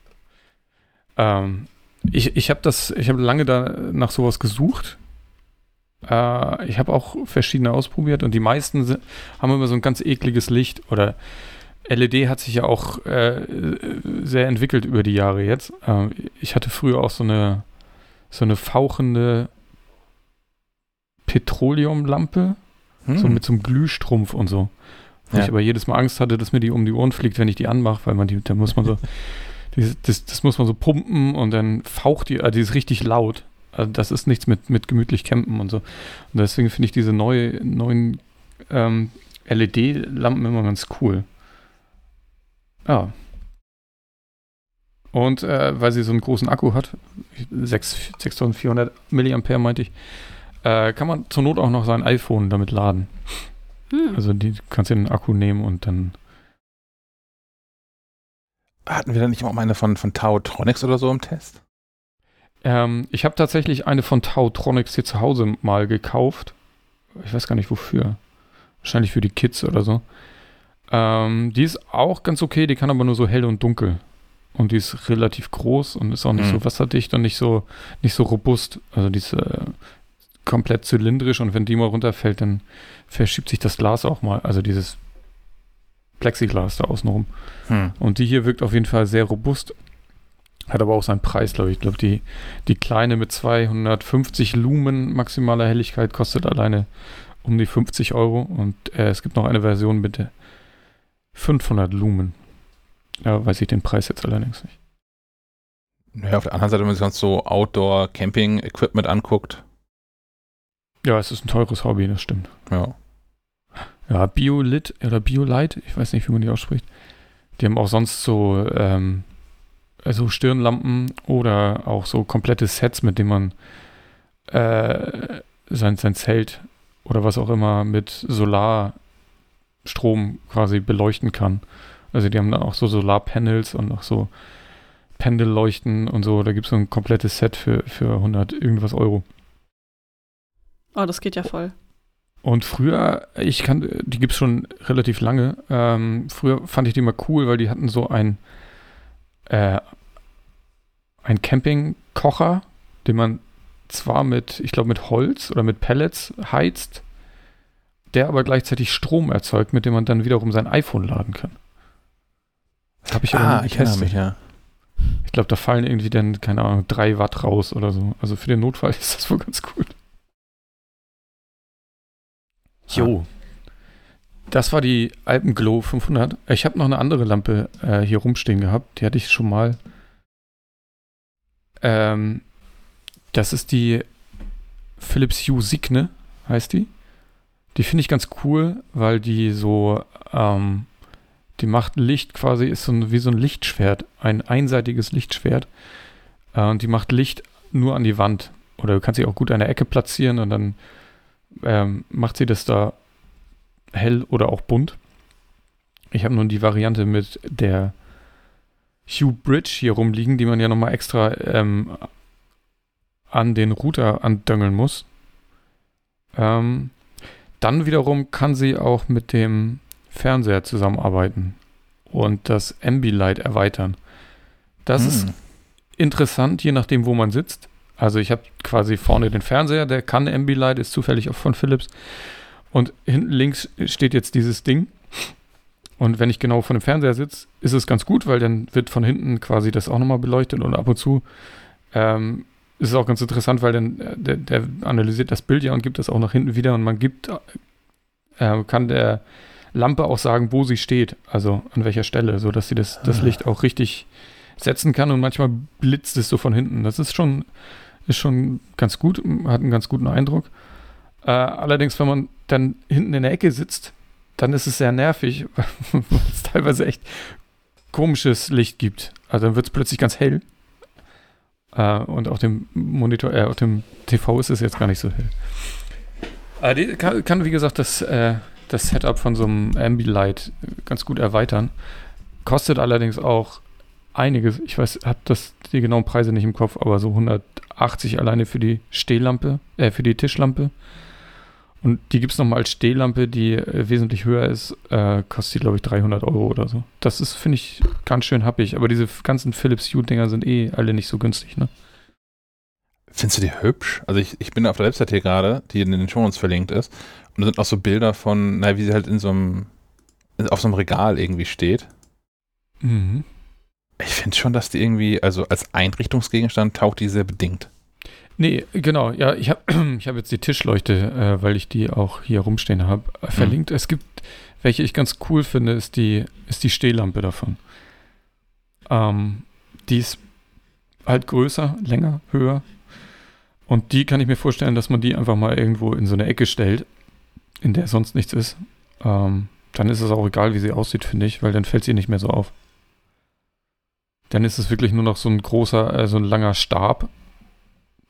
Ähm, ich, ich habe das, ich habe lange da nach sowas gesucht. Äh, ich habe auch verschiedene ausprobiert und die meisten sind, haben immer so ein ganz ekliges Licht oder LED hat sich ja auch äh, sehr entwickelt über die Jahre jetzt. Äh, ich hatte früher auch so eine so eine fauchende Petroleumlampe, Hm. so mit so einem Glühstrumpf und so. Wo Ja. ich aber jedes Mal Angst hatte, dass mir die um die Ohren fliegt, wenn ich die anmache, weil man die, da muss man so, *laughs* dieses- das, das muss man so pumpen und dann faucht die, also die ist richtig laut. Also das ist nichts mit, mit gemütlich campen und so. Und deswegen finde ich diese neue, neuen ähm, LED-Lampen immer ganz cool. Ja. Und äh, weil sie so einen großen Akku hat, 6 6400 Milliampere meinte ich, äh, kann man zur Not auch noch sein iPhone damit laden. Hm. Also die du kannst den Akku nehmen und dann. Hatten wir da nicht auch mal eine von, von Tautronics oder so im Test? Ähm, ich habe tatsächlich eine von Tautronics hier zu Hause mal gekauft. Ich weiß gar nicht wofür. Wahrscheinlich für die Kids oder so. Ähm, die ist auch ganz okay, die kann aber nur so hell und dunkel. Und die ist relativ groß und ist auch nicht Mhm. so wasserdicht und nicht so, nicht so robust. Also die ist äh, komplett zylindrisch und wenn die mal runterfällt, dann verschiebt sich das Glas auch mal. Also dieses Plexiglas da außenrum. Hm. Und die hier wirkt auf jeden Fall sehr robust. Hat aber auch seinen Preis, glaube ich. Ich glaube, die, die kleine mit 250 Lumen maximaler Helligkeit kostet alleine um die 50 Euro. Und äh, es gibt noch eine Version mit äh, 500 Lumen. Ja, weiß ich den Preis jetzt allerdings nicht. Ja, auf der anderen Seite, wenn man sich sonst so Outdoor-Camping-Equipment anguckt, Ja, es ist ein teures Hobby, das stimmt. ja. Ja, Biolit oder Biolite, ich weiß nicht, wie man die ausspricht. Die haben auch sonst so, ähm, also Stirnlampen oder auch so komplette Sets, mit denen man äh, sein, sein Zelt oder was auch immer mit Solarstrom quasi beleuchten kann. Also die haben dann auch so Solarpanels und auch so Pendelleuchten und so. Da gibt es so ein komplettes Set für, für 100 irgendwas Euro. Oh, das geht ja voll. Und früher, ich kann, die gibt es schon relativ lange. Ähm, früher fand ich die immer cool, weil die hatten so ein, äh, ein Campingkocher, den man zwar mit, ich glaube, mit Holz oder mit Pellets heizt, der aber gleichzeitig Strom erzeugt, mit dem man dann wiederum sein iPhone laden kann. Das habe ich aber Ah, nie ich getestet. mich, ja. Ich glaube, da fallen irgendwie dann, keine Ahnung, drei Watt raus oder so. Also für den Notfall *laughs* ist das wohl ganz gut. Jo. Das war die Alpenglow 500. Ich habe noch eine andere Lampe äh, hier rumstehen gehabt. Die hatte ich schon mal. Ähm, das ist die Philips Hue Signe, heißt die. Die finde ich ganz cool, weil die so, ähm, die macht Licht quasi, ist so ein, wie so ein Lichtschwert, ein einseitiges Lichtschwert. Äh, und die macht Licht nur an die Wand. Oder du kannst sie auch gut an der Ecke platzieren und dann ähm, macht sie das da hell oder auch bunt. Ich habe nun die Variante mit der Hue Bridge hier rumliegen, die man ja nochmal extra ähm, an den Router andöngeln muss. Ähm, dann wiederum kann sie auch mit dem Fernseher zusammenarbeiten und das Ambilight erweitern. Das ist Hm. interessant, je nachdem, wo man sitzt. Also ich habe quasi vorne den Fernseher, der kann Ambilight, ist zufällig auch von Philips. Und hinten links steht jetzt dieses Ding. Und wenn ich genau vor dem Fernseher sitze, ist es ganz gut, weil dann wird von hinten quasi das auch nochmal beleuchtet und ab und zu ähm, ist es auch ganz interessant, weil dann äh, der, der analysiert das Bild ja und gibt das auch nach hinten wieder und man gibt, äh, kann der Lampe auch sagen, wo sie steht, also an welcher Stelle, sodass sie das, das Ah. Licht auch richtig setzen kann und manchmal blitzt es so von hinten. Das ist schon, ist schon ganz gut, hat einen ganz guten Eindruck. Äh, allerdings, wenn man dann hinten in der Ecke sitzt, dann ist es sehr nervig, *laughs* weil es teilweise echt komisches Licht gibt. Also dann wird es plötzlich ganz hell. Äh, und auf dem Monitor, äh, auf dem TV ist es jetzt gar nicht so hell. Äh, die kann, kann, wie gesagt, das, äh, das Setup von so einem Ambilight ganz gut erweitern. Kostet allerdings auch einiges. Ich weiß, habe das die genauen Preise nicht im Kopf, aber so 180 alleine für die Stehlampe, äh, für die Tischlampe. Und die gibt es nochmal als Stehlampe, die äh, wesentlich höher ist, äh, kostet glaube ich, 300 Euro oder so. Das ist, finde ich, ganz schön happig. Aber diese ganzen Philips Hue-Dinger sind eh alle nicht so günstig, ne? Findest du die hübsch? Also ich, ich bin auf der Website hier gerade, die in den Show uns verlinkt ist. Und da sind auch so Bilder von, naja, wie sie halt in so einem, auf so einem Regal irgendwie steht. Mhm. Ich finde schon, dass die irgendwie, also als Einrichtungsgegenstand taucht die sehr bedingt. Nee, genau. Ja, ich habe *clears throat* ich hab jetzt die Tischleuchte, äh, weil ich die auch hier rumstehen habe, äh, verlinkt. Es gibt, welche ich ganz cool finde, ist die, ist die Stehlampe davon. Ähm, die ist halt größer, länger, höher. Und die kann ich mir vorstellen, dass man die einfach mal irgendwo in so eine Ecke stellt, in der sonst nichts ist. Ähm, dann ist es auch egal, wie sie aussieht, finde ich, weil dann fällt sie nicht mehr so auf. Dann ist es wirklich nur noch so ein großer, äh, so ein langer Stab,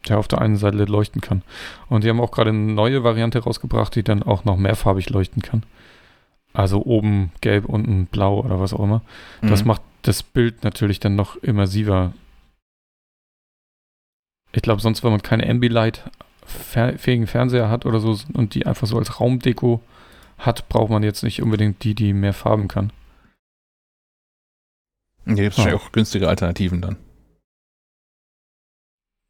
der auf der einen Seite leuchten kann. Und die haben auch gerade eine neue Variante rausgebracht, die dann auch noch mehrfarbig leuchten kann. Also oben gelb, unten blau oder was auch immer. Mhm. Das macht das Bild natürlich dann noch immersiver. Ich glaube, sonst, wenn man keine Ambilight-fähigen Fernseher hat oder so und die einfach so als Raumdeko hat, braucht man jetzt nicht unbedingt die, die mehr Farben kann. Hier gibt es ja. auch günstige Alternativen dann.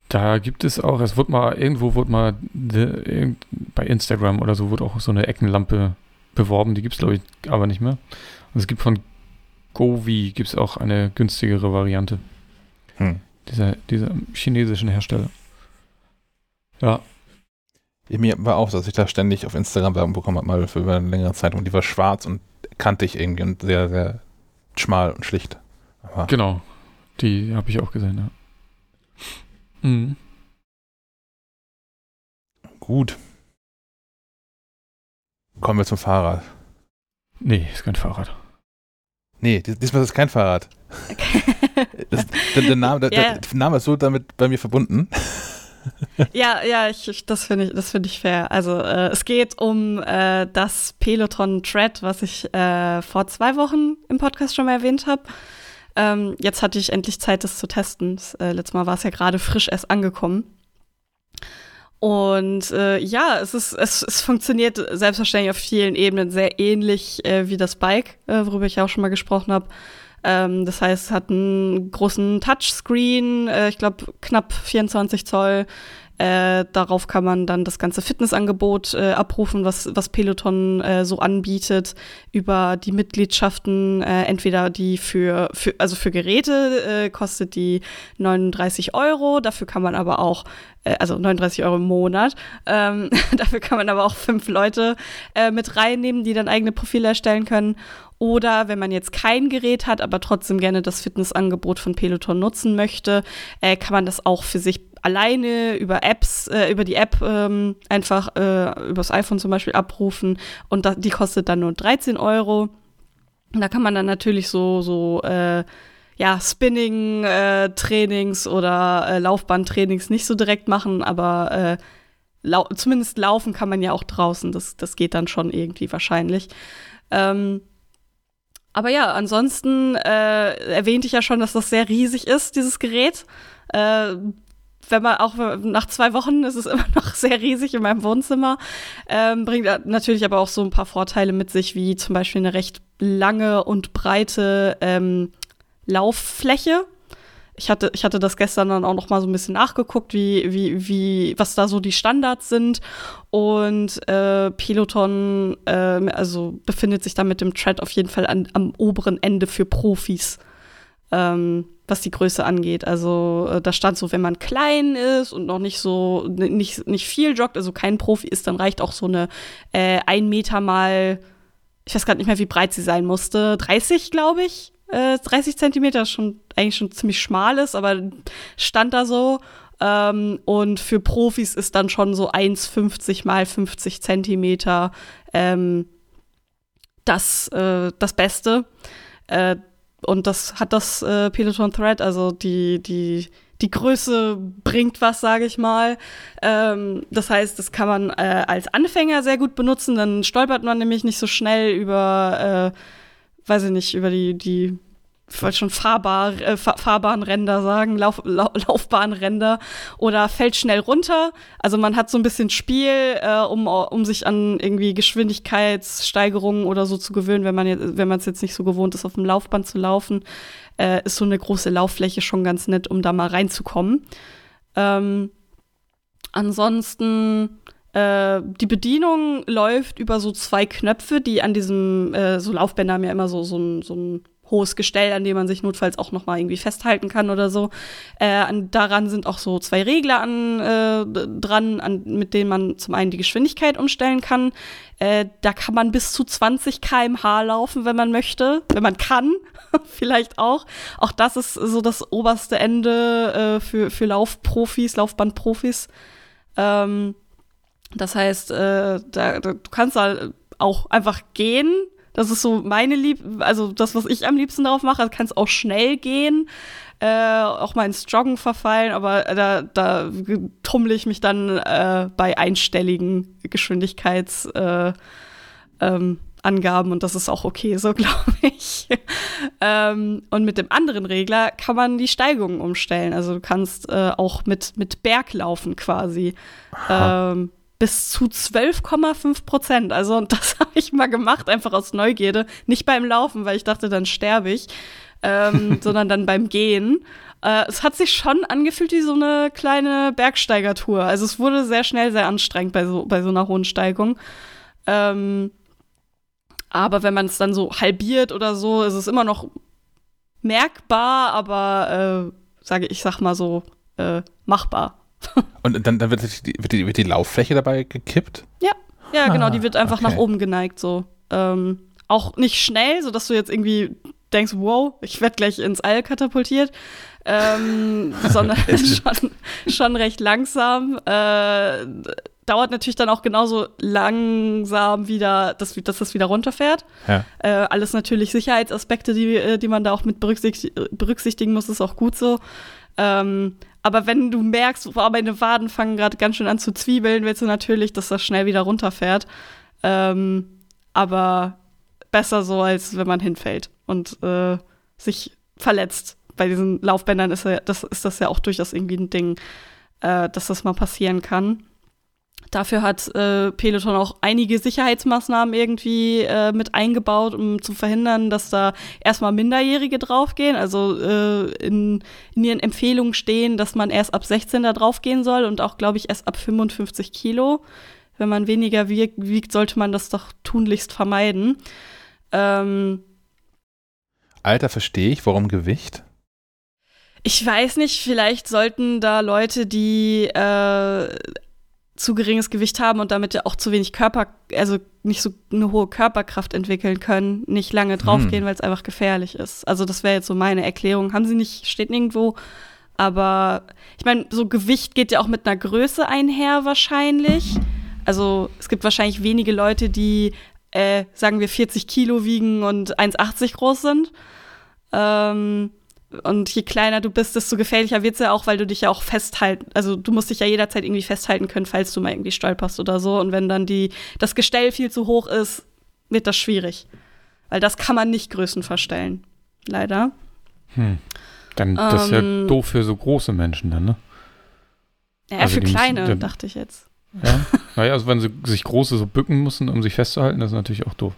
Da gibt es auch, es wird mal, irgendwo wird mal de, bei Instagram oder so, wird auch so eine Eckenlampe beworben. Die gibt es, glaube ich, aber nicht mehr. Und es gibt von Govi gibt es auch eine günstigere Variante. Hm. Dieser, dieser chinesischen Hersteller. Ja. Mir war auch, dass ich da ständig auf Instagram Werbung bekommen habe, mal für über eine längere Zeit. Und die war schwarz und kantig irgendwie und sehr, sehr schmal und schlicht. Aber genau. Die habe ich auch gesehen, ja. Mhm. Gut. Kommen wir zum Fahrrad. Nee, ist kein Fahrrad. Nee, diesmal ist es kein Fahrrad. *laughs* das, der, der, Name, der, ja. der, Name ist so damit bei mir verbunden. *laughs* ja, ja, ich, ich, das finde ich, find ich fair. Also äh, es geht um äh, das Peloton Tread, was ich äh, vor zwei Wochen im Podcast schon mal erwähnt habe. Ähm, jetzt hatte ich endlich Zeit, das zu testen. Das, äh, letztes Mal war es ja gerade frisch erst angekommen. Und äh, ja, es ist, es, es funktioniert selbstverständlich auf vielen Ebenen sehr ähnlich äh, wie das Bike, äh, worüber ich auch schon mal gesprochen habe. Ähm, das heißt, es hat einen großen Touchscreen, äh, ich glaube knapp 24 Zoll, äh, darauf kann man dann das ganze Fitnessangebot äh, abrufen, was, was Peloton äh, so anbietet, über die Mitgliedschaften, äh, entweder die für, für, also für Geräte äh, kostet die 39 Euro, dafür kann man aber auch, äh, also 39 Euro im Monat, ähm, *laughs* dafür kann man aber auch fünf Leute mit reinnehmen, die dann eigene Profile erstellen können. Oder wenn man jetzt kein Gerät hat, aber trotzdem gerne das Fitnessangebot von Peloton nutzen möchte, kann man das auch für sich alleine über Apps, äh, über die App ähm, einfach äh, übers iPhone zum Beispiel abrufen und da, die kostet dann nur 13 Euro. Und da kann man dann natürlich so, so äh, ja, Spinning-Trainings äh, oder äh, Laufbahntrainings nicht so direkt machen, aber äh, lau zumindest laufen kann man ja auch draußen. Das, das geht dann schon irgendwie wahrscheinlich. Ähm, aber ja, ansonsten äh, erwähnte ich ja schon, dass das sehr riesig ist, dieses Gerät. Äh, wenn man auch nach zwei Wochen ist es *laughs* immer noch sehr riesig in meinem Wohnzimmer. Ähm, bringt natürlich aber auch so ein paar Vorteile mit sich, wie zum Beispiel eine recht lange und breite ähm, Lauffläche. Ich hatte, ich hatte das gestern dann auch noch mal so ein bisschen nachgeguckt, wie, wie, wie, was da so die Standards sind. Und äh, Peloton, äh, also befindet sich da mit dem Tread auf jeden Fall an, am oberen Ende für Profis. Ähm, was die Größe angeht. Also äh, da stand so, wenn man klein ist und noch nicht so, nicht, nicht viel joggt, also kein Profi ist, dann reicht auch so eine äh, ein Meter mal, ich weiß gerade nicht mehr, wie breit sie sein musste, 30, glaube ich. Äh, 30 Zentimeter, schon eigentlich schon ziemlich schmal ist, aber stand da so. Ähm, und für Profis ist dann schon so 1,50 mal 50 Zentimeter ähm, das, äh, das Beste. Äh, und das hat das äh, Peloton Thread, also die, die, die Größe bringt was, sage ich mal. Ähm, das heißt, das kann man äh, als Anfänger sehr gut benutzen, dann stolpert man nämlich nicht so schnell über, äh, weiß ich nicht, über die, die ich wollte schon fahrbar, äh, Fahrbahnränder sagen, Lauf, Lau Laufbahnränder oder fällt schnell runter. Also man hat so ein bisschen Spiel, äh, um, um sich an irgendwie Geschwindigkeitssteigerungen oder so zu gewöhnen, wenn man jetzt, wenn es jetzt nicht so gewohnt ist, auf dem Laufband zu laufen, äh, ist so eine große Lauffläche schon ganz nett, um da mal reinzukommen. Ähm, ansonsten äh, die Bedienung läuft über so zwei Knöpfe, die an diesem, äh, so Laufbänder haben ja immer so, so ein, so ein hohes Gestell, an dem man sich notfalls auch noch mal irgendwie festhalten kann oder so. Äh, an, daran sind auch so zwei Regler an, äh, dran, an, mit denen man zum einen die Geschwindigkeit umstellen kann. Äh, da kann man bis zu 20 km/h laufen, wenn man möchte, wenn man kann, *laughs* vielleicht auch. Auch das ist so das oberste Ende äh, für, für Laufprofis, Laufbandprofis. Ähm, das heißt, äh, da, da, du kannst da auch einfach gehen. Das ist so meine Lieb, also das, was ich am liebsten darauf mache. Du kannst auch schnell gehen, äh, auch mal ins Joggen verfallen, aber da, da tummle ich mich dann äh, bei einstelligen Geschwindigkeits äh, ähm, Angaben und das ist auch okay, so *laughs* glaube ich. ähm, und mit dem anderen Regler kann man die Steigung umstellen. Also du kannst äh, auch mit, mit Berglaufen quasi. Ähm, bis zu 12,5 Prozent. Also das *laughs* habe ich mal gemacht, einfach aus Neugierde. Nicht beim Laufen, weil ich dachte, dann sterbe ich, ähm, *laughs* sondern dann beim Gehen. Äh, es hat sich schon angefühlt wie so eine kleine Bergsteigertour. Also es wurde sehr schnell sehr anstrengend bei so, bei so einer hohen Steigung. Ähm, aber wenn man es dann so halbiert oder so, ist es immer noch merkbar, aber äh, sage ich sag mal so äh, machbar. *laughs* Und dann, dann wird, die, wird, die, wird die Lauffläche dabei gekippt? Ja, ja, genau, die wird einfach okay. nach oben geneigt, so. Ähm, auch nicht schnell, sodass du jetzt irgendwie denkst, wow, ich werde gleich ins All katapultiert, ähm, *laughs* sondern *laughs* schon, schon recht langsam. Äh, dauert natürlich dann auch genauso langsam wieder, dass, dass das wieder runterfährt. Ja. Äh, alles natürlich Sicherheitsaspekte, die, äh, die man da auch mit berücksichtigen, berücksichtigen muss, ist auch gut so. Ähm, aber wenn du merkst, wow, meine Waden fangen gerade ganz schön an zu zwiebeln, willst du natürlich, dass das schnell wieder runterfährt. Ähm, aber besser so, als wenn man hinfällt und äh, sich verletzt. Bei diesen Laufbändern ist, ja, das, ist das ja auch durchaus irgendwie ein Ding, äh, dass das mal passieren kann. Dafür hat äh, Peloton auch einige Sicherheitsmaßnahmen irgendwie äh, mit eingebaut, um zu verhindern, dass da erstmal Minderjährige draufgehen. Also äh, in, in ihren Empfehlungen stehen, dass man erst ab 16 da draufgehen soll und auch, glaube ich, erst ab 55 Kilo. Wenn man weniger wiegt, wiegt sollte man das doch tunlichst vermeiden. Ähm, Alter, verstehe ich. Warum Gewicht? ich weiß nicht, vielleicht sollten da Leute, die äh, zu geringes Gewicht haben und damit ja auch zu wenig Körper, also nicht so eine hohe Körperkraft entwickeln können, nicht lange draufgehen, Hm. weil es einfach gefährlich ist. Also das wäre jetzt so meine Erklärung. Haben sie nicht, steht nirgendwo. Aber ich meine, so Gewicht geht ja auch mit einer Größe einher wahrscheinlich. Also es gibt wahrscheinlich wenige Leute, die, äh, sagen wir, 40 Kilo wiegen und 1,80 groß sind. Ähm, und je kleiner du bist, desto gefährlicher wird's ja auch, weil du dich ja auch festhalten, also du musst dich ja jederzeit irgendwie festhalten können, falls du mal irgendwie stolperst oder so. Und wenn dann die, das Gestell viel zu hoch ist, wird das schwierig. Weil das kann man nicht Größen verstellen. Leider. Hm. Dann, das ist ja Ähm. doof für so große Menschen dann, ne? Ja, Also für die müssen kleine, dann- dachte ich jetzt. Ja. naja, also wenn sie sich große so bücken müssen, um sich festzuhalten, das ist natürlich auch doof.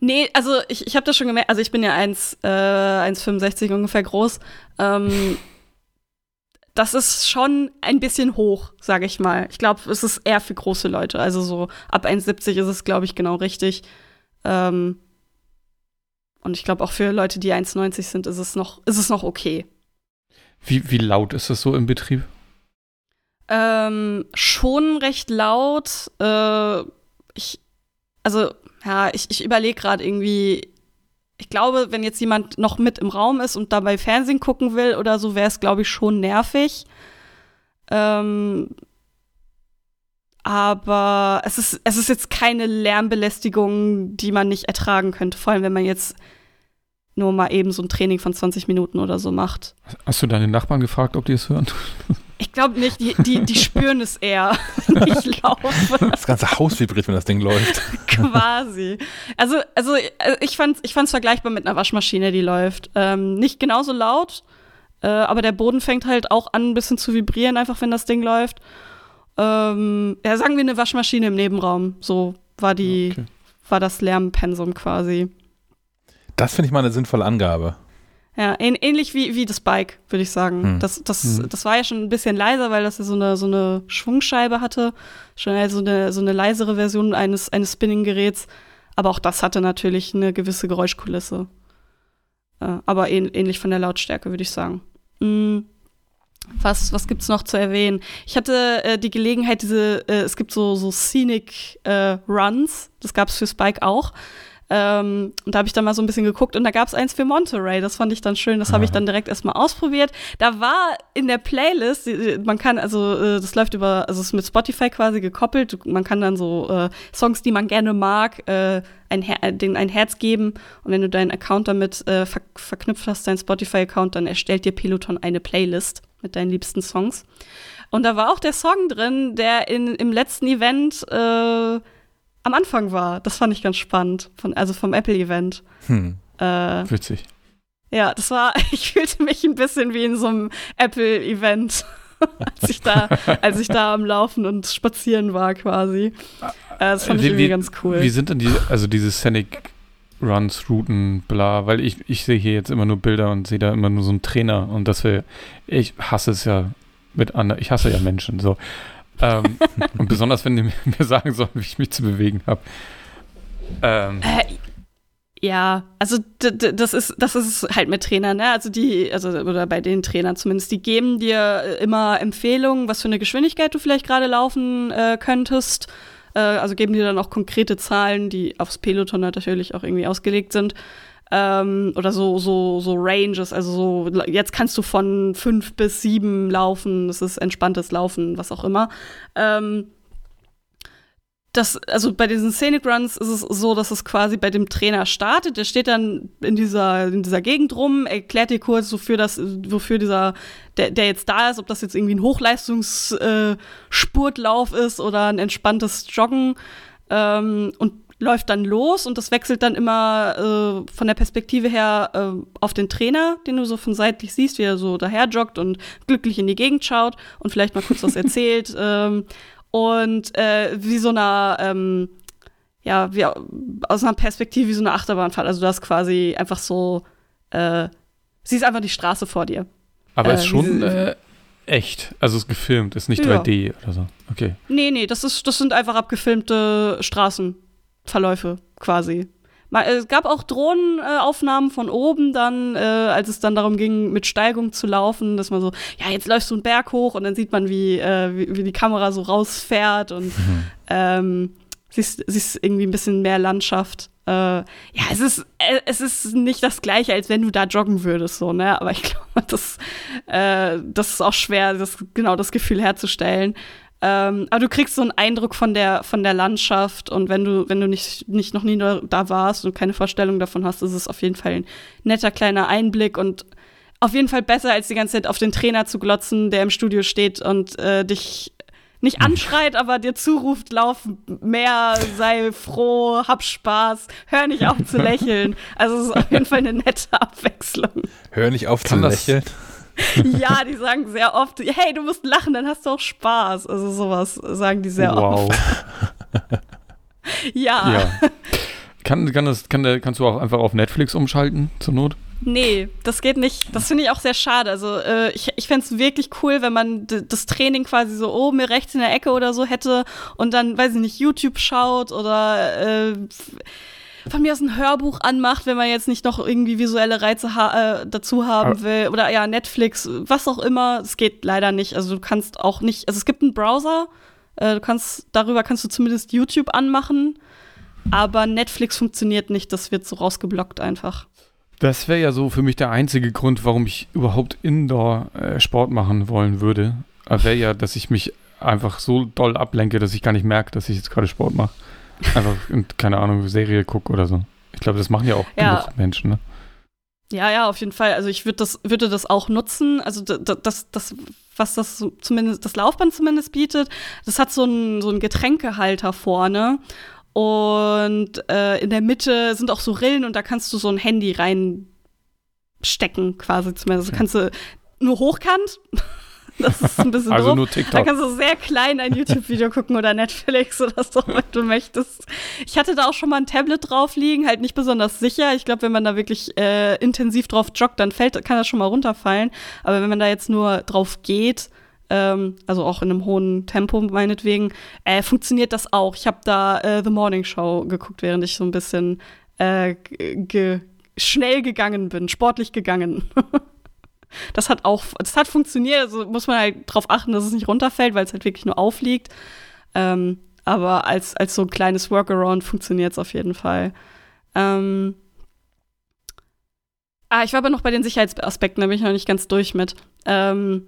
Nee, also ich, ich habe das schon gemerkt, also ich bin ja 1, äh, 1,65 ungefähr groß. Ähm, *laughs* das ist schon ein bisschen hoch, sage ich mal. Ich glaube, es ist eher für große Leute. Also so ab 1,70 ist es, glaube ich, genau richtig. Ähm, und ich glaube auch für Leute, die 1,90 sind, ist es noch, ist es noch okay. Wie, wie laut ist das so im Betrieb? Ähm, schon recht laut. Äh, ich, also, ja, ich, ich überlege gerade irgendwie. Ich glaube, wenn jetzt jemand noch mit im Raum ist und dabei Fernsehen gucken will oder so, wäre es, glaube ich, schon nervig. Ähm, aber es ist, es ist jetzt keine Lärmbelästigung, die man nicht ertragen könnte. Vor allem, wenn man jetzt nur mal eben so ein Training von 20 Minuten oder so macht. Hast du deine Nachbarn gefragt, ob die es hören? Ich glaube nicht, die, die, die spüren es eher. *laughs* ich laufe Das ganze Haus vibriert, wenn das Ding läuft. *laughs* quasi. Also, also äh, ich fand ich fand's vergleichbar mit einer Waschmaschine, die läuft. Ähm, nicht genauso laut, äh, aber der Boden fängt halt auch an, ein bisschen zu vibrieren, einfach wenn das Ding läuft. Ähm, ja, sagen wir eine Waschmaschine im Nebenraum. So war die, Okay. war das Lärmpensum quasi. Das finde ich mal eine sinnvolle Angabe. Ja, ähn ähnlich wie, wie das Bike, würde ich sagen. Hm. Das, das, Hm. das war ja schon ein bisschen leiser, weil das ja so eine, so eine Schwungscheibe hatte. Schon eher so eine, so eine leisere Version eines, eines Spinning-Geräts. Aber auch das hatte natürlich eine gewisse Geräuschkulisse. Äh, aber ähn ähnlich von der Lautstärke, würde ich sagen. Mm. Was, was gibt's noch zu erwähnen? Ich hatte äh, die Gelegenheit, diese, äh, es gibt so, so Scenic äh, Runs, das gab's für Spike auch. Ähm, und da habe ich dann mal so ein bisschen geguckt und da gab es eins für Monterey. Das fand ich dann schön. Das habe ich dann direkt erstmal ausprobiert. Da war in der Playlist, man kann, also äh, das läuft über, also es ist mit Spotify quasi gekoppelt. Man kann dann so äh, Songs, die man gerne mag, äh, ein, Her den ein Herz geben. Und wenn du deinen Account damit äh, ver verknüpft hast, deinen Spotify-Account, dann erstellt dir Peloton eine Playlist mit deinen liebsten Songs. Und da war auch der Song drin, der in, im letzten Event äh, am Anfang war. Das fand ich ganz spannend, von, also vom Apple-Event. Hm. Äh, Witzig. ja, das war, *laughs* ich fühlte mich ein bisschen wie in so einem Apple-Event, *laughs* als ich da, als ich da am Laufen und Spazieren war quasi. Äh, das fand ich Wie- irgendwie wie- ganz cool. Wie sind denn die, also diese Scenic Runs, Routen, bla, weil ich, ich sehe hier jetzt immer nur Bilder und sehe da immer nur so einen Trainer und das wäre, ich hasse es ja mit anderen, ich hasse ja Menschen, so. Ähm, und besonders, wenn die mir sagen sollen, wie ich mich zu bewegen habe. Ähm, Äh, ja, also das ist das ist halt mit Trainern, ne? Also die also oder bei den Trainern zumindest, die geben dir immer Empfehlungen, was für eine Geschwindigkeit du vielleicht gerade laufen äh, könntest. Äh, also geben dir dann auch konkrete Zahlen, die aufs Peloton natürlich auch irgendwie ausgelegt sind. Ähm, oder so, so, so Ranges, also so, jetzt kannst du von fünf bis sieben laufen, das ist entspanntes Laufen, was auch immer. Ähm, das, also bei diesen Scenic Runs ist es so, dass es quasi bei dem Trainer startet. Der steht dann in dieser, in dieser Gegend rum, erklärt dir kurz, wofür das, wofür dieser, der, der jetzt da ist, ob das jetzt irgendwie ein Hochleistungsspurtlauf ist oder ein entspanntes Joggen ähm, und läuft dann los und das wechselt dann immer äh, von der Perspektive her äh, auf den Trainer, den du so von seitlich siehst, wie er so daher joggt und glücklich in die Gegend schaut und vielleicht mal kurz was *laughs* erzählt. Ähm, und äh, wie so einer, ähm, ja, wie aus einer Perspektive wie so eine Achterbahnfahrt. Also du hast quasi einfach so, äh, siehst einfach die Straße vor dir. aber äh, ist schon äh, echt, also ist gefilmt, ist nicht Ja. 3D oder so. Okay. Nee, nee, das, ist, das sind einfach abgefilmte Straßenverläufe quasi. Es gab auch Drohnenaufnahmen von oben dann, äh, als es dann darum ging, mit Steigung zu laufen, dass man so, ja, jetzt läufst du einen Berg hoch und dann sieht man, wie, äh, wie, wie die Kamera so rausfährt und ähm, siehst, siehst irgendwie ein bisschen mehr Landschaft. Äh, ja, es ist, äh, es ist nicht das gleiche, als wenn du da joggen würdest, so, ne? Aber ich *laughs* glaube, das, äh, das ist auch schwer, das, genau das Gefühl herzustellen. Ähm, aber du kriegst so einen Eindruck von der, von der Landschaft und wenn du, wenn du nicht, nicht noch nie da, da warst und keine Vorstellung davon hast, ist es auf jeden Fall ein netter kleiner Einblick und auf jeden Fall besser, als die ganze Zeit auf den Trainer zu glotzen, der im Studio steht und äh, dich nicht anschreit, aber dir zuruft, lauf mehr, sei froh, hab Spaß, hör nicht auf zu *laughs* lächeln. Also es ist auf jeden Fall eine nette Abwechslung. Hör nicht auf Kann zu das- lächeln. *laughs* Ja, die sagen sehr oft, hey, du musst lachen, dann hast du auch Spaß. Also sowas sagen die sehr oft. wow. *laughs* Ja. Ja. Kann, kann das, kann kannst du auch einfach auf Netflix umschalten, zur Not? Nee, das geht nicht. Das finde ich auch sehr schade. Also äh, ich, ich fände es wirklich cool, wenn man das Training quasi so oben rechts in der Ecke oder so hätte und dann, weiß ich nicht, YouTube schaut oder äh, von mir aus ein Hörbuch anmacht, wenn man jetzt nicht noch irgendwie visuelle Reize ha äh, dazu haben Aber- will. Oder ja, Netflix, was auch immer. Es geht leider nicht. Also du kannst auch nicht, also es gibt einen Browser, äh, du kannst, darüber kannst du zumindest YouTube anmachen, aber Netflix funktioniert nicht, das wird so rausgeblockt einfach. Das wäre ja so für mich der einzige Grund, warum ich überhaupt Indoor äh, Sport machen wollen würde. Wäre ja, dass ich mich einfach so doll ablenke, dass ich gar nicht merke, dass ich jetzt gerade Sport mache. Einfach, keine Ahnung, Serie gucke oder so. Ich glaube, das machen ja auch Ja. genug Menschen, ne? Ja, ja, auf jeden Fall. Also ich würde das, würde das auch nutzen. Also das, das, was das zumindest, das Laufband zumindest bietet, das hat so einen so einen Getränkehalter vorne. Und äh, in der Mitte sind auch so Rillen und da kannst du so ein Handy reinstecken, quasi zumindest. Also kannst du nur hochkant. Das ist ein bisschen Also doof. nur Da TikTok. kannst du sehr klein ein YouTube-Video gucken oder Netflix oder so, *laughs* wenn du möchtest. Ich hatte da auch schon mal ein Tablet drauf liegen, halt nicht besonders sicher. Ich glaube, wenn man da wirklich äh, intensiv drauf joggt, dann fällt, kann das schon mal runterfallen. Aber wenn man da jetzt nur drauf geht, ähm, also auch in einem hohen Tempo meinetwegen, äh, funktioniert das auch. Ich habe da äh, The Morning Show geguckt, während ich so ein bisschen äh, ge schnell gegangen bin, sportlich gegangen. *laughs* das hat auch, das hat funktioniert. Also muss man halt darauf achten, dass es nicht runterfällt, weil es halt wirklich nur aufliegt. Ähm, aber als, als so ein kleines Workaround funktioniert es auf jeden Fall. Ähm, ah, ich war aber noch bei den Sicherheitsaspekten, da bin ich noch nicht ganz durch mit. Ähm,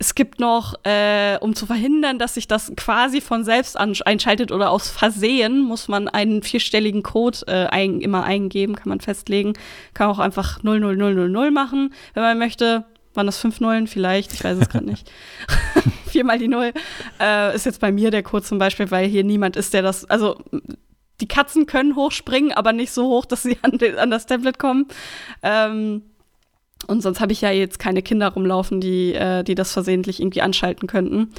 es gibt noch, äh, um zu verhindern, dass sich das quasi von selbst einschaltet oder aus Versehen, muss man einen vierstelligen Code äh, ein, immer eingeben, kann man festlegen. Kann auch einfach 00000 machen, wenn man möchte. Waren das fünf Nullen vielleicht? Ich weiß es gerade nicht. *laughs* Viermal die Null. Äh, ist jetzt bei mir der Code zum Beispiel, weil hier niemand ist, der das. Also, die Katzen können hochspringen, aber nicht so hoch, dass sie an, an das Tablet kommen. Ähm, und sonst habe ich ja jetzt keine Kinder rumlaufen, die, äh, die das versehentlich irgendwie anschalten könnten.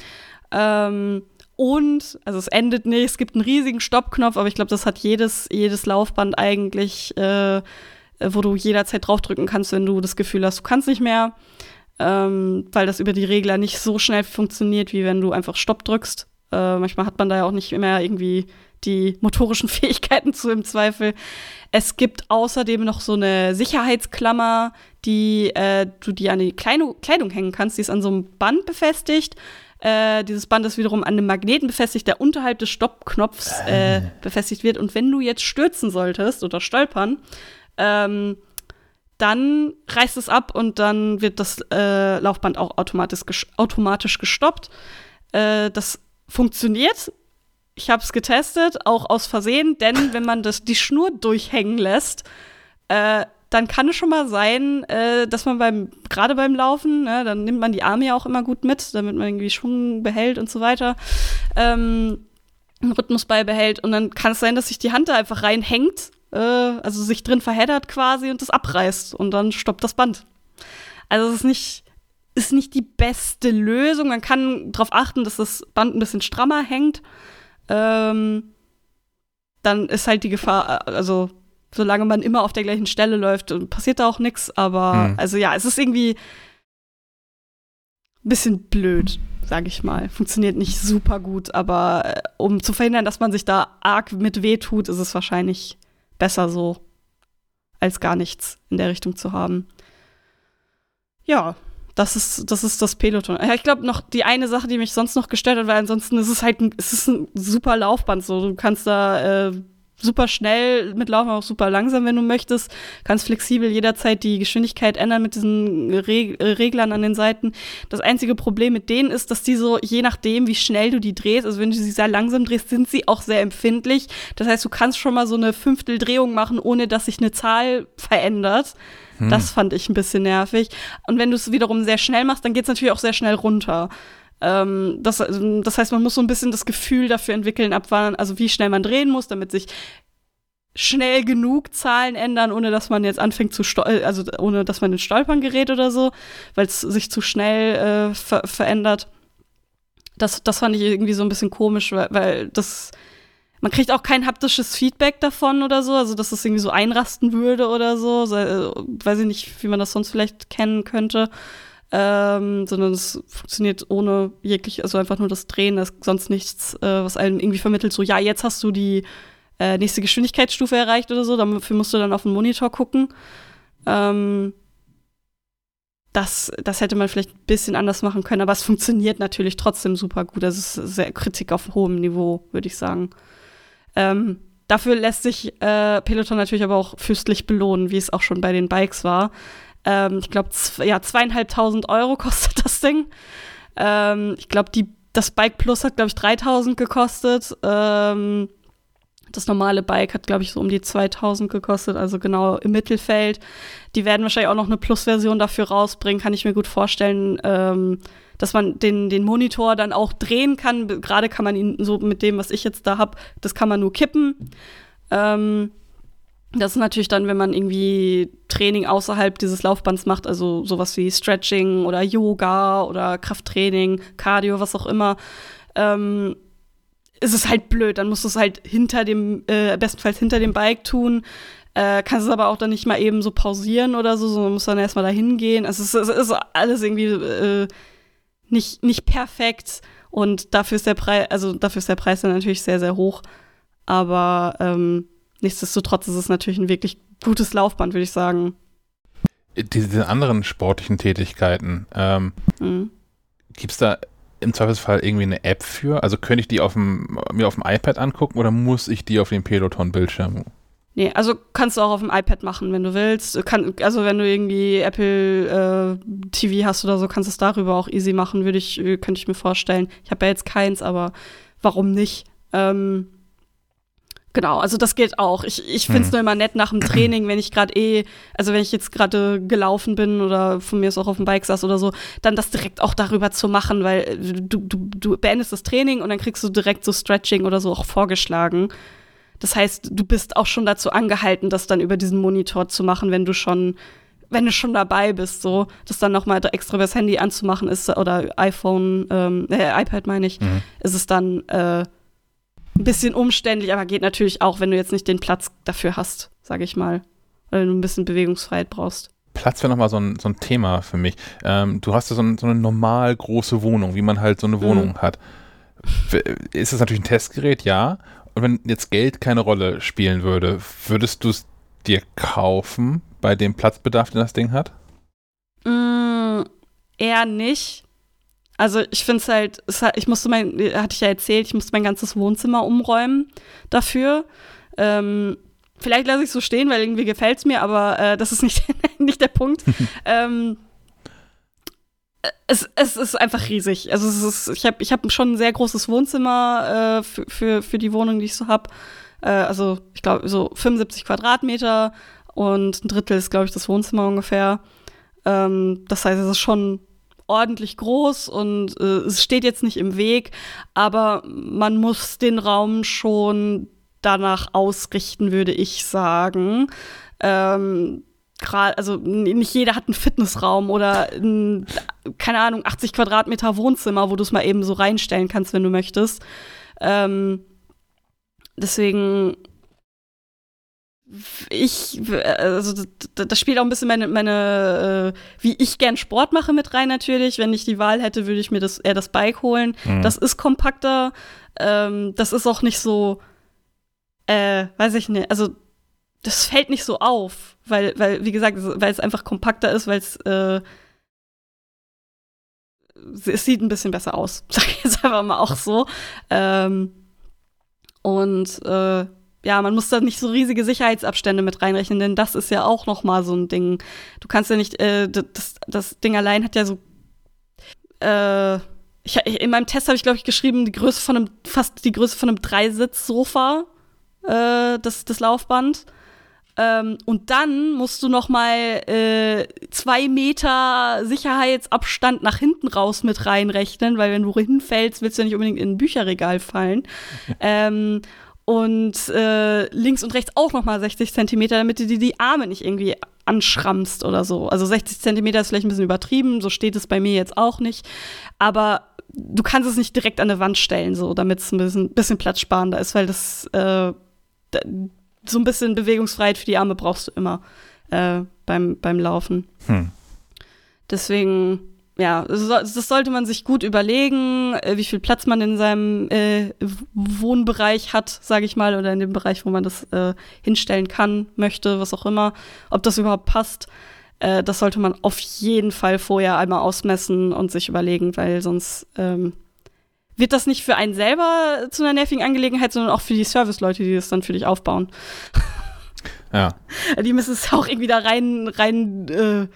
Ähm, und, also es endet nicht, es gibt einen riesigen Stoppknopf, aber ich glaube, das hat jedes, jedes Laufband eigentlich, äh, wo du jederzeit draufdrücken kannst, wenn du das Gefühl hast, du kannst nicht mehr. Ähm, weil das über die Regler nicht so schnell funktioniert, wie wenn du einfach Stopp drückst. Äh, manchmal hat man da ja auch nicht mehr irgendwie die motorischen *laughs* Fähigkeiten zu im Zweifel. Es gibt außerdem noch so eine Sicherheitsklammer, die äh, du dir an die Kleidung hängen kannst. Die ist an so einem Band befestigt. Äh, dieses Band ist wiederum an einem Magneten befestigt, der unterhalb des Stoppknopfs äh, ah. befestigt wird. Und wenn du jetzt stürzen solltest oder stolpern, ähm, dann reißt es ab und dann wird das äh, Laufband auch automatisch, ges automatisch gestoppt. Äh, das funktioniert ich habe es getestet, auch aus Versehen, denn wenn man das, die Schnur durchhängen lässt, äh, dann kann es schon mal sein, äh, dass man beim, gerade beim Laufen, ne, dann nimmt man die Arme ja auch immer gut mit, damit man irgendwie Schwung behält und so weiter, ähm, einen Rhythmus beibehält. Und dann kann es sein, dass sich die Hand da einfach reinhängt, äh, also sich drin verheddert quasi und das abreißt und dann stoppt das Band. Also es ist nicht, ist nicht die beste Lösung. Man kann darauf achten, dass das Band ein bisschen strammer hängt ähm, dann ist halt die Gefahr, äh, also solange man immer auf der gleichen Stelle läuft, passiert da auch nichts. Aber hm. also ja, es ist irgendwie ein bisschen blöd, sag ich mal. Funktioniert nicht super gut, aber äh, um zu verhindern, dass man sich da arg mit weh tut, ist es wahrscheinlich besser so, als gar nichts in der Richtung zu haben. Ja, das ist, das ist das Peloton. Ich glaube noch die eine Sache, die mich sonst noch gestört hat, weil ansonsten ist es halt ein, es ein super Laufband. So, du kannst da äh, super schnell mitlaufen, auch super langsam, wenn du möchtest. Kannst flexibel jederzeit die Geschwindigkeit ändern mit diesen Reg Reglern an den Seiten. Das einzige Problem mit denen ist, dass die so, je nachdem, wie schnell du die drehst, also wenn du sie sehr langsam drehst, sind sie auch sehr empfindlich. Das heißt, du kannst schon mal so eine Fünfteldrehung machen, ohne dass sich eine Zahl verändert. Hm. Das fand ich ein bisschen nervig. Und wenn du es wiederum sehr schnell machst, dann geht es natürlich auch sehr schnell runter. Ähm, das, das heißt, man muss so ein bisschen das Gefühl dafür entwickeln, ab wann, also wie schnell man drehen muss, damit sich schnell genug Zahlen ändern, ohne dass man jetzt anfängt zu stolpern, also ohne dass man in Stolpern gerät oder so, weil es sich zu schnell äh, ver verändert. Das, das fand ich irgendwie so ein bisschen komisch, weil, weil das man kriegt auch kein haptisches Feedback davon oder so, also dass es irgendwie so einrasten würde oder so. so äh, weiß ich nicht, wie man das sonst vielleicht kennen könnte. Ähm, sondern es funktioniert ohne jeglich, also einfach nur das Drehen, da ist sonst nichts, äh, was einem irgendwie vermittelt, so, ja, jetzt hast du die äh, nächste Geschwindigkeitsstufe erreicht oder so, dafür musst du dann auf den Monitor gucken. Ähm, das, das hätte man vielleicht ein bisschen anders machen können, aber es funktioniert natürlich trotzdem super gut. Das ist sehr Kritik auf hohem Niveau, würde ich sagen. Ähm, dafür lässt sich äh, Peloton natürlich aber auch fürstlich belohnen, wie es auch schon bei den Bikes war. Ähm, ich glaube, ja, zweieinhalbtausend Euro *laughs* kostet das Ding. Ähm, ich glaube, das Bike Plus hat, glaube ich, 3000 gekostet. Ähm, das normale Bike hat, glaube ich, so um die 2000 gekostet, also genau im Mittelfeld. Die werden wahrscheinlich auch noch eine Plus-Version dafür rausbringen, kann ich mir gut vorstellen. Ähm, dass man den, den Monitor dann auch drehen kann. Gerade kann man ihn so mit dem, was ich jetzt da habe, das kann man nur kippen. Ähm, das ist natürlich dann, wenn man irgendwie Training außerhalb dieses Laufbands macht, also sowas wie Stretching oder Yoga oder Krafttraining, Cardio, was auch immer, ähm, ist es halt blöd. Dann musst du es halt hinter dem, äh, bestenfalls hinter dem Bike tun. Äh, kannst es aber auch dann nicht mal eben so pausieren oder so, sondern musst dann erstmal da hingehen. Also es ist, es ist alles irgendwie äh, nicht, nicht perfekt und dafür ist der Preis, also dafür ist der Preis dann natürlich sehr, sehr hoch. Aber ähm, nichtsdestotrotz ist es natürlich ein wirklich gutes Laufband, würde ich sagen. Diese anderen sportlichen Tätigkeiten, ähm, mhm. gibt es da im Zweifelsfall irgendwie eine App für? Also könnte ich die auf dem, mir auf dem iPad angucken oder muss ich die auf dem Peloton-Bildschirm? Nee, also kannst du auch auf dem iPad machen, wenn du willst. Kann, also wenn du irgendwie Apple äh, TV hast oder so, kannst du es darüber auch easy machen, würde ich, könnte ich mir vorstellen. Ich habe ja jetzt keins, aber warum nicht? Ähm, Genau, also das geht auch. Ich, ich finde es hm. nur immer nett nach dem Training, wenn ich gerade eh, also wenn ich jetzt gerade gelaufen bin oder von mir ist auch auf dem Bike saß oder so, dann das direkt auch darüber zu machen, weil du, du, du beendest das Training und dann kriegst du direkt so Stretching oder so auch vorgeschlagen. Das heißt, du bist auch schon dazu angehalten, das dann über diesen Monitor zu machen, wenn du schon, wenn du schon dabei bist, so, das dann nochmal extra übers Handy anzumachen ist oder iPhone, ähm, äh, iPad meine ich, mhm. ist es dann äh, ein bisschen umständlich, aber geht natürlich auch, wenn du jetzt nicht den Platz dafür hast, sage ich mal. Weil du ein bisschen Bewegungsfreiheit brauchst. Platz wäre nochmal so ein, so ein Thema für mich. Ähm, du hast ja so, ein, so, eine normal große Wohnung, wie man halt so eine Wohnung mhm. hat. Ist das natürlich ein Testgerät, ja. Und wenn jetzt Geld keine Rolle spielen würde, würdest du es dir kaufen bei dem Platzbedarf, den das Ding hat? Mm, eher nicht. Also ich finde halt, es halt, ich musste mein, hatte ich ja erzählt, ich musste mein ganzes Wohnzimmer umräumen dafür. Ähm, vielleicht lasse ich es so stehen, weil irgendwie gefällt es mir, aber äh, das ist nicht, *laughs* nicht der Punkt. *laughs* ähm, es, es ist einfach riesig. Also ist, ich habe ich hab schon ein sehr großes Wohnzimmer äh, für, für, für die Wohnung, die ich so habe. Äh, also ich glaube so 75 Quadratmeter und ein Drittel ist, glaube ich, das Wohnzimmer ungefähr. Ähm, das heißt, es ist schon ordentlich groß und äh, es steht jetzt nicht im Weg, aber man muss den Raum schon danach ausrichten, würde ich sagen. Ähm, gerade, also nicht jeder hat einen Fitnessraum oder ein, keine Ahnung, 80 Quadratmeter Wohnzimmer, wo du es mal eben so reinstellen kannst, wenn du möchtest. Ähm, deswegen ich, also das spielt auch ein bisschen meine, meine äh, wie ich gern Sport mache mit rein natürlich. Wenn ich die Wahl hätte, würde ich mir das eher das Bike holen. Mhm. Das ist kompakter. Ähm, das ist auch nicht so, äh, weiß ich nicht, also das fällt nicht so auf, weil, weil wie gesagt, weil es einfach kompakter ist, weil es äh, es sieht ein bisschen besser aus, *laughs* sag ich jetzt einfach mal auch so. Ähm, und äh, ja, man muss da nicht so riesige Sicherheitsabstände mit reinrechnen, denn das ist ja auch noch mal so ein Ding. Du kannst ja nicht, äh, das, das Ding allein hat ja so, äh, ich, in meinem Test habe ich, glaube ich, geschrieben, die Größe von einem, fast die Größe von einem Dreisitz-Sofa, äh, das, das Laufband. Ähm, und dann musst du noch mal äh, zwei Meter Sicherheitsabstand nach hinten raus mit reinrechnen, weil wenn du hinfällst, willst du ja nicht unbedingt in ein Bücherregal fallen. *laughs* ähm, und äh, links und rechts auch noch mal 60 Zentimeter, damit du dir die Arme nicht irgendwie anschrammst oder so. Also 60 Zentimeter ist vielleicht ein bisschen übertrieben, so steht es bei mir jetzt auch nicht. Aber du kannst es nicht direkt an der Wand stellen, so damit es ein bisschen, bisschen platzsparender ist, weil das äh, so ein bisschen Bewegungsfreiheit für die Arme brauchst du immer äh, beim, beim Laufen. Hm. Deswegen ja, das sollte man sich gut überlegen, äh, wie viel Platz man in seinem äh, Wohnbereich hat, sage ich mal, oder in dem Bereich, wo man das äh, hinstellen kann, möchte, was auch immer, ob das überhaupt passt. Äh, das sollte man auf jeden Fall vorher einmal ausmessen und sich überlegen, weil sonst ähm, wird das nicht für einen selber zu einer nervigen Angelegenheit, sondern auch für die Serviceleute, die das dann für dich aufbauen. *laughs* Ja. Die müssen es auch irgendwie da rein, rein äh,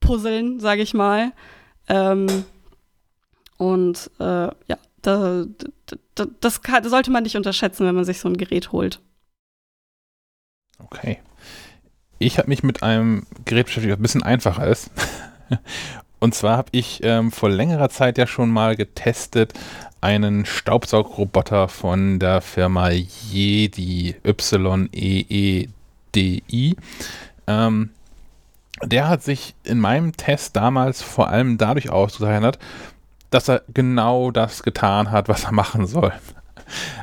puzzeln, sage ich mal. Ähm, und äh, ja, da, da, das, kann, das sollte man nicht unterschätzen, wenn man sich so ein Gerät holt. Okay. Ich habe mich mit einem Gerät beschäftigt, das ein bisschen einfacher ist. *laughs* Und zwar habe ich ähm, vor längerer Zeit ja schon mal getestet einen Staubsaugroboter von der Firma Yedi, Y-E-E-D-I. Ähm, der hat sich in meinem Test damals vor allem dadurch ausgezeichnet, dass er genau das getan hat, was er machen soll.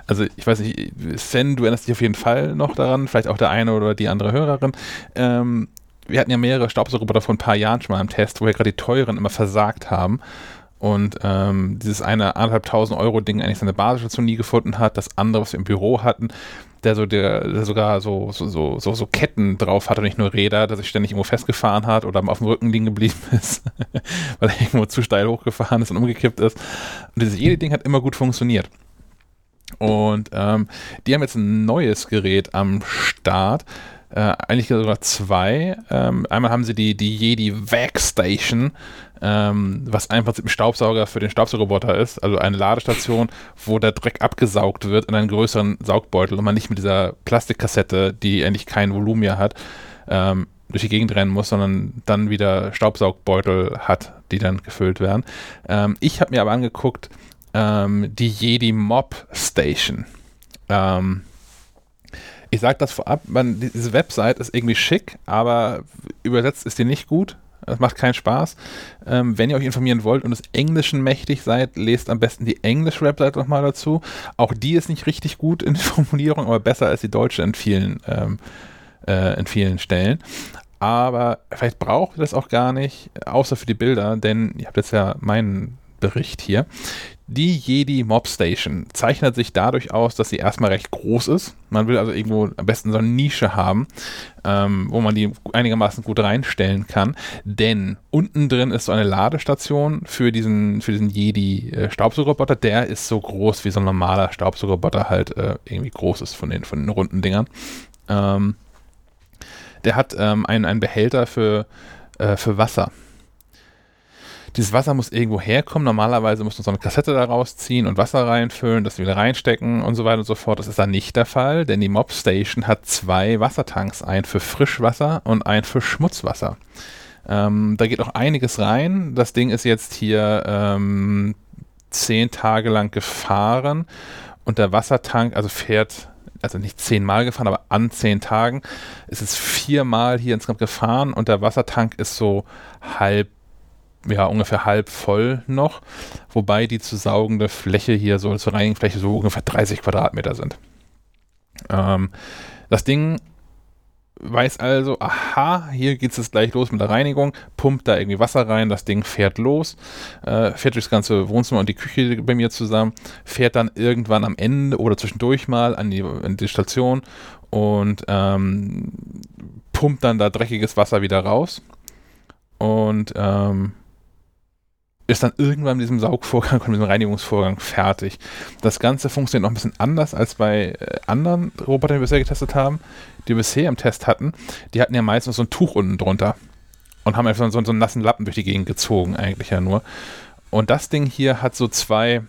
Also ich weiß nicht, Sen, du erinnerst dich auf jeden Fall noch daran, vielleicht auch der eine oder die andere Hörerin. Ähm, wir hatten ja mehrere Staubsaugerroboter vor ein paar Jahren schon mal im Test, wo ja gerade die teuren immer versagt haben. Und ähm, dieses eine anderthalbtausend Euro Ding eigentlich seine Basisstation nie gefunden hat, das andere, was wir im Büro hatten, der so der, der sogar so, so, so, so, so Ketten drauf hatte, nicht nur Räder, dass sich ständig irgendwo festgefahren hat oder auf dem Rücken liegen geblieben *laughs* ist, weil er irgendwo zu steil hochgefahren ist und umgekippt ist. Und dieses jede Ding hat immer gut funktioniert. Und ähm, die haben jetzt ein neues Gerät am Start. Äh, eigentlich sogar zwei. Ähm, einmal haben sie die, die Jedi Vac Station, ähm, was einfach ein Staubsauger für den Staubsaugerroboter ist. Also eine Ladestation, wo der Dreck abgesaugt wird in einen größeren Saugbeutel und man nicht mit dieser Plastikkassette, die eigentlich kein Volumen mehr hat, ähm, durch die Gegend rennen muss, sondern dann wieder Staubsaugbeutel hat, die dann gefüllt werden. Ähm, ich habe mir aber angeguckt, ähm, die Jedi Mob Station. Ähm, ich sage das vorab, man, diese Website ist irgendwie schick, aber übersetzt ist die nicht gut. Das macht keinen Spaß. Ähm, wenn ihr euch informieren wollt und des Englischen mächtig seid, lest am besten die englische Website nochmal dazu. Auch die ist nicht richtig gut in der *laughs* Formulierung, aber besser als die deutsche in vielen, ähm, äh, in vielen Stellen. Aber vielleicht braucht ihr das auch gar nicht, außer für die Bilder, denn ihr habt jetzt ja meinen Bericht hier. Die Jedi Mob Station zeichnet sich dadurch aus, dass sie erstmal recht groß ist. Man will also irgendwo am besten so eine Nische haben, ähm, wo man die einigermaßen gut reinstellen kann. Denn unten drin ist so eine Ladestation für diesen, für diesen Jedi äh. Der ist so groß wie so ein normaler Staubsaugerroboter halt äh, irgendwie groß ist von den, von den runden Dingern. Ähm, der hat ähm, einen, einen Behälter für, äh, für Wasser dieses Wasser muss irgendwo herkommen. Normalerweise muss man so eine Kassette da rausziehen und Wasser reinfüllen, das wieder reinstecken und so weiter und so fort. Das ist dann nicht der Fall, denn die Mob Station hat zwei Wassertanks, einen für Frischwasser und einen für Schmutzwasser. Ähm, da geht auch einiges rein. Das Ding ist jetzt hier ähm, zehn Tage lang gefahren und der Wassertank, also fährt also nicht zehnmal gefahren, aber an zehn Tagen ist es viermal hier insgesamt gefahren und der Wassertank ist so halb ja, ungefähr halb voll noch, wobei die zu saugende Fläche hier so zur Reinigungsfläche so ungefähr 30 Quadratmeter sind. Ähm, das Ding weiß also, aha, hier geht es gleich los mit der Reinigung, pumpt da irgendwie Wasser rein, das Ding fährt los, äh, fährt durchs ganze Wohnzimmer und die Küche bei mir zusammen, fährt dann irgendwann am Ende oder zwischendurch mal an die, an die Station und ähm, pumpt dann da dreckiges Wasser wieder raus. Und ähm, ist dann irgendwann mit diesem Saugvorgang und *laughs* mit diesem Reinigungsvorgang fertig. Das Ganze funktioniert noch ein bisschen anders als bei äh, anderen Robotern, die wir bisher getestet haben, die wir bisher im Test hatten. Die hatten ja meistens so ein Tuch unten drunter und haben einfach so, so einen nassen Lappen durch die Gegend gezogen, eigentlich ja nur. Und das Ding hier hat so zwei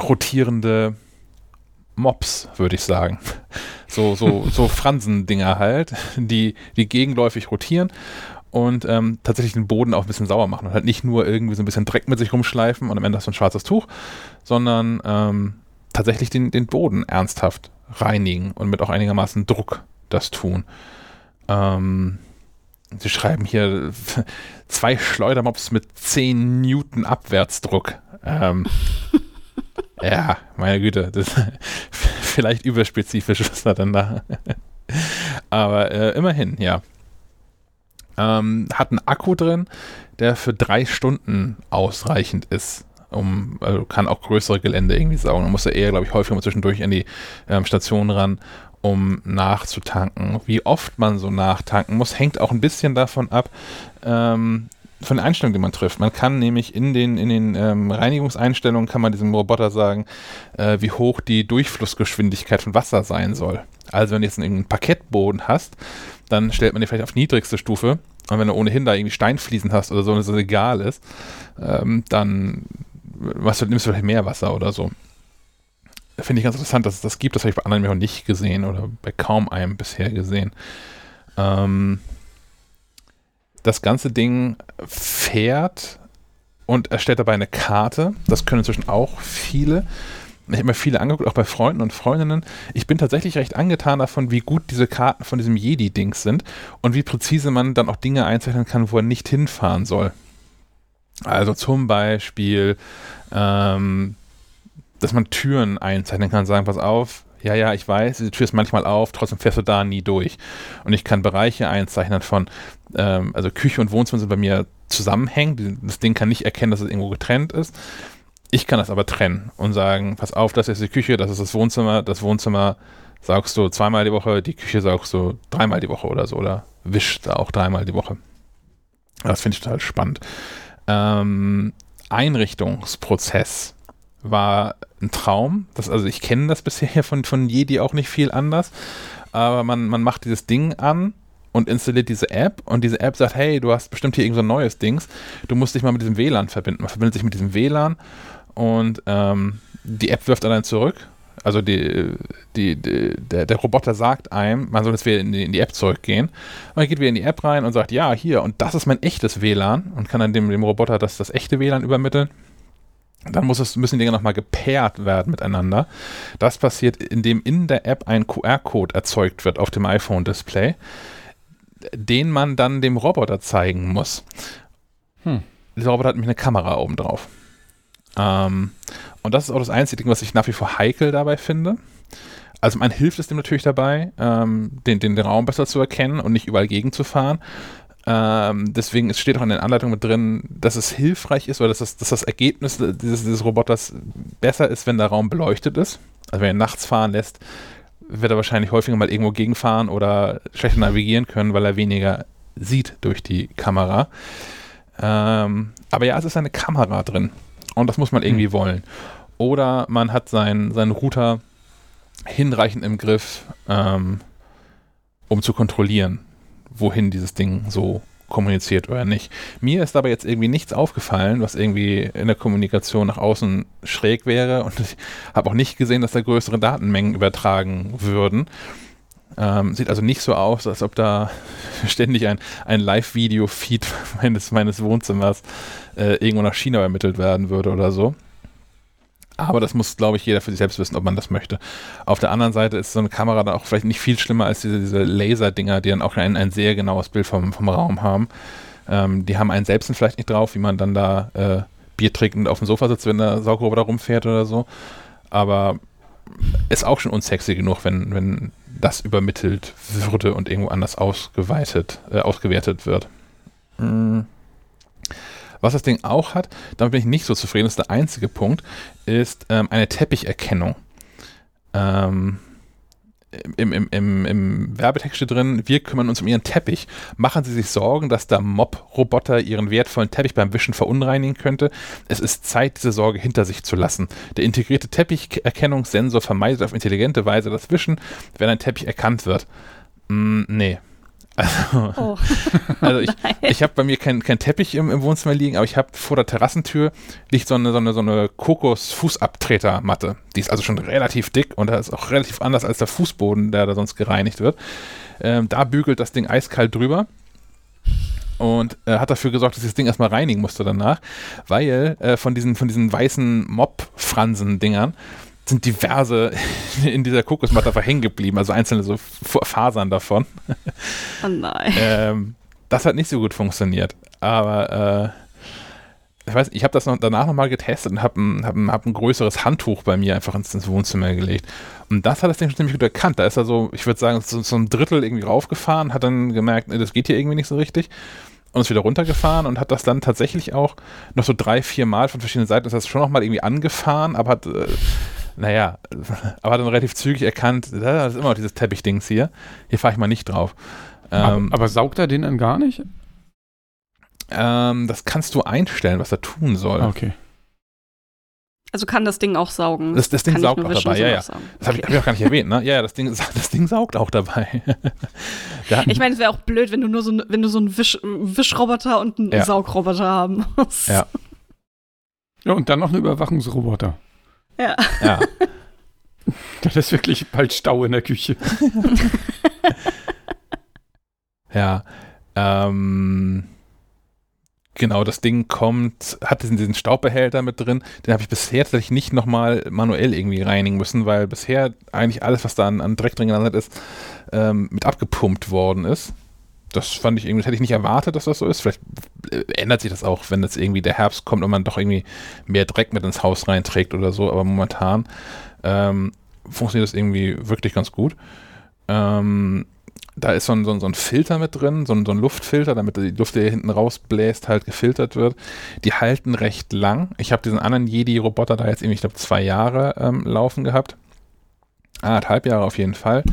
rotierende Mops, würde ich sagen. *laughs* So, so, so Fransendinger halt, die, die gegenläufig rotieren und ähm, tatsächlich den Boden auch ein bisschen sauer machen und halt nicht nur irgendwie so ein bisschen Dreck mit sich rumschleifen und am Ende hast du ein schwarzes Tuch, sondern ähm, tatsächlich den, den Boden ernsthaft reinigen und mit auch einigermaßen Druck das tun. Ähm, sie schreiben hier *laughs* zwei Schleudermops mit 10 Newton Abwärtsdruck. Ähm, *laughs* ja, meine Güte, das ist *laughs* vielleicht überspezifisch, was da denn da. Aber äh, immerhin, ja. Ähm, hat einen Akku drin, der für drei Stunden ausreichend ist. Um, also kann auch größere Gelände irgendwie saugen. Man muss ja eher, glaube ich, häufiger mal zwischendurch an die ähm, Station ran, um nachzutanken. Wie oft man so nachtanken muss, hängt auch ein bisschen davon ab, ähm, von den Einstellungen, die man trifft. Man kann nämlich in den, in den ähm, Reinigungseinstellungen, kann man diesem Roboter sagen, äh, wie hoch die Durchflussgeschwindigkeit von Wasser sein soll. Also wenn du jetzt einen Parkettboden hast, dann stellt man den vielleicht auf niedrigste Stufe. Und wenn du ohnehin da irgendwie Steinfliesen hast oder so, und es egal ist, ähm, dann was, nimmst du vielleicht mehr Wasser oder so. Finde ich ganz interessant, dass es das gibt. Das habe ich bei anderen noch nicht gesehen oder bei kaum einem bisher gesehen. Ähm, das ganze Ding fährt und erstellt dabei eine Karte. Das können inzwischen auch viele. Ich habe mir viele angeguckt, auch bei Freunden und Freundinnen. Ich bin tatsächlich recht angetan davon, wie gut diese Karten von diesem Jedi-Dings sind und wie präzise man dann auch Dinge einzeichnen kann, wo er nicht hinfahren soll. Also zum Beispiel, ähm, dass man Türen einzeichnen kann, sagen, pass auf, ja, ja, ich weiß, diese Tür ist manchmal auf, trotzdem fährst du da nie durch. Und ich kann Bereiche einzeichnen von, ähm, also Küche und Wohnzimmer sind bei mir zusammenhängen. Das Ding kann nicht erkennen, dass es irgendwo getrennt ist. Ich kann das aber trennen und sagen, pass auf, das ist die Küche, das ist das Wohnzimmer, das Wohnzimmer saugst du zweimal die Woche, die Küche saugst du dreimal die Woche oder so oder wischst auch dreimal die Woche. Das finde ich total spannend. Ähm, Einrichtungsprozess war ein Traum. Das, also ich kenne das bisher von, von Jedi auch nicht viel anders. Aber man, man macht dieses Ding an und installiert diese App und diese App sagt, hey, du hast bestimmt hier irgend so neues Dings. Du musst dich mal mit diesem WLAN verbinden. Man verbindet sich mit diesem WLAN und ähm, die App wirft dann zurück. Also die, die, die, der, der, Roboter sagt einem, man soll jetzt wieder in die, in die, App zurückgehen. Und er geht wieder in die App rein und sagt, ja, hier, und das ist mein echtes WLAN und kann dann dem, dem Roboter das, das echte WLAN übermitteln. Dann muss es, müssen die Dinge nochmal gepaart werden miteinander. Das passiert, indem in der App ein QR-Code erzeugt wird auf dem iPhone-Display, den man dann dem Roboter zeigen muss. Hm. Dieser Roboter hat nämlich eine Kamera oben drauf. Ähm, und das ist auch das einzige Ding, was ich nach wie vor heikel dabei finde. Also man hilft es dem natürlich dabei, ähm, den, den, Raum besser zu erkennen und nicht überall gegenzufahren. Ähm, deswegen es steht auch in den Anleitungen mit drin, dass es hilfreich ist oder dass das, dass das Ergebnis dieses, dieses, Roboters besser ist, wenn der Raum beleuchtet ist. Also wenn er nachts fahren lässt, wird er wahrscheinlich häufiger mal irgendwo gegenfahren oder schlechter navigieren können, weil er weniger sieht durch die Kamera. Ähm, aber ja, es ist eine Kamera drin und das muss man irgendwie hm. wollen. Oder man hat seinen, seinen Router hinreichend im Griff, ähm, um zu kontrollieren wohin dieses Ding so kommuniziert oder nicht. Mir ist aber jetzt irgendwie nichts aufgefallen, was irgendwie in der Kommunikation nach außen schräg wäre und *laughs* ich habe auch nicht gesehen, dass da größere Datenmengen übertragen würden. Ähm, sieht also nicht so aus, als ob da *laughs* ständig ein, ein Live-Video-Feed *laughs* meines, meines Wohnzimmers äh, irgendwo nach China ermittelt werden würde oder so. Aber das muss, glaube ich, jeder für sich selbst wissen, ob man das möchte. Auf der anderen Seite ist so eine Kamera dann auch vielleicht nicht viel schlimmer als diese, diese Laser-Dinger, die dann auch ein, ein sehr genaues Bild vom, vom Raum haben. Ähm, die haben einen selbst vielleicht nicht drauf, wie man dann da äh, Bier trinkt und auf dem Sofa sitzt, wenn der Saugroboter rumfährt oder so. Aber ist auch schon unsexy genug, wenn, wenn das übermittelt würde und irgendwo anders ausgeweitet, äh, ausgewertet wird. Mhm. Was das Ding auch hat, damit bin ich nicht so zufrieden, das ist der einzige Punkt, ist ähm, eine Teppicherkennung. Ähm, im, im, im, im Werbetext steht drin, wir kümmern uns um Ihren Teppich. Machen Sie sich Sorgen, dass der Mob-Roboter Ihren wertvollen Teppich beim Wischen verunreinigen könnte? Es ist Zeit, diese Sorge hinter sich zu lassen. Der integrierte Teppicherkennungssensor vermeidet auf intelligente Weise das Wischen, wenn ein Teppich erkannt wird. Mm, nee. Also, oh. *laughs* also ich, ich habe bei mir keinen kein Teppich im, im, Wohnzimmer liegen, aber ich habe vor der Terrassentür liegt so eine, so eine, so eine Kokos-Fußabtretermatte. Die ist also schon relativ dick und da ist auch relativ anders als der Fußboden, der da sonst gereinigt wird. Ähm, da bügelt das Ding eiskalt drüber und äh, hat dafür gesorgt, dass ich das Ding erstmal reinigen musste danach, weil äh, von diesen, von diesen weißen Mob-Fransen-Dingern sind diverse *laughs* in dieser Kokosmatte einfach hängen geblieben, also einzelne so Fasern davon. Oh nein. ähm, das hat nicht so gut funktioniert, aber äh, ich weiß, ich habe das noch, danach nochmal getestet und habe ein, hab ein, hab ein größeres Handtuch bei mir einfach ins, ins, Wohnzimmer gelegt. Und das hat das Ding schon ziemlich gut erkannt. Da ist er so, ich würde sagen, so, so, ein Drittel irgendwie raufgefahren, hat dann gemerkt, das geht hier irgendwie nicht so richtig und ist wieder runtergefahren und hat das dann tatsächlich auch noch so drei, vier Mal von verschiedenen Seiten, ist das schon nochmal irgendwie angefahren, aber hat äh, naja, *laughs* aber dann relativ zügig erkannt, das ist immer noch dieses Teppichdings hier. Hier fahre ich mal nicht drauf. Ähm, aber, aber, saugt er den dann gar nicht? Ähm, das kannst du einstellen, was er tun soll. Okay. Also kann das Ding auch saugen. Das, das Ding saugt auch dabei, ja, ja. Das habe ich, hab ich, auch gar nicht erwähnt, ne? Ja, ja, das Ding, das Ding saugt auch dabei. *laughs* ich meine, es wäre auch blöd, wenn du nur so, wenn du so einen Wisch, Wischroboter und einen ja. Saugroboter haben musst. Ja. Ja, und dann noch einen Überwachungsroboter. Ja. ja. *laughs* Das ist wirklich bald Stau in der Küche. *laughs* ja. Ähm, genau, das Ding kommt, hat diesen, diesen Staubbehälter mit drin. Den habe ich bisher tatsächlich nicht nochmal manuell irgendwie reinigen müssen, weil bisher eigentlich alles, was da an, an Dreck drin gelandet ist, ähm, mit abgepumpt worden ist das fand ich irgendwie, das hätte ich nicht erwartet, dass das so ist. Vielleicht äh, ändert sich das auch, wenn jetzt irgendwie der Herbst kommt und man doch irgendwie mehr Dreck mit ins Haus reinträgt oder so, aber momentan ähm, funktioniert das irgendwie wirklich ganz gut. Ähm, da ist so ein, so, ein, so ein Filter mit drin, so ein, so ein Luftfilter, damit die Luft, die hier hinten rausbläst, halt gefiltert wird. Die halten recht lang. Ich habe diesen anderen Jedi-Roboter da jetzt irgendwie, ich glaube, zwei Jahre ähm, laufen gehabt. Anderthalb Jahre auf jeden Fall.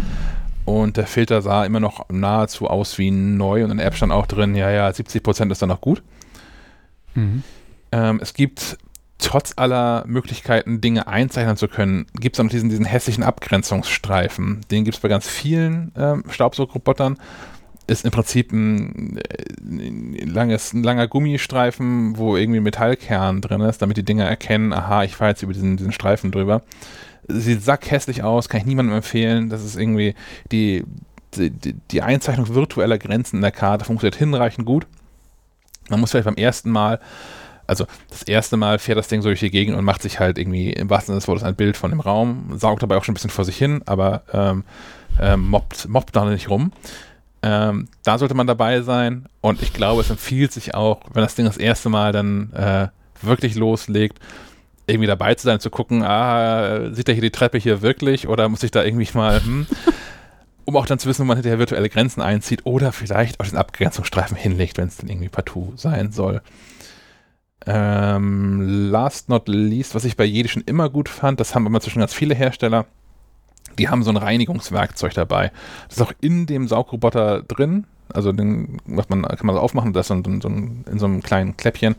Und der Filter sah immer noch nahezu aus wie neu und in der App stand auch drin, ja, ja, 70% ist dann noch gut. Mhm. Ähm, es gibt trotz aller Möglichkeiten, Dinge einzeichnen zu können, gibt es noch diesen, diesen hässlichen Abgrenzungsstreifen. Den gibt es bei ganz vielen ähm, Staubsaugrobotern. Ist im Prinzip ein, ein, äh, langes, ein langer Gummistreifen, wo irgendwie ein Metallkern drin ist, damit die Dinger erkennen, aha, ich fahre jetzt über diesen, diesen Streifen drüber. Sieht sackhässlich aus, kann ich niemandem empfehlen. Das ist irgendwie die, die, die Einzeichnung virtueller Grenzen in der Karte funktioniert hinreichend gut. Man muss vielleicht beim ersten Mal also das erste Mal fährt das Ding so durch die Gegend und macht sich halt irgendwie im wahrsten Sinne des Wortes ein Bild von dem Raum, saugt dabei auch schon ein bisschen vor sich hin, aber ähm, ähm, mobbt, mobbt da nicht rum. Ähm, da sollte man dabei sein und ich glaube, es empfiehlt sich auch, wenn das Ding das erste Mal dann äh, wirklich loslegt, irgendwie dabei zu sein, zu gucken, ah, sieht er hier die Treppe hier wirklich oder muss ich da irgendwie mal, hm, *laughs* um auch dann zu wissen, wo man hinterher virtuelle Grenzen einzieht oder vielleicht auch den Abgrenzungsstreifen hinlegt, wenn es dann irgendwie partout sein soll. Ähm, last not least, was ich bei Jedi schon immer gut fand, das haben immer zwischen ganz viele Hersteller, die haben so ein Reinigungswerkzeug dabei. Das ist auch in dem Saugroboter drin, also den, was man, kann man so aufmachen, das so, so, so in so einem kleinen Kläppchen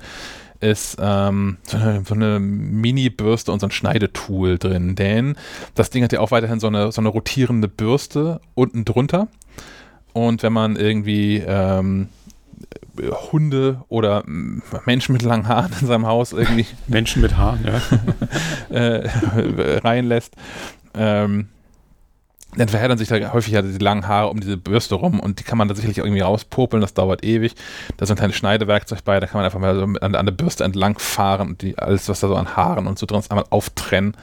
ist ähm, so eine, so eine Mini-Bürste und so ein Schneidetool drin, denn das Ding hat ja auch weiterhin so eine, so eine rotierende Bürste unten drunter. Und wenn man irgendwie ähm, Hunde oder Menschen mit langen Haaren in seinem Haus irgendwie. Menschen mit Haaren, ja. *laughs* äh, *laughs* reinlässt. Ähm, dann verheddern sich da häufig ja die langen Haare um diese Bürste rum und die kann man da sicherlich irgendwie rauspopeln, das dauert ewig. Da ist ein kleines Schneidewerkzeug bei, da kann man einfach mal so an, an der Bürste entlang fahren und die, alles, was da so an Haaren und so drin ist, einmal auftrennen.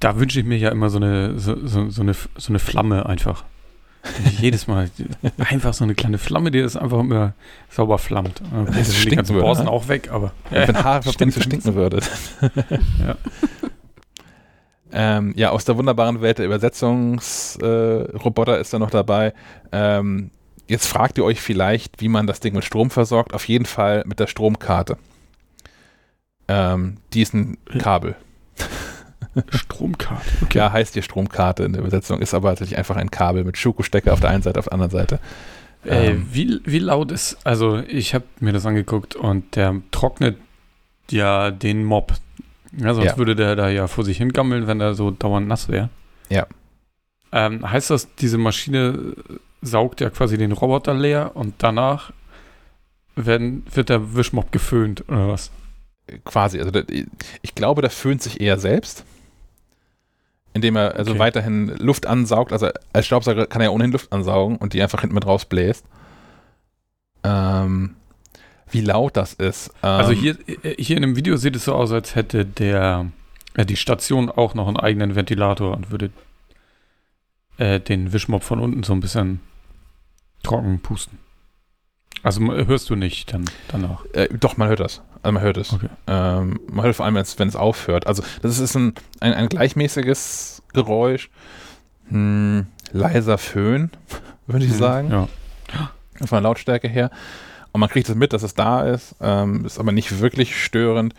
Da wünsche ich mir ja immer so eine, so, so, so eine, so eine Flamme einfach. *laughs* Jedes Mal. Einfach so eine kleine Flamme, die das einfach immer sauber flammt. Okay, das die ganzen Borsten ne? auch weg, aber. Ja, wenn Haare *laughs* verbrennt, stinken würde. ja. Ähm, ja, aus der wunderbaren Welt der Übersetzungsroboter äh, ist da noch dabei. Ähm, jetzt fragt ihr euch vielleicht, wie man das Ding mit Strom versorgt. Auf jeden Fall mit der Stromkarte. Ähm, die ist ein Kabel. *laughs* Stromkarte. *laughs* Okay. Ja, heißt hier Stromkarte in der Übersetzung, ist aber tatsächlich einfach ein Kabel mit Schuko-Stecker auf der einen Seite, auf der anderen Seite. Äh, ähm, wie, wie laut ist, also ich habe mir das angeguckt und der trocknet ja den Mob. Ja, sonst ja. würde der da ja vor sich hingammeln, wenn er so dauernd nass wäre. Ja. Ähm, heißt das, diese Maschine saugt ja quasi den Roboter leer und danach werden, wird der Wischmob geföhnt oder was? Quasi, also ich glaube, der föhnt sich eher selbst indem er also okay. weiterhin Luft ansaugt. Also als Staubsauger kann er ja ohnehin Luft ansaugen und die einfach hinten mit rausbläst. Ähm, wie laut das ist. Ähm, also hier, hier in dem Video sieht es so aus, als hätte der äh, die Station auch noch einen eigenen Ventilator und würde äh, den Wischmob von unten so ein bisschen trocken pusten. Also hörst du nicht dann danach? Äh, doch, man hört das. Also man hört es. Okay. Ähm, man hört vor allem, wenn es aufhört. Also das ist ein, ein, ein gleichmäßiges Geräusch. Hm, leiser Föhn, *laughs* würde ich mhm, sagen. Ja. Von der Lautstärke her. Und man kriegt es mit, dass es da ist. Ähm, ist aber nicht wirklich störend.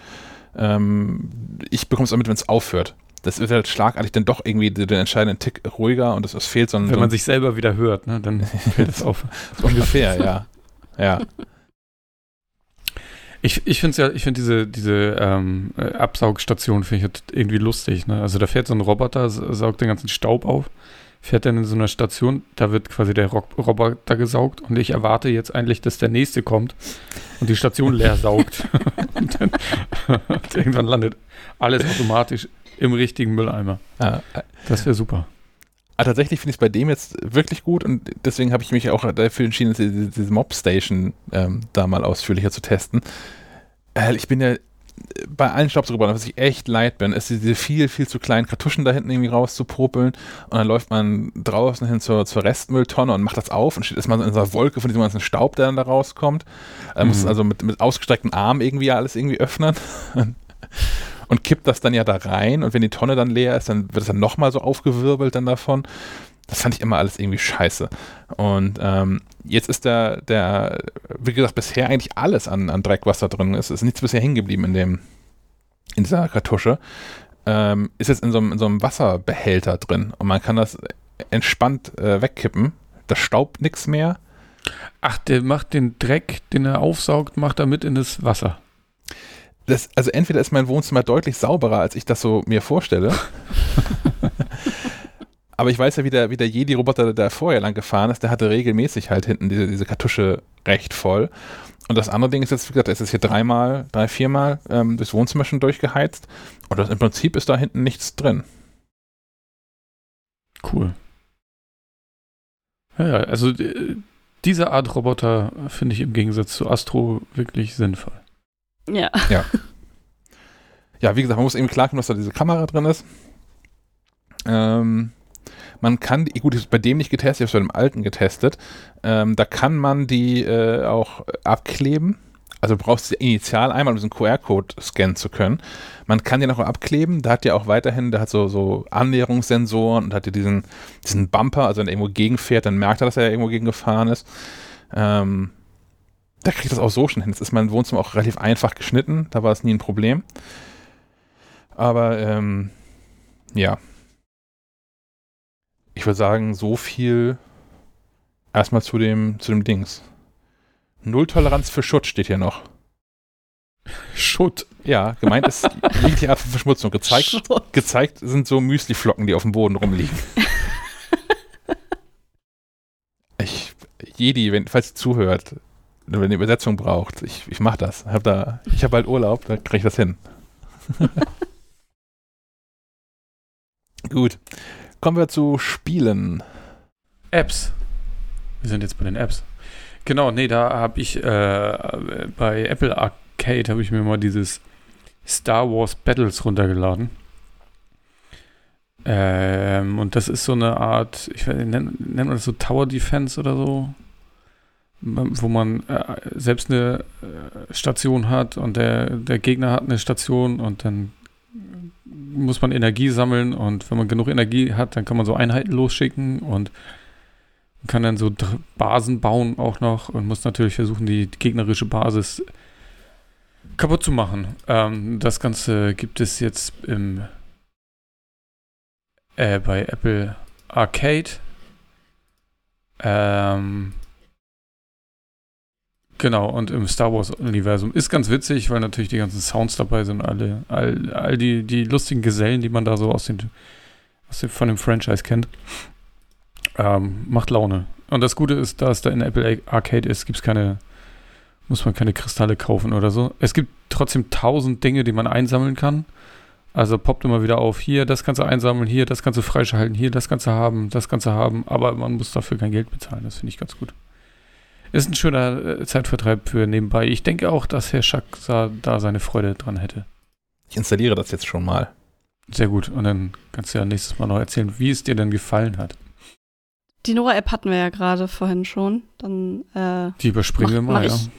Ähm, ich bekomme es damit, wenn es aufhört. Das wird halt schlagartig dann doch irgendwie den entscheidenden Tick ruhiger und es fehlt so ein. Wenn man sich selber wieder hört, ne, dann *laughs* fällt es auf. ungefähr, ja. Ja. Ich, ich finde ja, ich finde diese, diese ähm, äh, Absaugstation finde ich halt irgendwie lustig. Ne? Also da fährt so ein Roboter, saugt den ganzen Staub auf, fährt dann in so einer Station, da wird quasi der Roboter gesaugt und ich erwarte jetzt eigentlich, dass der nächste kommt und die Station leer saugt. *laughs* und dann und irgendwann landet alles automatisch im richtigen Mülleimer. Ja. Das wäre super. Aber ah, tatsächlich finde ich es bei dem jetzt wirklich gut und deswegen habe ich mich auch dafür entschieden, diese, diese Mob-Station ähm, da mal ausführlicher zu testen. Äh, ich bin ja bei allen Staubsaugerbahnen, was ich echt leid bin, ist diese viel, viel zu kleinen Kartuschen da hinten irgendwie rauszupopeln und dann läuft man draußen hin zur, zur Restmülltonne und macht das auf und steht erstmal in so einer Wolke von diesem ganzen Staub, der dann da rauskommt. Man mhm. muss also mit, mit ausgestreckten Armen irgendwie alles irgendwie öffnen. *laughs* und kippt das dann ja da rein und wenn die Tonne dann leer ist, dann wird es dann nochmal so aufgewirbelt dann davon. Das fand ich immer alles irgendwie scheiße. Und ähm, jetzt ist der, der, wie gesagt, bisher eigentlich alles an, an Dreck, was da drin ist, ist nichts bisher hingeblieben in dem, in dieser Kartusche. Ähm, ist jetzt in so, einem, in so einem Wasserbehälter drin und man kann das entspannt äh, wegkippen. Das staubt nichts mehr. Ach, der macht den Dreck, den er aufsaugt, macht er mit in das Wasser. Das, also entweder ist mein Wohnzimmer deutlich sauberer, als ich das so mir vorstelle. *laughs* Aber ich weiß ja, wie der, wie der Jedi-Roboter, der vorher lang gefahren ist, der hatte regelmäßig halt hinten diese, diese Kartusche recht voll. Und das andere Ding ist jetzt, wie gesagt, es ist hier dreimal, drei, viermal ähm, durchs Wohnzimmer schon durchgeheizt. Und das, im Prinzip ist da hinten nichts drin. Cool. Ja, also diese Art Roboter finde ich im Gegensatz zu Astro wirklich sinnvoll. Ja. Ja. *laughs* Ja, wie gesagt, man muss eben klarkommen, dass da diese Kamera drin ist. Ähm, man kann, gut, ich habe bei dem nicht getestet, ich habe es bei dem alten getestet. Ähm, da kann man die äh, auch abkleben. Also du brauchst sie initial einmal, um diesen QR-Code scannen zu können. Man kann den auch abkleben. Da hat ja auch weiterhin, der hat so, so Annäherungssensoren und hat ja diesen, diesen Bumper, also wenn er irgendwo gegenfährt, dann merkt er, dass er irgendwo gegengefahren ist. Ähm, da kriegt das auch so schon hin. Jetzt ist mein Wohnzimmer auch relativ einfach geschnitten, da war es nie ein Problem. Aber ähm, ja, ich würde sagen, so viel erstmal zu dem, zu dem Dings. Null-Toleranz für Schutt steht hier noch. Schutt? Ja, gemeint ist jegliche Art von Verschmutzung. Gezeigt, gezeigt sind so Müsliflocken, die auf dem Boden rumliegen. *laughs* ich, Jedi, wenn, falls ihr zuhört, wenn ihr Übersetzung braucht, ich, ich mach das. Hab da, ich habe bald Urlaub, da kriege ich das hin. *laughs* Gut. Kommen wir zu Spielen. Apps. Wir sind jetzt bei den Apps. Genau, nee, da habe ich äh, bei Apple Arcade habe ich mir mal dieses Star Wars Battles runtergeladen. Ähm, und das ist so eine Art, ich weiß, nennt, nennt man das so Tower Defense oder so? Wo man äh, selbst eine äh, Station hat und der, der Gegner hat eine Station und dann muss man Energie sammeln und wenn man genug Energie hat, dann kann man so Einheiten losschicken und kann dann so Basen bauen auch noch und muss natürlich versuchen, die gegnerische Basis kaputt zu machen. Ähm, das Ganze gibt es jetzt im äh, bei Apple Arcade. Ähm, Genau, und im Star Wars-Universum. Ist ganz witzig, weil natürlich die ganzen Sounds dabei sind, alle, all, all die, die lustigen Gesellen, die man da so aus den, aus dem, von dem Franchise kennt. Ähm, macht Laune. Und das Gute ist, da es da in Apple Arcade ist, gibt's keine, muss man keine Kristalle kaufen oder so. Es gibt trotzdem tausend Dinge, die man einsammeln kann. Also poppt immer wieder auf, hier, das du einsammeln, hier, das du freischalten, hier, das du haben, das du haben, aber man muss dafür kein Geld bezahlen. Das finde ich ganz gut. Ist ein schöner äh, Zeitvertreib für nebenbei. Ich denke auch, dass Herr Schack da seine Freude dran hätte. Ich installiere das jetzt schon mal. Sehr gut. Und dann kannst du ja nächstes Mal noch erzählen, wie es dir denn gefallen hat. Die Nora-App hatten wir ja gerade vorhin schon. Dann, äh, Die überspringen wir mal, mach ich, ja.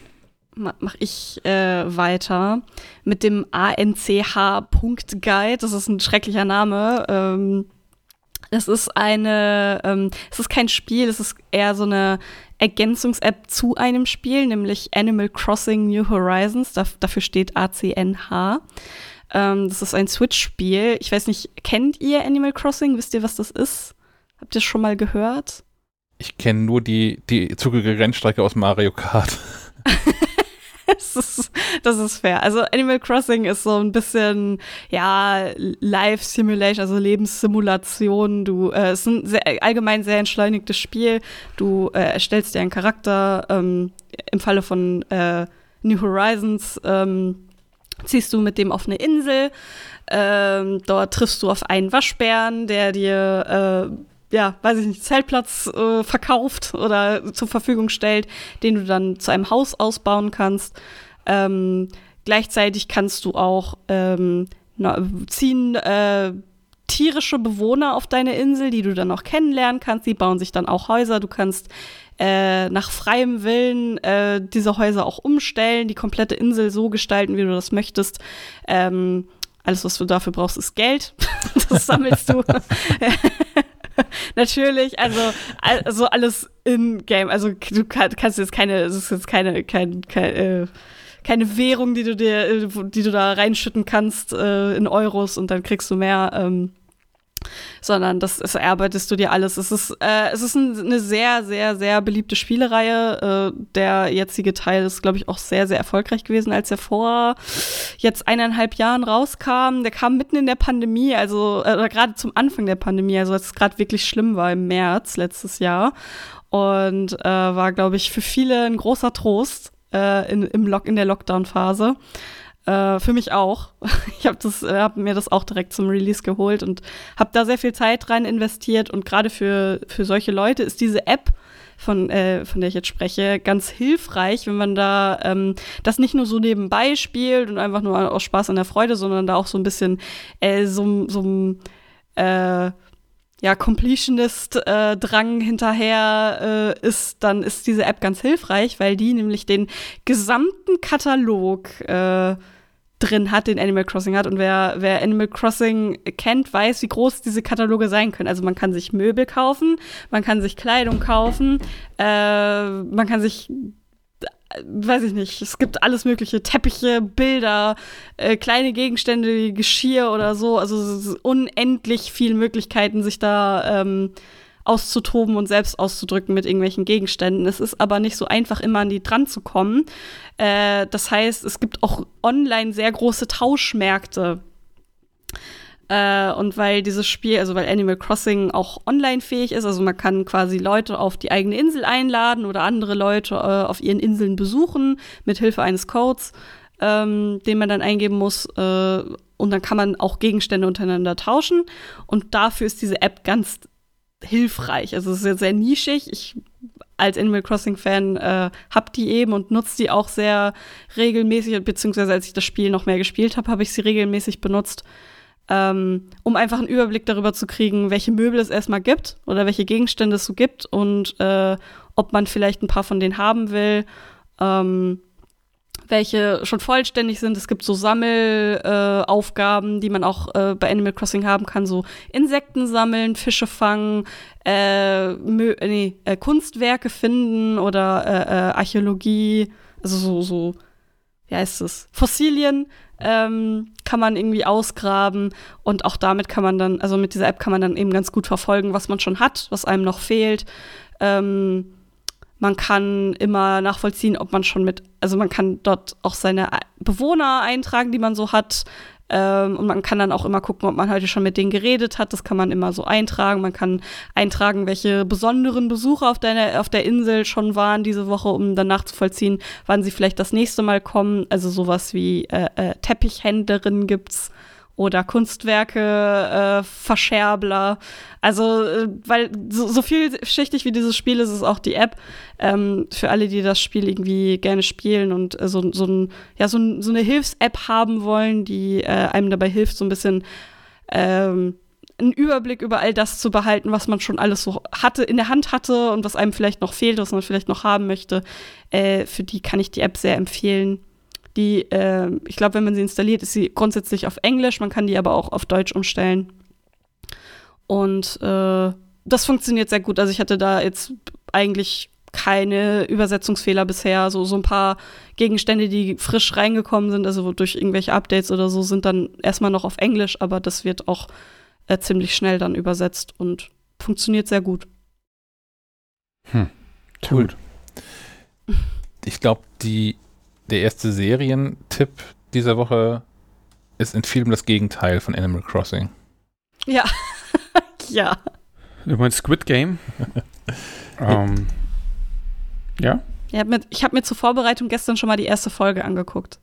Mache ich äh, weiter mit dem ANCH.guide. Das ist ein schrecklicher Name. Ähm, es ist eine, ähm, es ist kein Spiel, es ist eher so eine Ergänzungs-App zu einem Spiel, nämlich Animal Crossing New Horizons. Da, dafür steht ACNH. Ähm, das ist ein Switch-Spiel. Ich weiß nicht, kennt ihr Animal Crossing? Wisst ihr, was das ist? Habt ihr es schon mal gehört? Ich kenne nur die, die zugige Rennstrecke aus Mario Kart. *laughs* *laughs* das, ist, das ist fair. Also Animal Crossing ist so ein bisschen, ja, Life-Simulation, also Lebenssimulation. Du, äh, es ist ein sehr, allgemein sehr entschleunigtes Spiel. Du äh, erstellst dir einen Charakter. Ähm, Im Falle von äh, New Horizons ähm, ziehst du mit dem auf eine Insel. Ähm, dort triffst du auf einen Waschbären, der dir äh, ja, weiß ich nicht, Zeltplatz äh, verkauft oder zur Verfügung stellt, den du dann zu einem Haus ausbauen kannst. Ähm, gleichzeitig kannst du auch ähm, na, ziehen äh, tierische Bewohner auf deine Insel, die du dann auch kennenlernen kannst. Die bauen sich dann auch Häuser. Du kannst äh, nach freiem Willen äh, diese Häuser auch umstellen, die komplette Insel so gestalten, wie du das möchtest. Ähm, alles, was du dafür brauchst, ist Geld. *laughs* das sammelst du. *laughs* *laughs* natürlich, also, also alles in Game. Also du kannst jetzt keine, es ist jetzt keine, kein, kein äh, keine Währung, die du dir, äh, die du da reinschütten kannst äh, in Euros und dann kriegst du mehr. Ähm, sondern das, das erarbeitest du dir alles. Es ist, äh, es ist ein, eine sehr, sehr, sehr beliebte Spielereihe. Äh, der jetzige Teil ist, glaube ich, auch sehr, sehr erfolgreich gewesen, als er vor jetzt eineinhalb Jahren rauskam. Der kam mitten in der Pandemie, also äh, gerade zum Anfang der Pandemie, also als es gerade wirklich schlimm war im März letztes Jahr. Und äh, war, glaube ich, für viele ein großer Trost äh, in, im Lock, in der Lockdown-Phase. Äh, für mich auch. *laughs* Ich habe äh, hab mir das auch direkt zum Release geholt und habe da sehr viel Zeit rein investiert. Und gerade für, für solche Leute ist diese App, von, äh, von der ich jetzt spreche, ganz hilfreich, wenn man da ähm, das nicht nur so nebenbei spielt und einfach nur aus Spaß an der Freude, sondern da auch so ein bisschen äh, so, so äh, ja, Completionist-Drang äh, hinterher äh, ist, dann ist diese App ganz hilfreich, weil die nämlich den gesamten Katalog äh, drin hat, den Animal Crossing hat. Und wer, wer Animal Crossing kennt, weiß, wie groß diese Kataloge sein können. Also man kann sich Möbel kaufen, man kann sich Kleidung kaufen, äh, man kann sich weiß ich nicht, es gibt alles mögliche, Teppiche, Bilder, äh, kleine Gegenstände wie Geschirr oder so. Also es ist unendlich viele Möglichkeiten, sich da ähm, auszutoben und selbst auszudrücken mit irgendwelchen Gegenständen. Es ist aber nicht so einfach, immer an die dran zu kommen. Äh, das heißt, es gibt auch online sehr große Tauschmärkte. Äh, und weil dieses Spiel, also weil Animal Crossing auch online fähig ist, also man kann quasi Leute auf die eigene Insel einladen oder andere Leute äh, auf ihren Inseln besuchen mit Hilfe eines Codes, ähm, den man dann eingeben muss. Äh, und dann kann man auch Gegenstände untereinander tauschen. Und dafür ist diese App ganz hilfreich. Also es ist sehr nischig. Ich als Animal Crossing-Fan äh, hab die eben und nutze die auch sehr regelmäßig, beziehungsweise als ich das Spiel noch mehr gespielt habe, habe ich sie regelmäßig benutzt ähm, um einfach einen Überblick darüber zu kriegen, welche Möbel es erstmal gibt oder welche Gegenstände es so gibt und äh, ob man vielleicht ein paar von denen haben will. Ähm, welche schon vollständig sind. Es gibt so Sammelaufgaben, äh, die man auch äh, bei Animal Crossing haben kann, so Insekten sammeln, Fische fangen, äh, nee, äh, Kunstwerke finden oder äh, äh, Archäologie, also so, so, wie heißt es, Fossilien ähm, kann man irgendwie ausgraben und auch damit kann man dann, also mit dieser App kann man dann eben ganz gut verfolgen, was man schon hat, was einem noch fehlt. Ähm, man kann immer nachvollziehen, ob man schon mit, also man kann dort auch seine Bewohner eintragen, die man so hat. Ähm, und man kann dann auch immer gucken, ob man heute schon mit denen geredet hat. Das kann man immer so eintragen. Man kann eintragen, welche besonderen Besucher auf, deiner, auf der Insel schon waren diese Woche, um dann nachzuvollziehen, wann sie vielleicht das nächste Mal kommen. Also sowas wie äh, äh, Teppichhändlerin gibt's oder Kunstwerke, äh, Verscherbler. Also, äh, weil so, so vielschichtig wie dieses Spiel ist, ist auch die App. Ähm, für alle, die das Spiel irgendwie gerne spielen und äh, so, so, ein, ja, so, so eine Hilfs-App haben wollen, die äh, einem dabei hilft, so ein bisschen ähm, einen Überblick über all das zu behalten, was man schon alles so hatte, in der Hand hatte und was einem vielleicht noch fehlt, was man vielleicht noch haben möchte. Äh, für die kann ich die App sehr empfehlen. Die, äh, ich glaube, wenn man sie installiert, ist sie grundsätzlich auf Englisch, man kann die aber auch auf Deutsch umstellen. Und äh, das funktioniert sehr gut. Also ich hatte da jetzt eigentlich keine Übersetzungsfehler bisher. So, so ein paar Gegenstände, die frisch reingekommen sind, also durch irgendwelche Updates oder so, sind dann erstmal noch auf Englisch, aber das wird auch äh, ziemlich schnell dann übersetzt und funktioniert sehr gut. Hm. Cool. Ich glaube, die der erste Serientipp dieser Woche ist in vielem das Gegenteil von Animal Crossing. Ja. *laughs* ja. Du meinst Squid Game? *laughs* ähm, ja? Ich habe mir, hab mir zur Vorbereitung gestern schon mal die erste Folge angeguckt.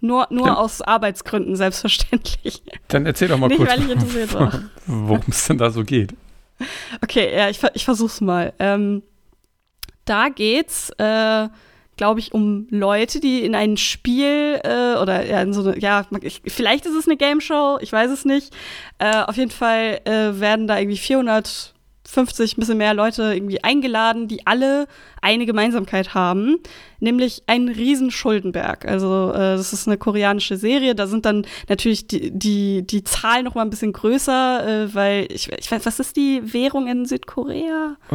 Nur, nur aus Arbeitsgründen, selbstverständlich. Dann erzähl doch mal Nicht, kurz, *laughs* worum es denn da so geht. Okay, ja, ich, ich versuch's mal. Ähm, da geht's äh, glaube ich, um Leute, die in ein Spiel äh, oder ja, in so eine, ja, ich, vielleicht ist es eine Game Show, ich weiß es nicht. Äh, auf jeden Fall äh, werden da irgendwie 400 50, ein bisschen mehr Leute irgendwie eingeladen, die alle eine Gemeinsamkeit haben, nämlich einen riesen Schuldenberg. Also äh, das ist eine koreanische Serie, da sind dann natürlich die, die, die Zahlen noch mal ein bisschen größer, äh, weil ich, ich weiß, was ist die Währung in Südkorea? Äh,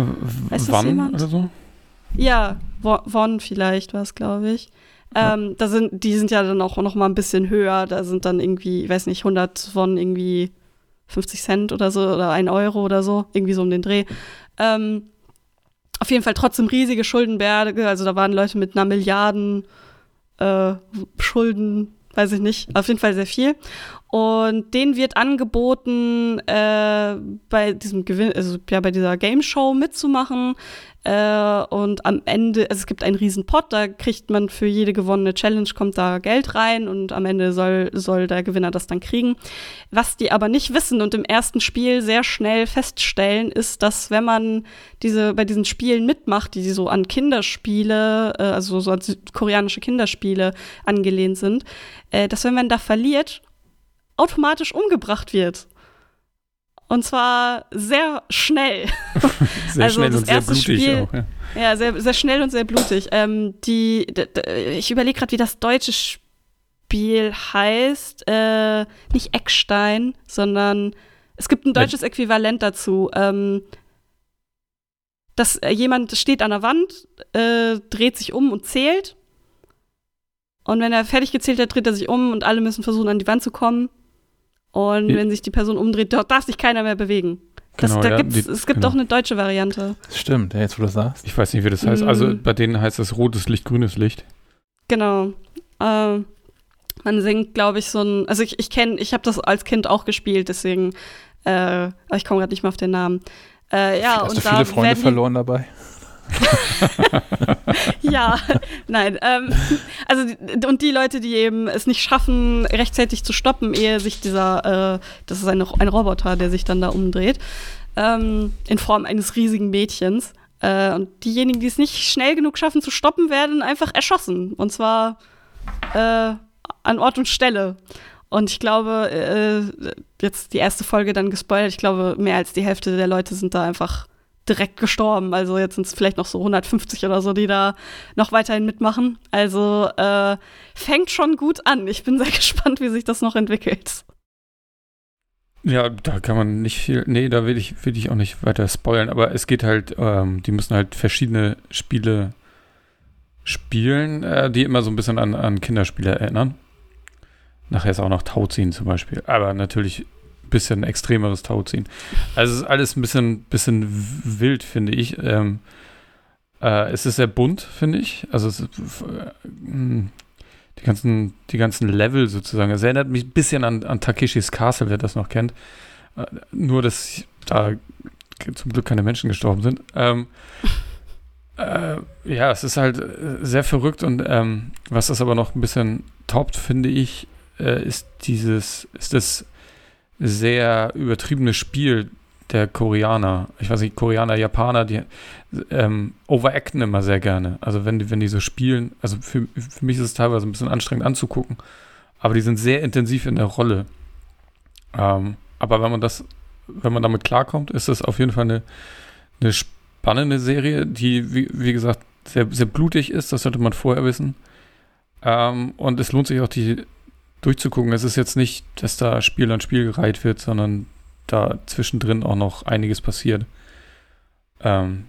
Weiß das wann jemand? oder so? Ja, Wo- Won vielleicht war es, glaube ich. Ähm, da sind, die sind ja dann auch noch mal ein bisschen höher. Da sind dann irgendwie, ich weiß nicht, 100 Won irgendwie 50 Cent oder so oder ein Euro oder so, irgendwie so um den Dreh. Ähm, auf jeden Fall trotzdem riesige Schuldenberge. Also da waren Leute mit einer Milliarden äh, Schulden, weiß ich nicht, auf jeden Fall sehr viel. Und denen wird angeboten, äh, bei diesem Gewinn, also ja, bei dieser Game Show mitzumachen. Äh, und am Ende, also es gibt einen riesen Pot, da kriegt man für jede gewonnene Challenge kommt da Geld rein und am Ende soll, soll der Gewinner das dann kriegen. Was die aber nicht wissen und im ersten Spiel sehr schnell feststellen, ist, dass wenn man diese, bei diesen Spielen mitmacht, die so an Kinderspiele, äh, also so an koreanische Kinderspiele angelehnt sind, äh, dass wenn man da verliert, automatisch umgebracht wird. Und zwar sehr schnell. *laughs* Sehr Also schnell das und sehr erste blutig Spiel- auch. Ja. Ja, sehr, sehr schnell und sehr blutig. Ähm, die, ich überlege gerade, wie das deutsche Spiel heißt. Äh, nicht Eckstein, sondern es gibt ein deutsches Äquivalent dazu. Ähm, dass äh, jemand steht an der Wand, äh, dreht sich um und zählt. Und wenn er fertig gezählt hat, dreht er sich um und alle müssen versuchen, an die Wand zu kommen. Und wenn sich die Person umdreht, darf darf sich keiner mehr bewegen. Das, Genau, da ja, gibt's, die- es gibt genau. auch eine deutsche Variante. Stimmt, ja, jetzt wo du das sagst. Ich weiß nicht, wie das heißt. Also Mm. bei denen heißt es rotes Licht, grünes Licht. Genau. Äh, man singt, glaube ich, so ein. Also ich, ich kenne, ich habe das als Kind auch gespielt, deswegen. Äh, aber ich komme gerade nicht mehr auf den Namen. Äh, ja, Hast und du da viele Freunde verloren dabei? *laughs* Ja, nein. Ähm, also und die Leute, die eben es nicht schaffen, rechtzeitig zu stoppen, ehe sich dieser, äh, das ist eine, ein Roboter, der sich dann da umdreht, ähm, in Form eines riesigen Mädchens. Äh, und diejenigen, die es nicht schnell genug schaffen zu stoppen, werden einfach erschossen. Und zwar äh, an Ort und Stelle. Und ich glaube, äh, jetzt die erste Folge dann gespoilert, ich glaube, mehr als die Hälfte der Leute sind da einfach direkt gestorben. Also jetzt sind es vielleicht noch so 150 oder so, die da noch weiterhin mitmachen. Also äh, fängt schon gut an. Ich bin sehr *laughs* gespannt, wie sich das noch entwickelt. Ja, da kann man nicht viel. Nee, da will ich, will ich auch nicht weiter spoilern, aber es geht halt, ähm, die müssen halt verschiedene Spiele spielen, äh, die immer so ein bisschen an, an Kinderspiele erinnern. Nachher ist auch noch Tauziehen zum Beispiel. Aber natürlich bisschen extremeres Tauziehen. Also es ist alles ein bisschen, bisschen wild, finde ich. Ähm, äh, es ist sehr bunt, finde ich. Also es äh, die ganzen, die ganzen Level sozusagen. Es erinnert mich ein bisschen an, an Takeshis Castle, wer das noch kennt. Äh, nur, dass da zum Glück keine Menschen gestorben sind. Ähm, äh, ja, es ist halt äh, sehr verrückt und ähm, was das aber noch ein bisschen toppt, finde ich, ist dieses, ist das sehr übertriebene Spiel der Koreaner. Ich weiß nicht, Koreaner, Japaner, die ähm, overacten immer sehr gerne. Also wenn die, wenn die so spielen, also für, für mich ist es teilweise ein bisschen anstrengend anzugucken, aber die sind sehr intensiv in der Rolle. Ähm, aber wenn man das, wenn man damit klarkommt, ist das auf jeden Fall eine, eine spannende Serie, die, wie, wie gesagt, sehr, sehr blutig ist, das sollte man vorher wissen. Ähm, und es lohnt sich auch, die durchzugucken. Es ist jetzt nicht, dass da Spiel an Spiel gereiht wird, sondern da zwischendrin auch noch einiges passiert. Ähm,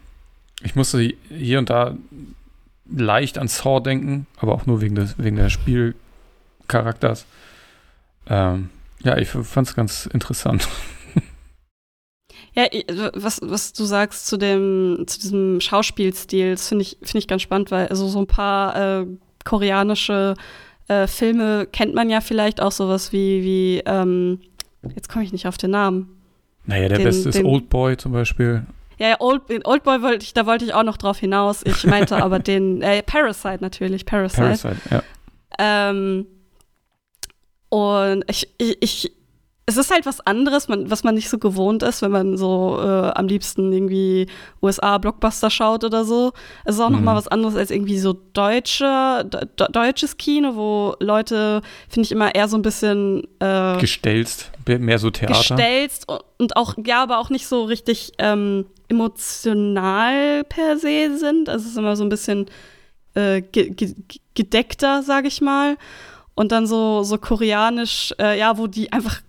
ich musste hier und da leicht an Saw denken, aber auch nur wegen des, wegen des Spielcharakters. Ähm, ja, ich fand es ganz interessant. *laughs* Ja, was, was du sagst zu dem, zu diesem Schauspielstil, das finde ich, finde ich ganz spannend, weil also so ein paar äh, koreanische äh, Filme kennt man ja vielleicht auch sowas wie, wie ähm, jetzt komme ich nicht auf den Namen. Naja, der Den- beste ist den- Oldboy zum Beispiel. Ja, ja Old, Oldboy wollte ich, da wollte ich auch noch drauf hinaus. Ich meinte aber *laughs* den, äh, Parasite natürlich, Parasite. Parasite, ja. Ähm, und ich, ich, ich, es ist halt was anderes, man, was man nicht so gewohnt ist, wenn man so äh, am liebsten irgendwie USA-Blockbuster schaut oder so. Es ist auch noch Mhm. mal was anderes als irgendwie so deutsche, de, de, deutsches Kino, wo Leute, finde ich, immer eher so ein bisschen äh, Gestelzt, mehr so Theater. gestelzt und- und auch, ja, aber auch nicht so richtig ähm, emotional per se sind. Also es ist immer so ein bisschen äh, ge ge gedeckter, sage ich mal. Und dann so, so koreanisch, äh, ja, wo die einfach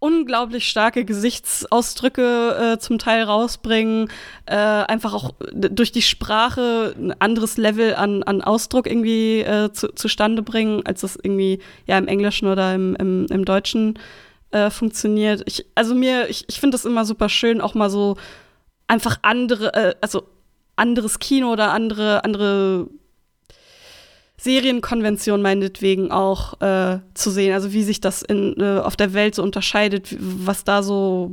unglaublich starke Gesichtsausdrücke äh, zum Teil rausbringen, äh, einfach auch durch die Sprache ein anderes Level an, an Ausdruck irgendwie äh, zu, zustande bringen, als das irgendwie ja im Englischen oder im, im, im Deutschen äh, funktioniert. Ich, also mir, ich, ich finde das immer super schön, auch mal so einfach andere, äh, also anderes Kino oder andere, andere Serienkonvention meinetwegen auch äh, zu sehen, also wie sich das in, äh, auf der Welt so unterscheidet, was da so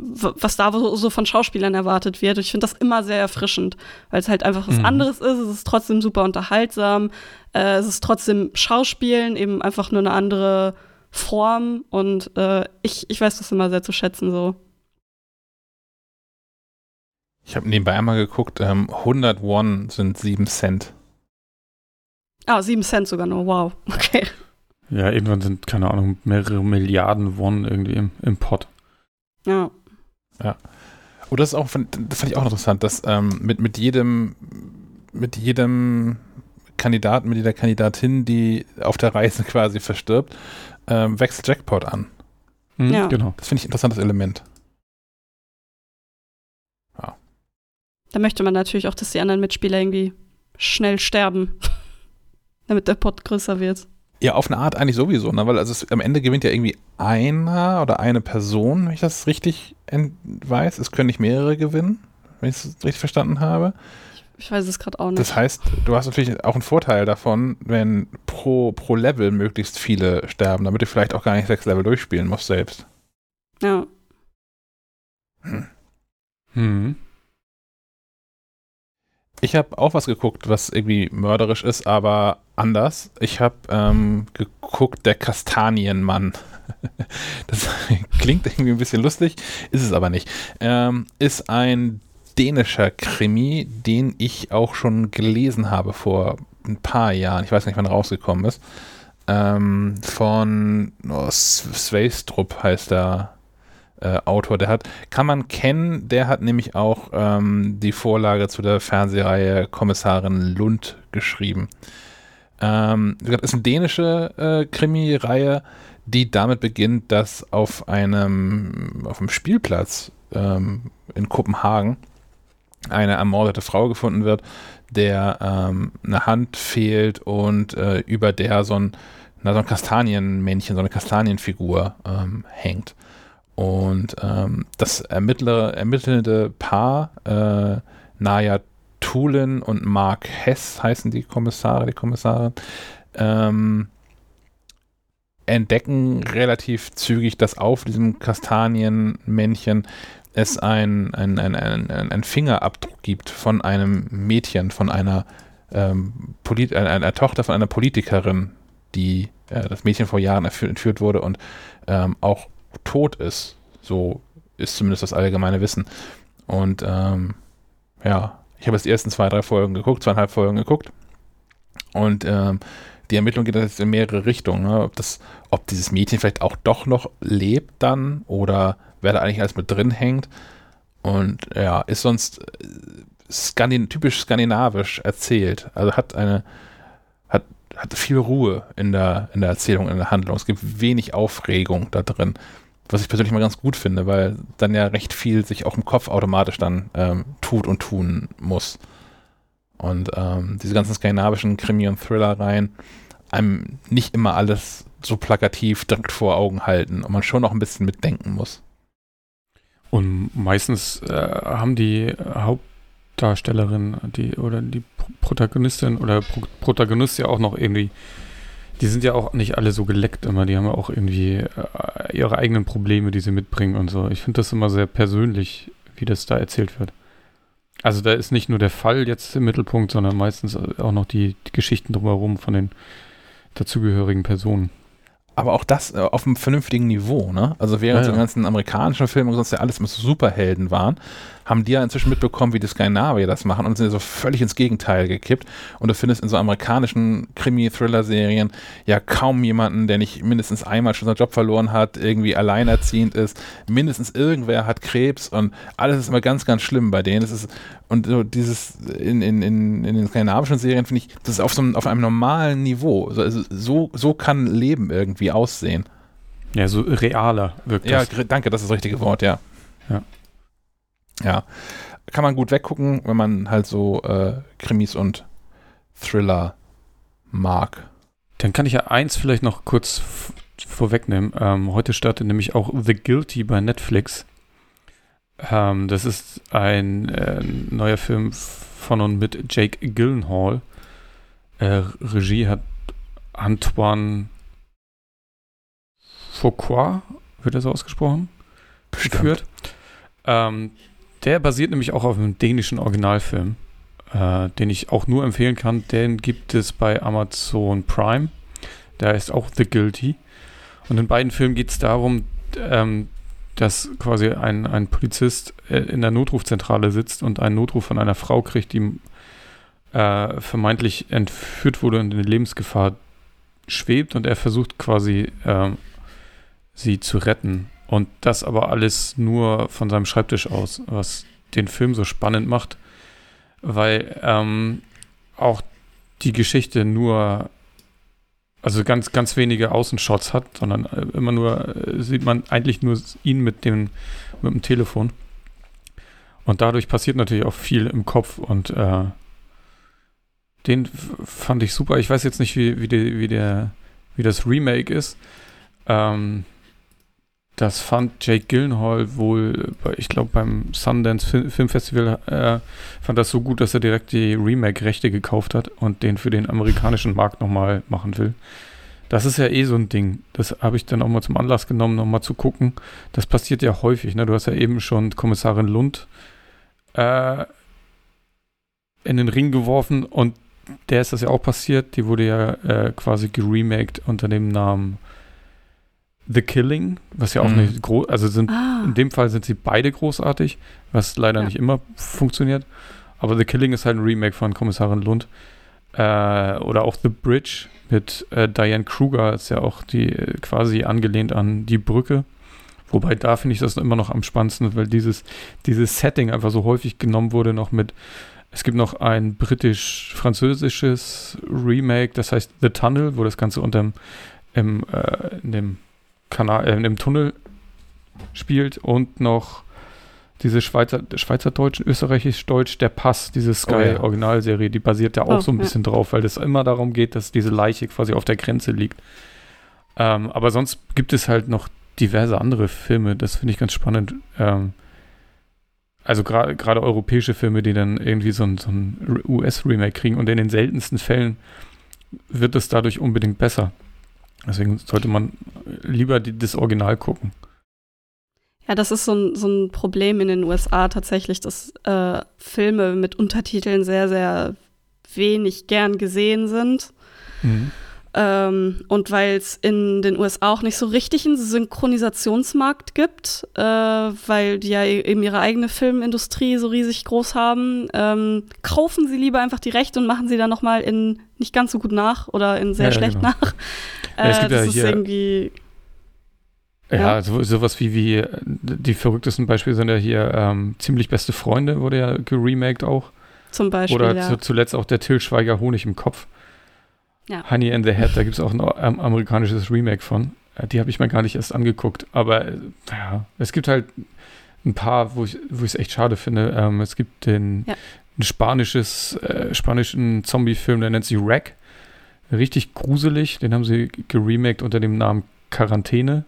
was da so von Schauspielern erwartet wird. Ich finde das immer sehr erfrischend, weil es halt einfach was mhm. anderes ist. Es ist trotzdem super unterhaltsam. Äh, es ist trotzdem Schauspielen, eben einfach nur eine andere Form. Und äh, ich, ich weiß das immer sehr zu schätzen so. Ich habe nebenbei einmal geguckt, ähm, 100 Won sind 7 Cent. Ah, 7 Cent sogar nur, wow. *laughs* Okay. Ja, irgendwann sind, keine Ahnung, mehrere Milliarden Won irgendwie im, im Pot. Ja. Ja. Und oh, das ist auch, das fand ich auch interessant, dass ähm, mit, mit jedem, mit jedem Kandidaten, mit jeder Kandidatin, die auf der Reise *laughs* quasi verstirbt, ähm, wächst Jackpot an. Mhm, ja. Genau. Das finde ich ein interessantes Element. Ja. Da möchte man natürlich auch, dass die anderen Mitspieler irgendwie schnell sterben *laughs* damit der Pot größer wird. Ja, auf eine Art eigentlich sowieso, ne? weil also es, am Ende gewinnt ja irgendwie einer oder eine Person, wenn ich das richtig weiß. Es können nicht mehrere gewinnen, wenn ich es richtig verstanden habe. Ich weiß es gerade auch nicht. Das heißt, du hast natürlich auch einen Vorteil davon, wenn pro, pro Level möglichst viele sterben, damit du vielleicht auch gar nicht sechs Level durchspielen musst selbst. Ja. Hm. Hm. Ich habe auch was geguckt, was irgendwie mörderisch ist, aber anders. Ich habe ähm, geguckt, der Kastanienmann. *laughs* das *laughs* klingt irgendwie ein bisschen lustig, ist es aber nicht. Ähm, ist ein dänischer Krimi, den ich auch schon gelesen habe vor ein paar Jahren. Ich weiß nicht, wann er rausgekommen ist. Ähm, von oh, Sveistrup heißt der äh, Autor, der hat, kann man kennen, der hat nämlich auch ähm, die Vorlage zu der Fernsehreihe Kommissarin Lund geschrieben. Ähm, das ist eine dänische äh, Krimi-Reihe, die damit beginnt, dass auf einem, auf einem Spielplatz ähm, in Kopenhagen eine ermordete Frau gefunden wird, der ähm, eine Hand fehlt und äh, über der so ein, na, so ein Kastanienmännchen, so eine Kastanienfigur ähm, hängt. Und ähm, das Ermittler, ermittelnde Paar, äh, Naya Tulin und Mark Hess heißen die Kommissare, die Kommissarin, ähm, entdecken relativ zügig, dass auf diesem Kastanienmännchen es ein, ein, ein, ein, ein Fingerabdruck gibt von einem Mädchen, von einer, ähm, Polit einer, einer Tochter von einer Politikerin, die äh, das Mädchen vor Jahren entführt wurde und ähm, auch tot ist. So ist zumindest das allgemeine Wissen. Und ähm, ja, ich habe jetzt die ersten zwei, drei Folgen geguckt, zweieinhalb Folgen geguckt. Und ähm, die Ermittlung geht jetzt in mehrere Richtungen. Ne? Ob, das, ob dieses Mädchen vielleicht auch doch noch lebt dann oder wer da eigentlich alles mit drin hängt. Und ja, ist sonst äh, Skandin typisch skandinavisch erzählt. Also hat eine, hat, viel Ruhe in der, in der Erzählung, in der Handlung. Es gibt wenig Aufregung da drin was ich persönlich mal ganz gut finde, weil dann ja recht viel sich auch im Kopf automatisch dann ähm, tut und tun muss. Und ähm, diese ganzen skandinavischen Krimi- und Thriller-Reihen einem nicht immer alles so plakativ direkt vor Augen halten und man schon noch ein bisschen mitdenken muss. Und meistens äh, haben die Hauptdarstellerin die, oder die Protagonistin oder Pro Protagonist ja auch noch irgendwie die sind ja auch nicht alle so geleckt immer. Die haben ja auch irgendwie äh, ihre eigenen Probleme, die sie mitbringen und so. Ich finde das immer sehr persönlich, wie das da erzählt wird. Also da ist nicht nur der Fall jetzt im Mittelpunkt, sondern meistens auch noch die, die Geschichten drumherum von den dazugehörigen Personen. Aber auch das äh, auf einem vernünftigen Niveau, ne? Also während Ja, die ja. ganzen amerikanischen Filme sonst ja alles mit Superhelden waren, haben die ja inzwischen mitbekommen, wie die Skandinavier das machen und sind ja so völlig ins Gegenteil gekippt. Und du findest in so amerikanischen Krimi-Thriller-Serien ja kaum jemanden, der nicht mindestens einmal schon seinen Job verloren hat, irgendwie alleinerziehend ist, mindestens irgendwer hat Krebs und alles ist immer ganz, ganz schlimm bei denen. Das ist, und so dieses in, in, in, in den skandinavischen Serien finde ich, das ist auf so einem, auf einem normalen Niveau. So, also so, so kann Leben irgendwie aussehen. Ja, so realer wirkt Ja, das. danke, das ist das richtige Wort, ja. Ja. Ja. Kann man gut weggucken, wenn man halt so äh, Krimis und Thriller mag. Dann kann ich ja eins vielleicht noch kurz vorwegnehmen. Ähm, heute startet nämlich auch The Guilty bei Netflix. Ähm, das ist ein äh, neuer Film von und mit Jake Gyllenhaal. Äh, Regie hat Antoine Foucault, wird er so ausgesprochen? geführt. Ähm, der basiert nämlich auch auf einem dänischen Originalfilm, äh, den ich auch nur empfehlen kann. Den gibt es bei Amazon Prime. Der heißt auch The Guilty. Und in beiden Filmen geht es darum, ähm, dass quasi ein, ein Polizist äh, in der Notrufzentrale sitzt und einen Notruf von einer Frau kriegt, die äh, vermeintlich entführt wurde und in Lebensgefahr schwebt und er versucht quasi ähm, sie zu retten. Und das aber alles nur von seinem Schreibtisch aus, was den Film so spannend macht, weil ähm, auch die Geschichte nur, also ganz, ganz wenige Außenshots hat, sondern äh, immer nur, äh, sieht man eigentlich nur ihn mit dem, mit dem Telefon. Und dadurch passiert natürlich auch viel im Kopf und äh, den fand ich super. Ich weiß jetzt nicht, wie, wie, die, wie, der, wie das Remake ist. Ähm, das fand Jake Gyllenhaal wohl, ich glaube, beim Sundance Fil Filmfestival äh, fand das so gut, dass er direkt die Remake-Rechte gekauft hat und den für den amerikanischen Markt nochmal machen will. Das ist ja eh so ein Ding. Das habe ich dann auch mal zum Anlass genommen, nochmal zu gucken. Das passiert ja häufig. Ne? Du hast ja eben schon Kommissarin Lund äh, in den Ring geworfen und der ist das ja auch passiert. Die wurde ja äh, quasi geremaked unter dem Namen The Killing, was ja auch Mhm. nicht groß, also sind Ah, in dem Fall sind sie beide großartig, was leider Ja. nicht immer funktioniert. Aber The Killing ist halt ein Remake von Kommissarin Lund. Äh, oder auch The Bridge mit äh, Diane Kruger ist ja auch die äh, quasi angelehnt an die Brücke. Wobei da finde ich das immer noch am spannendsten, weil dieses, dieses Setting einfach so häufig genommen wurde, noch mit. Es gibt noch ein britisch-französisches Remake, das heißt The Tunnel, wo das Ganze unterm im, äh, in dem Kanal, äh, in dem Tunnel spielt und noch diese Schweizer, Schweizerdeutsch, Österreichisch-Deutsch, der Pass, diese Oh ja. Sky-Originalserie, die basiert ja auch Oh, so ein ja. bisschen drauf, weil es immer darum geht, dass diese Leiche quasi auf der Grenze liegt. Ähm, aber sonst gibt es halt noch diverse andere Filme, das finde ich ganz spannend. Ähm, also gra- gerade europäische Filme, die dann irgendwie so ein, so ein US-Remake kriegen und in den seltensten Fällen wird es dadurch unbedingt besser. Deswegen sollte man lieber die, das Original gucken. ja, das ist so ein, so ein Problem in den USA tatsächlich, dass äh, Filme mit Untertiteln sehr, sehr wenig gern gesehen sind. Ähm, und weil es in den USA auch nicht so richtig einen Synchronisationsmarkt gibt, äh, weil die ja eben ihre eigene Filmindustrie so riesig groß haben, ähm, kaufen sie lieber einfach die Rechte und machen sie dann nochmal in nicht ganz so gut nach oder in sehr Ja, ja, schlecht genau. nach. Ja, es Äh, gibt ja das ist hier- irgendwie, Ja, Ja. So, sowas wie, wie die verrücktesten Beispiele sind ja hier ähm, Ziemlich beste Freunde, wurde ja geremaked auch. zum Beispiel, Oder ja. zu, zuletzt auch der Till Schweiger Honig im Kopf. Ja. Honey and the Head, da gibt es auch ein ähm, amerikanisches Remake von. Äh, die habe ich mir gar nicht erst angeguckt. Aber äh, ja, es gibt halt ein paar, wo ich wo ich es echt schade finde. Ähm, es gibt den Ja. ein spanisches, äh, spanischen Zombie-Film, der nennt sich Wreck. Richtig gruselig. Den haben sie geremaked unter dem Namen Quarantäne.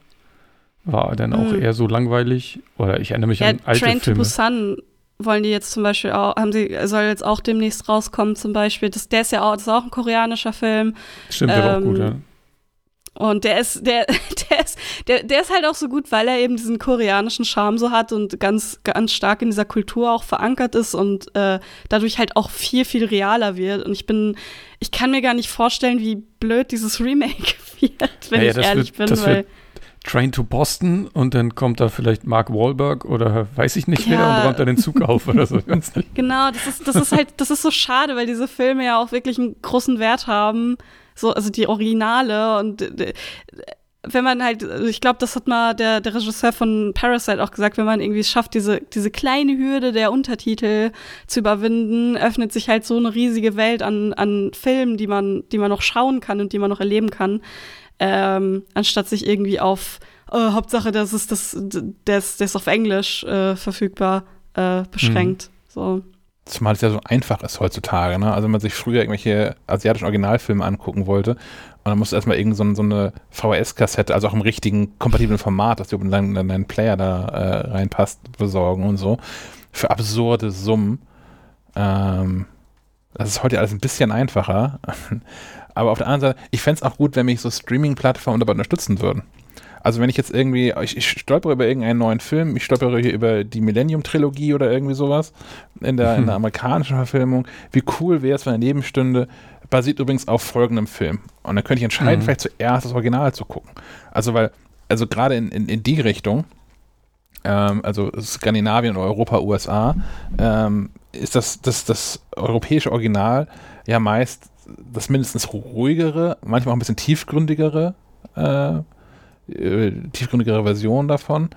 War dann auch Mhm. eher so langweilig. Oder ich erinnere mich Ja, an alte Train to Filme. Busan wollen die jetzt zum Beispiel auch, haben sie, soll jetzt auch demnächst rauskommen zum Beispiel. Das, der ist ja auch, das ist auch ein koreanischer Film. Stimmt, auch ähm, gut, ja. Und der ist, der, *laughs* der ist, der, der ist halt auch so gut, weil er eben diesen koreanischen Charme so hat und ganz, ganz stark in dieser Kultur auch verankert ist und äh, dadurch halt auch viel, viel realer wird. Und ich bin, ich kann mir gar nicht vorstellen, wie blöd dieses Remake *laughs* wird, wenn Ja, ja, ich das ehrlich wird- bin. das weil, wird Train to Boston und dann kommt da vielleicht Mark Wahlberg oder weiß ich nicht wer Ja. und räumt da den Zug *laughs* auf oder so. Genau, das ist, das ist halt, das ist so schade, weil diese Filme ja auch wirklich einen großen Wert haben. So, also die Originale und äh, wenn man halt, also ich glaube, das hat mal der, der Regisseur von Parasite auch gesagt, wenn man irgendwie es schafft, diese, diese kleine Hürde der Untertitel zu überwinden, öffnet sich halt so eine riesige Welt an, an Filmen, die man, die man noch schauen kann und die man noch erleben kann, ähm, anstatt sich irgendwie auf äh, Hauptsache, das ist das, ist, der ist auf Englisch äh, verfügbar äh, beschränkt. So. Zumal es ja so einfach ist heutzutage. Ne? Also wenn man sich früher irgendwelche asiatischen Originalfilme angucken wollte und dann musst du erstmal irgend so, so eine VHS-Kassette, also auch im richtigen kompatiblen Format, dass du in deinen, in deinen Player da äh, reinpasst, besorgen und so. Für absurde Summen. Ähm, das ist heute alles ein bisschen einfacher. *laughs* Aber auf der anderen Seite, ich fände es auch gut, wenn mich so Streaming-Plattformen dabei unterstützen würden. Also wenn ich jetzt irgendwie, ich, ich stolpere über irgendeinen neuen Film, ich stolpere hier über die Millennium-Trilogie oder irgendwie sowas in der, in der *laughs* amerikanischen Verfilmung. Wie cool wäre es, wenn eine Nebenstunde basiert übrigens auf folgendem Film. Und dann könnte ich entscheiden, Mhm. vielleicht zuerst das Original zu gucken. Also weil, also gerade in, in, in die Richtung, ähm, also Skandinavien Europa, USA, ähm, ist das, das, das europäische Original ja meist das mindestens ruhigere, manchmal auch ein bisschen tiefgründigere, äh, äh, tiefgründigere Version davon.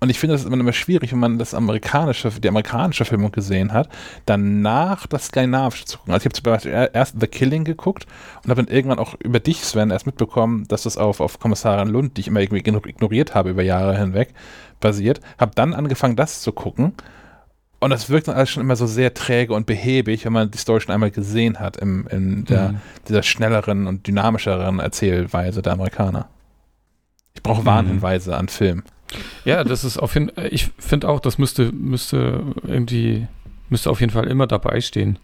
Und ich finde, das ist immer, immer schwierig, wenn man das amerikanische, die amerikanische Filmung gesehen hat, danach das skandinavische zu gucken. Also ich habe zum Beispiel er- erst The Killing geguckt und habe dann irgendwann auch über dich, Sven, erst mitbekommen, dass das auf, auf Kommissarin Lund, die ich immer irgendwie igno- ignoriert habe über Jahre hinweg, basiert. Habe dann angefangen, das zu gucken. Und das wirkt dann alles schon immer so sehr träge und behäbig, wenn man die Story schon einmal gesehen hat im, in der, Mhm. dieser schnelleren und dynamischeren Erzählweise der Amerikaner. Ich brauche Mhm. Warnhinweise an Film. Ja, das ist auf jeden Fall, ich finde auch, das müsste, müsste irgendwie, müsste auf jeden Fall immer dabei stehen.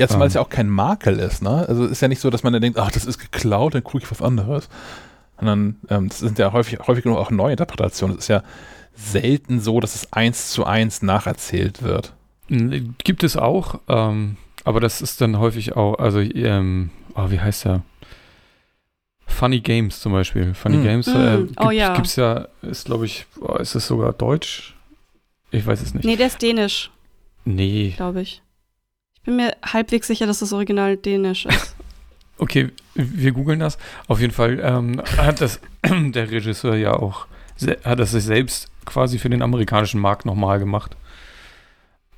Ja, zumal Ähm. es ja auch kein Makel ist, ne? Also es ist ja nicht so, dass man dann denkt, ach, das ist geklaut, dann gucke ich was anderes. Sondern ähm, das sind ja häufig, häufig genug auch neue Interpretationen. Es ist ja selten so, dass es eins zu eins nacherzählt wird. Gibt es auch, ähm, aber das ist dann häufig auch, also, ähm, oh, wie heißt der? Funny Games zum Beispiel. Funny Mm. Games Mm, äh, oh gibt, ja. gibt's ja, ist glaube ich, oh, ist es sogar Deutsch? Ich weiß es nicht. Nee, der ist dänisch, Nee. glaube ich. Ich bin mir halbwegs sicher, dass das Original dänisch ist. *laughs* Okay, wir googeln das. Auf jeden Fall ähm, hat das *clears throat* der Regisseur ja auch, hat das sich selbst quasi für den amerikanischen Markt nochmal gemacht.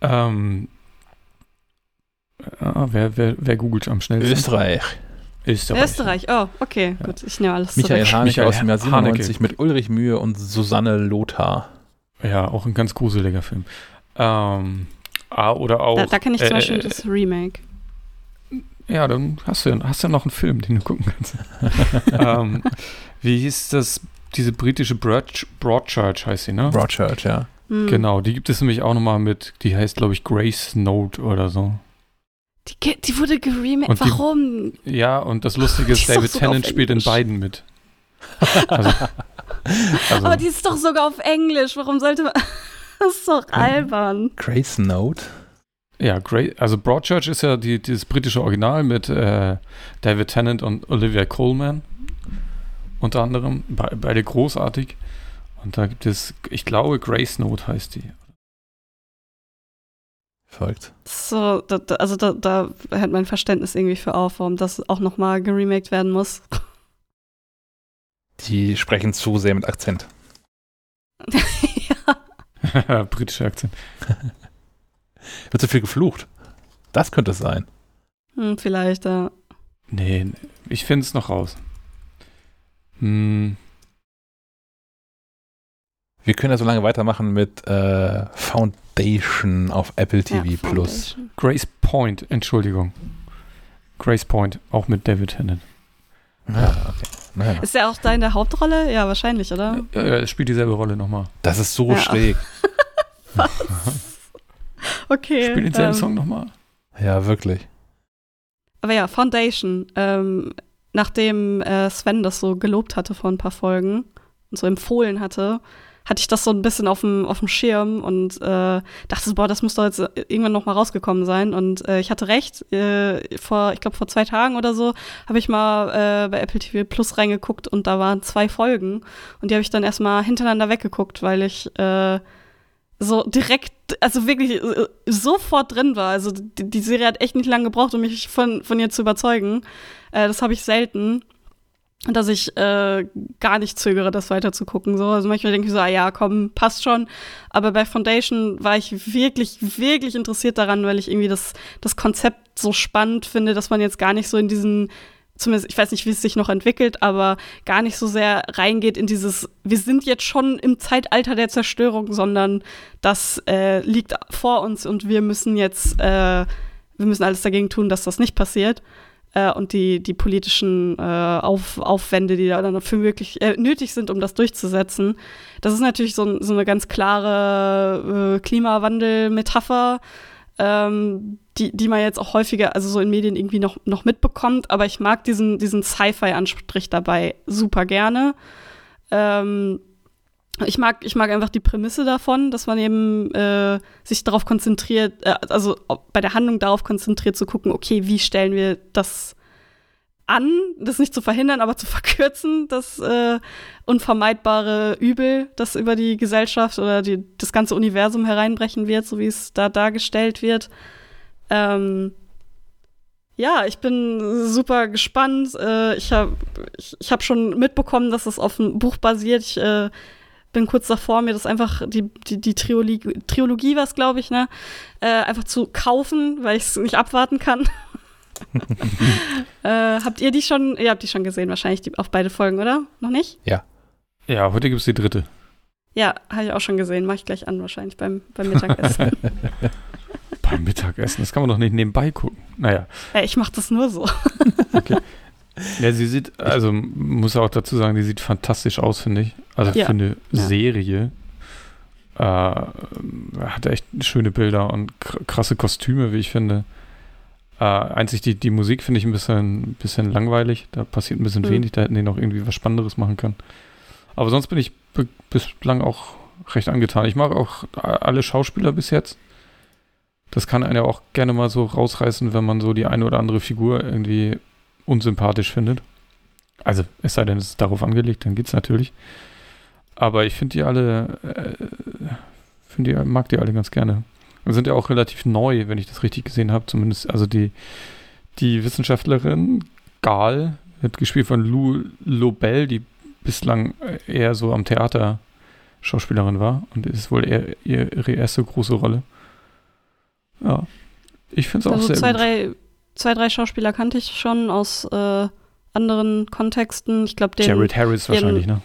Ähm, ja, wer, wer, wer googelt am schnellsten? Österreich. Österreich. Österreich, oh, okay, gut, ich nehme alles Michael zurück. Haneke Michael aus dem Jahr Haneke. 97 mit Ulrich Mühe und Susanne Lothar. Ja, auch ein ganz gruseliger Film. Ähm, ah, oder auch. Da, da kenne ich zum äh, Beispiel äh, das Remake. Ja, dann hast du, hast du noch einen Film, den du gucken kannst. *laughs* ähm, wie hieß das? Diese britische Broad, Broadchurch heißt sie, ne? Broadchurch, ja. Hm. Genau, die gibt es nämlich auch nochmal mit, die heißt, glaube ich, Grace Note oder so. Die, die wurde geremaked. Und die- Warum? Ja, und das Lustige ist, David Tennant spielt in beiden mit. *laughs* Also, also Aber die ist doch sogar auf Englisch. Warum sollte man. *laughs* Das ist doch albern. Grace Note. ja, Grace, also Broadchurch ist ja die, dieses britische Original mit äh, David Tennant und Olivia Colman. Unter anderem, be beide großartig. Und da gibt es, ich glaube, Grace Note heißt die. Folgt. So, da, da, also da, da hört mein Verständnis irgendwie für auf, warum das auch nochmal geremaked werden muss. Die sprechen zu sehr mit Akzent. *laughs* ja. *laughs* Britischer Akzent. *laughs* Wird zu viel geflucht. Das könnte es sein. Hm, vielleicht, ja. Nee, nee, ich finde es noch raus. Hm, Wir können ja so lange weitermachen mit äh, Foundation auf Apple TV ja, Plus. Grace Point, Entschuldigung. Grace Point, auch mit David Tennant. Ja, okay. Naja. Ist er auch da in der Hauptrolle? Ja, wahrscheinlich, oder? Ja, er spielt dieselbe Rolle nochmal. Das ist so Ja. schräg. *laughs* Okay. Spielt denselben ähm, Song nochmal. Ja, wirklich. Aber ja, Foundation. Ähm, nachdem äh, Sven das so gelobt hatte vor ein paar Folgen und so empfohlen hatte, hatte ich das so ein bisschen auf dem, auf dem Schirm und äh, dachte, boah, das muss doch jetzt irgendwann noch mal rausgekommen sein. Und äh, ich hatte recht, äh, vor, ich glaube, vor zwei Tagen oder so, habe ich mal äh, bei Apple TV Plus reingeguckt und da waren zwei Folgen. Und die habe ich dann erstmal hintereinander weggeguckt, weil ich äh, so direkt, also wirklich äh, sofort drin war. Also die, die Serie hat echt nicht lange gebraucht, um mich von, von ihr zu überzeugen. Äh, das habe ich selten dass ich äh, gar nicht zögere, das weiter zu gucken. So. Also manchmal denke ich so, ah, ja, komm, passt schon. Aber bei Foundation war ich wirklich, wirklich interessiert daran, weil ich irgendwie das, das Konzept so spannend finde, dass man jetzt gar nicht so in diesen, zumindest, ich weiß nicht, wie es sich noch entwickelt, aber gar nicht so sehr reingeht in dieses, wir sind jetzt schon im Zeitalter der Zerstörung, sondern das äh, liegt vor uns und wir müssen jetzt, äh, wir müssen alles dagegen tun, dass das nicht passiert äh, und die, die politischen äh, Auf, Aufwände, die da dann dafür wirklich äh, nötig sind, um das durchzusetzen. Das ist natürlich so, so eine ganz klare äh, Klimawandel-Metapher, ähm, die, die man jetzt auch häufiger, also so in Medien irgendwie noch, noch mitbekommt. Aber ich mag diesen, diesen Sci-Fi-Anstrich dabei super gerne. Ähm, ich mag, ich mag einfach die Prämisse davon, dass man eben äh, sich darauf konzentriert, äh, also bei der Handlung darauf konzentriert zu gucken, okay, wie stellen wir das an, das nicht zu verhindern, aber zu *laughs* verkürzen, das äh, unvermeidbare Übel, das über die Gesellschaft oder die, das ganze Universum hereinbrechen wird, so wie es da dargestellt wird. Ähm, ja, ich bin super gespannt. Äh, ich habe ich, ich hab schon mitbekommen, dass es auf einem Buch basiert. Ich äh, bin kurz davor, mir das einfach, die, die, die Triologie, Triologie was, glaube ich, ne, äh, einfach zu kaufen, weil ich es nicht abwarten kann. *laughs* äh, habt ihr die schon, ihr habt die schon gesehen, wahrscheinlich die, auf beide Folgen, oder? Noch nicht? Ja. Ja, heute gibt es die dritte. Ja, habe ich auch schon gesehen. Mache ich gleich an, wahrscheinlich beim, beim Mittagessen. *laughs* beim Mittagessen? Das kann man doch nicht nebenbei gucken. Naja. Ja, ich mache das nur so. okay. *laughs* Ja, sie sieht, also muss auch dazu sagen, die sieht fantastisch aus, finde ich. Also ja. für eine ja. Serie. Äh, hat echt schöne Bilder und krasse Kostüme, wie ich finde. Äh, einzig die, die Musik finde ich ein bisschen, bisschen langweilig. Da passiert ein bisschen mhm. wenig. Da hätten die noch irgendwie was Spannenderes machen können. Aber sonst bin ich bislang auch recht angetan. Ich mag auch alle Schauspieler bis jetzt. Das kann einen ja auch gerne mal so rausreißen, wenn man so die eine oder andere Figur irgendwie unsympathisch findet. Also, es sei denn, es ist darauf angelegt, dann geht's natürlich. Aber ich finde die alle, äh, finde die, mag die alle ganz gerne. Und sind ja auch relativ neu, wenn ich das richtig gesehen habe. Zumindest, also die, die Wissenschaftlerin Gal wird gespielt von Lou Lobel, die bislang eher so am Theater Schauspielerin war und ist wohl eher ihre erste große Rolle. Ja, ich finde es auch also sehr zwei, gut. drei zwei, drei Schauspieler kannte ich schon aus äh, anderen Kontexten. Ich glaube, den. Jared Harris wahrscheinlich, ne?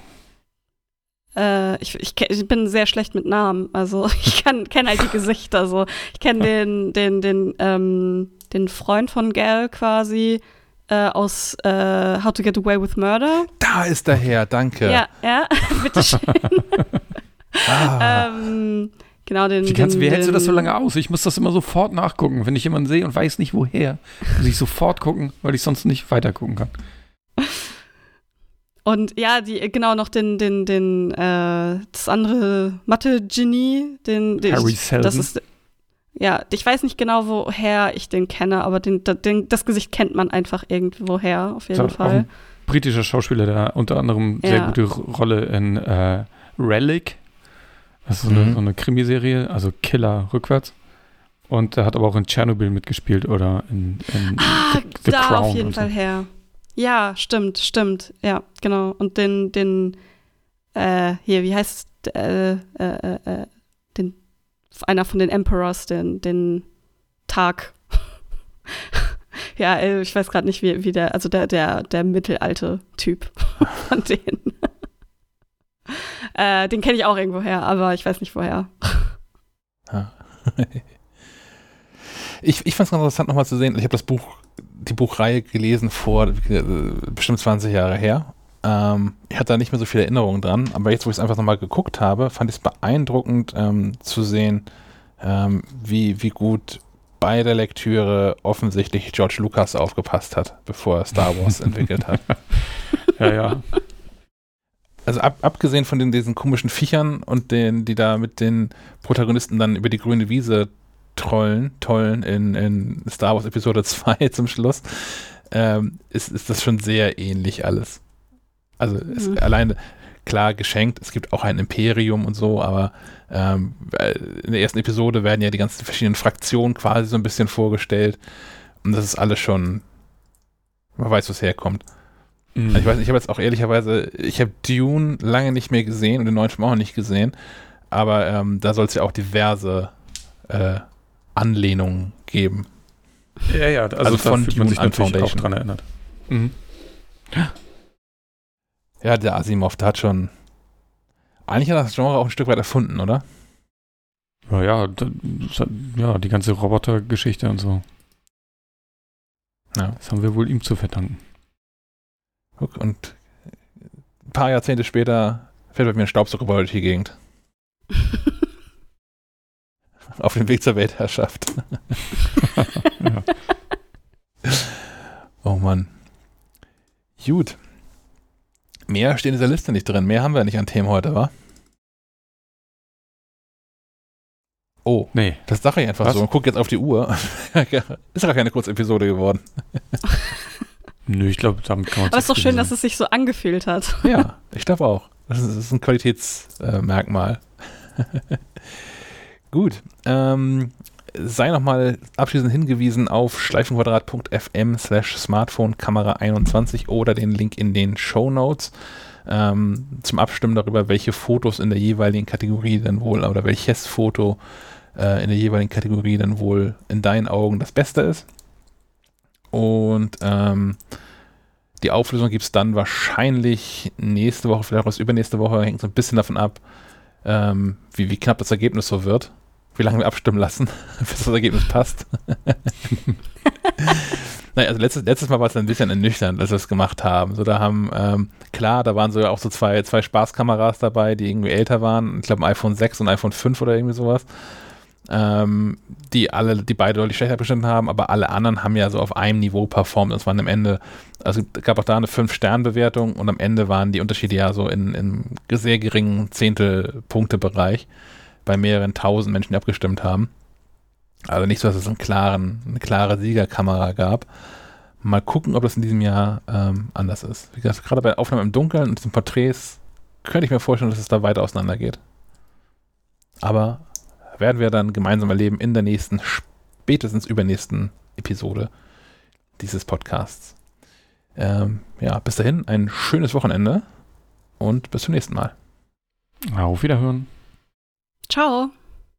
Äh, ich, ich, ich, bin sehr schlecht mit Namen. Also *laughs* ich kenne halt die Gesichter. So. Ich kenne den, den, den, ähm, den Freund von Gal quasi äh, aus äh, How to Get Away with Murder. Da ist der Herr, danke. Ja, ja, *laughs* bitteschön. *laughs* ah. ähm, Genau, den. Wie, kannst, den, wie hältst du das so lange aus? Ich muss das immer sofort nachgucken. Wenn ich jemanden sehe und weiß nicht woher, muss ich sofort gucken, weil ich sonst nicht weiter gucken kann. *laughs* Und ja, die, genau, noch den, den, den, äh, das andere Mathe-Genie, den, den Harry Seldon. Das ist, ja, ich weiß nicht genau, woher ich den kenne, aber den, den, das Gesicht kennt man einfach irgendwoher, auf jeden Fall. Ein britischer Schauspieler, der unter anderem ja. sehr gute Rolle in äh, Relic das ist so eine, mhm. so eine Krimiserie, also Killer rückwärts. Und er hat aber auch in Tschernobyl mitgespielt oder in, in ah, The, The da Crown auf jeden Fall so. her. Ja, stimmt, stimmt. Ja, genau. Und den, den, äh, hier, wie heißt äh, äh, äh, äh, den, einer von den Emperors, den, den Tag. *laughs* ja, äh, ich weiß gerade nicht, wie, wie der, also der, der, der mittelalte Typ *laughs* von denen. Äh, den kenne ich auch irgendwo her, aber ich weiß nicht woher. *laughs* ich ich fand es ganz interessant nochmal zu sehen. Ich habe das Buch, die Buchreihe gelesen vor äh, bestimmt 20 Jahre her. Ähm, ich hatte da nicht mehr so viele Erinnerungen dran, aber jetzt, wo ich es einfach nochmal geguckt habe, fand ich es beeindruckend ähm, zu sehen, ähm, wie, wie gut bei der Lektüre offensichtlich George Lucas aufgepasst hat, bevor er Star Wars *laughs* entwickelt hat. Ja, ja. Also ab, abgesehen von den, diesen komischen Viechern und den, die da mit den Protagonisten dann über die grüne Wiese trollen, tollen in, in Star Wars Episode *laughs* 2 zum Schluss, ähm, ist, ist das schon sehr ähnlich alles. Also es, mhm. alleine, klar, geschenkt, es gibt auch ein Imperium und so, aber ähm, in der ersten Episode werden ja die ganzen verschiedenen Fraktionen quasi so ein bisschen vorgestellt und das ist alles schon, man weiß, wo es herkommt. Mhm. Also ich weiß, ich habe jetzt auch ehrlicherweise, ich habe Dune lange nicht mehr gesehen und den neuen Film auch nicht gesehen, aber ähm, da soll es ja auch diverse äh, Anlehnungen geben. Ja, ja, also, also von Dune man sich natürlich Foundation. auch dran erinnert. Mhm. Ja, der Asimov, der hat schon. Eigentlich hat das Genre auch ein Stück weit erfunden, oder? Ja, ja, ja die ganze Robotergeschichte und so. Ja. Das haben wir wohl ihm zu verdanken. Und ein paar Jahrzehnte später fährt bei mir ein Staubsauger durch die Gegend. *laughs* Auf dem Weg zur Weltherrschaft. ja. *laughs* Oh Mann. Gut. Mehr steht in dieser Liste nicht drin. Mehr haben wir nicht an Themen heute, wa? Oh, nee. Das sage ich einfach Was? so und guck jetzt auf die Uhr. *laughs* ist gar keine Kurzepisode geworden. Nö, ich glaube, damit kann man Aber es ist doch schön, sein. dass es sich so angefühlt hat. *laughs* Ja, *laughs* ich glaube auch. Das ist, das ist, ein Qualitätsmerkmal. Äh, *laughs* Gut. Ähm, sei nochmal abschließend hingewiesen auf schleifenquadrat.fm slash Smartphone-Kamera 21 oder den Link in den Show Notes ähm, zum Abstimmen darüber, welche Fotos in der jeweiligen Kategorie denn wohl oder welches Foto äh, in der jeweiligen Kategorie dann wohl in deinen Augen das Beste ist. Und ähm, die Auflösung gibt es dann wahrscheinlich nächste Woche, vielleicht auch übernächste Woche, hängt so ein bisschen davon ab, ähm, wie, wie knapp das Ergebnis so wird wie lange wir abstimmen lassen, *laughs* bis das Ergebnis passt. *laughs* naja, also letztes, letztes Mal war es ein bisschen ernüchternd, als wir es gemacht haben. So, da haben, ähm, klar, da waren so ja auch so zwei, zwei Spaßkameras dabei, die irgendwie älter waren. Ich glaube, ein iPhone 6 und ein iPhone 5 oder irgendwie sowas. Ähm, die alle, die beide deutlich schlechter bestimmt haben, aber alle anderen haben ja so auf einem Niveau performt. Es waren am Ende, also es gab auch da eine 5-Stern-Bewertung und am Ende waren die Unterschiede ja so in, in sehr geringen Zehntel-Punkte-Bereich bei mehreren tausend Menschen, die abgestimmt haben. Also nicht so, dass es einen klaren, eine klare Siegerkamera gab. Mal gucken, ob das in diesem Jahr ähm, anders ist. Wie gesagt, gerade bei Aufnahmen im Dunkeln und diesen Porträts könnte ich mir vorstellen, dass es da weiter auseinander geht. Aber werden wir dann gemeinsam erleben in der nächsten, spätestens übernächsten Episode dieses Podcasts. Ähm, ja, bis dahin ein schönes Wochenende und bis zum nächsten Mal. Auf Wiederhören. Ciao.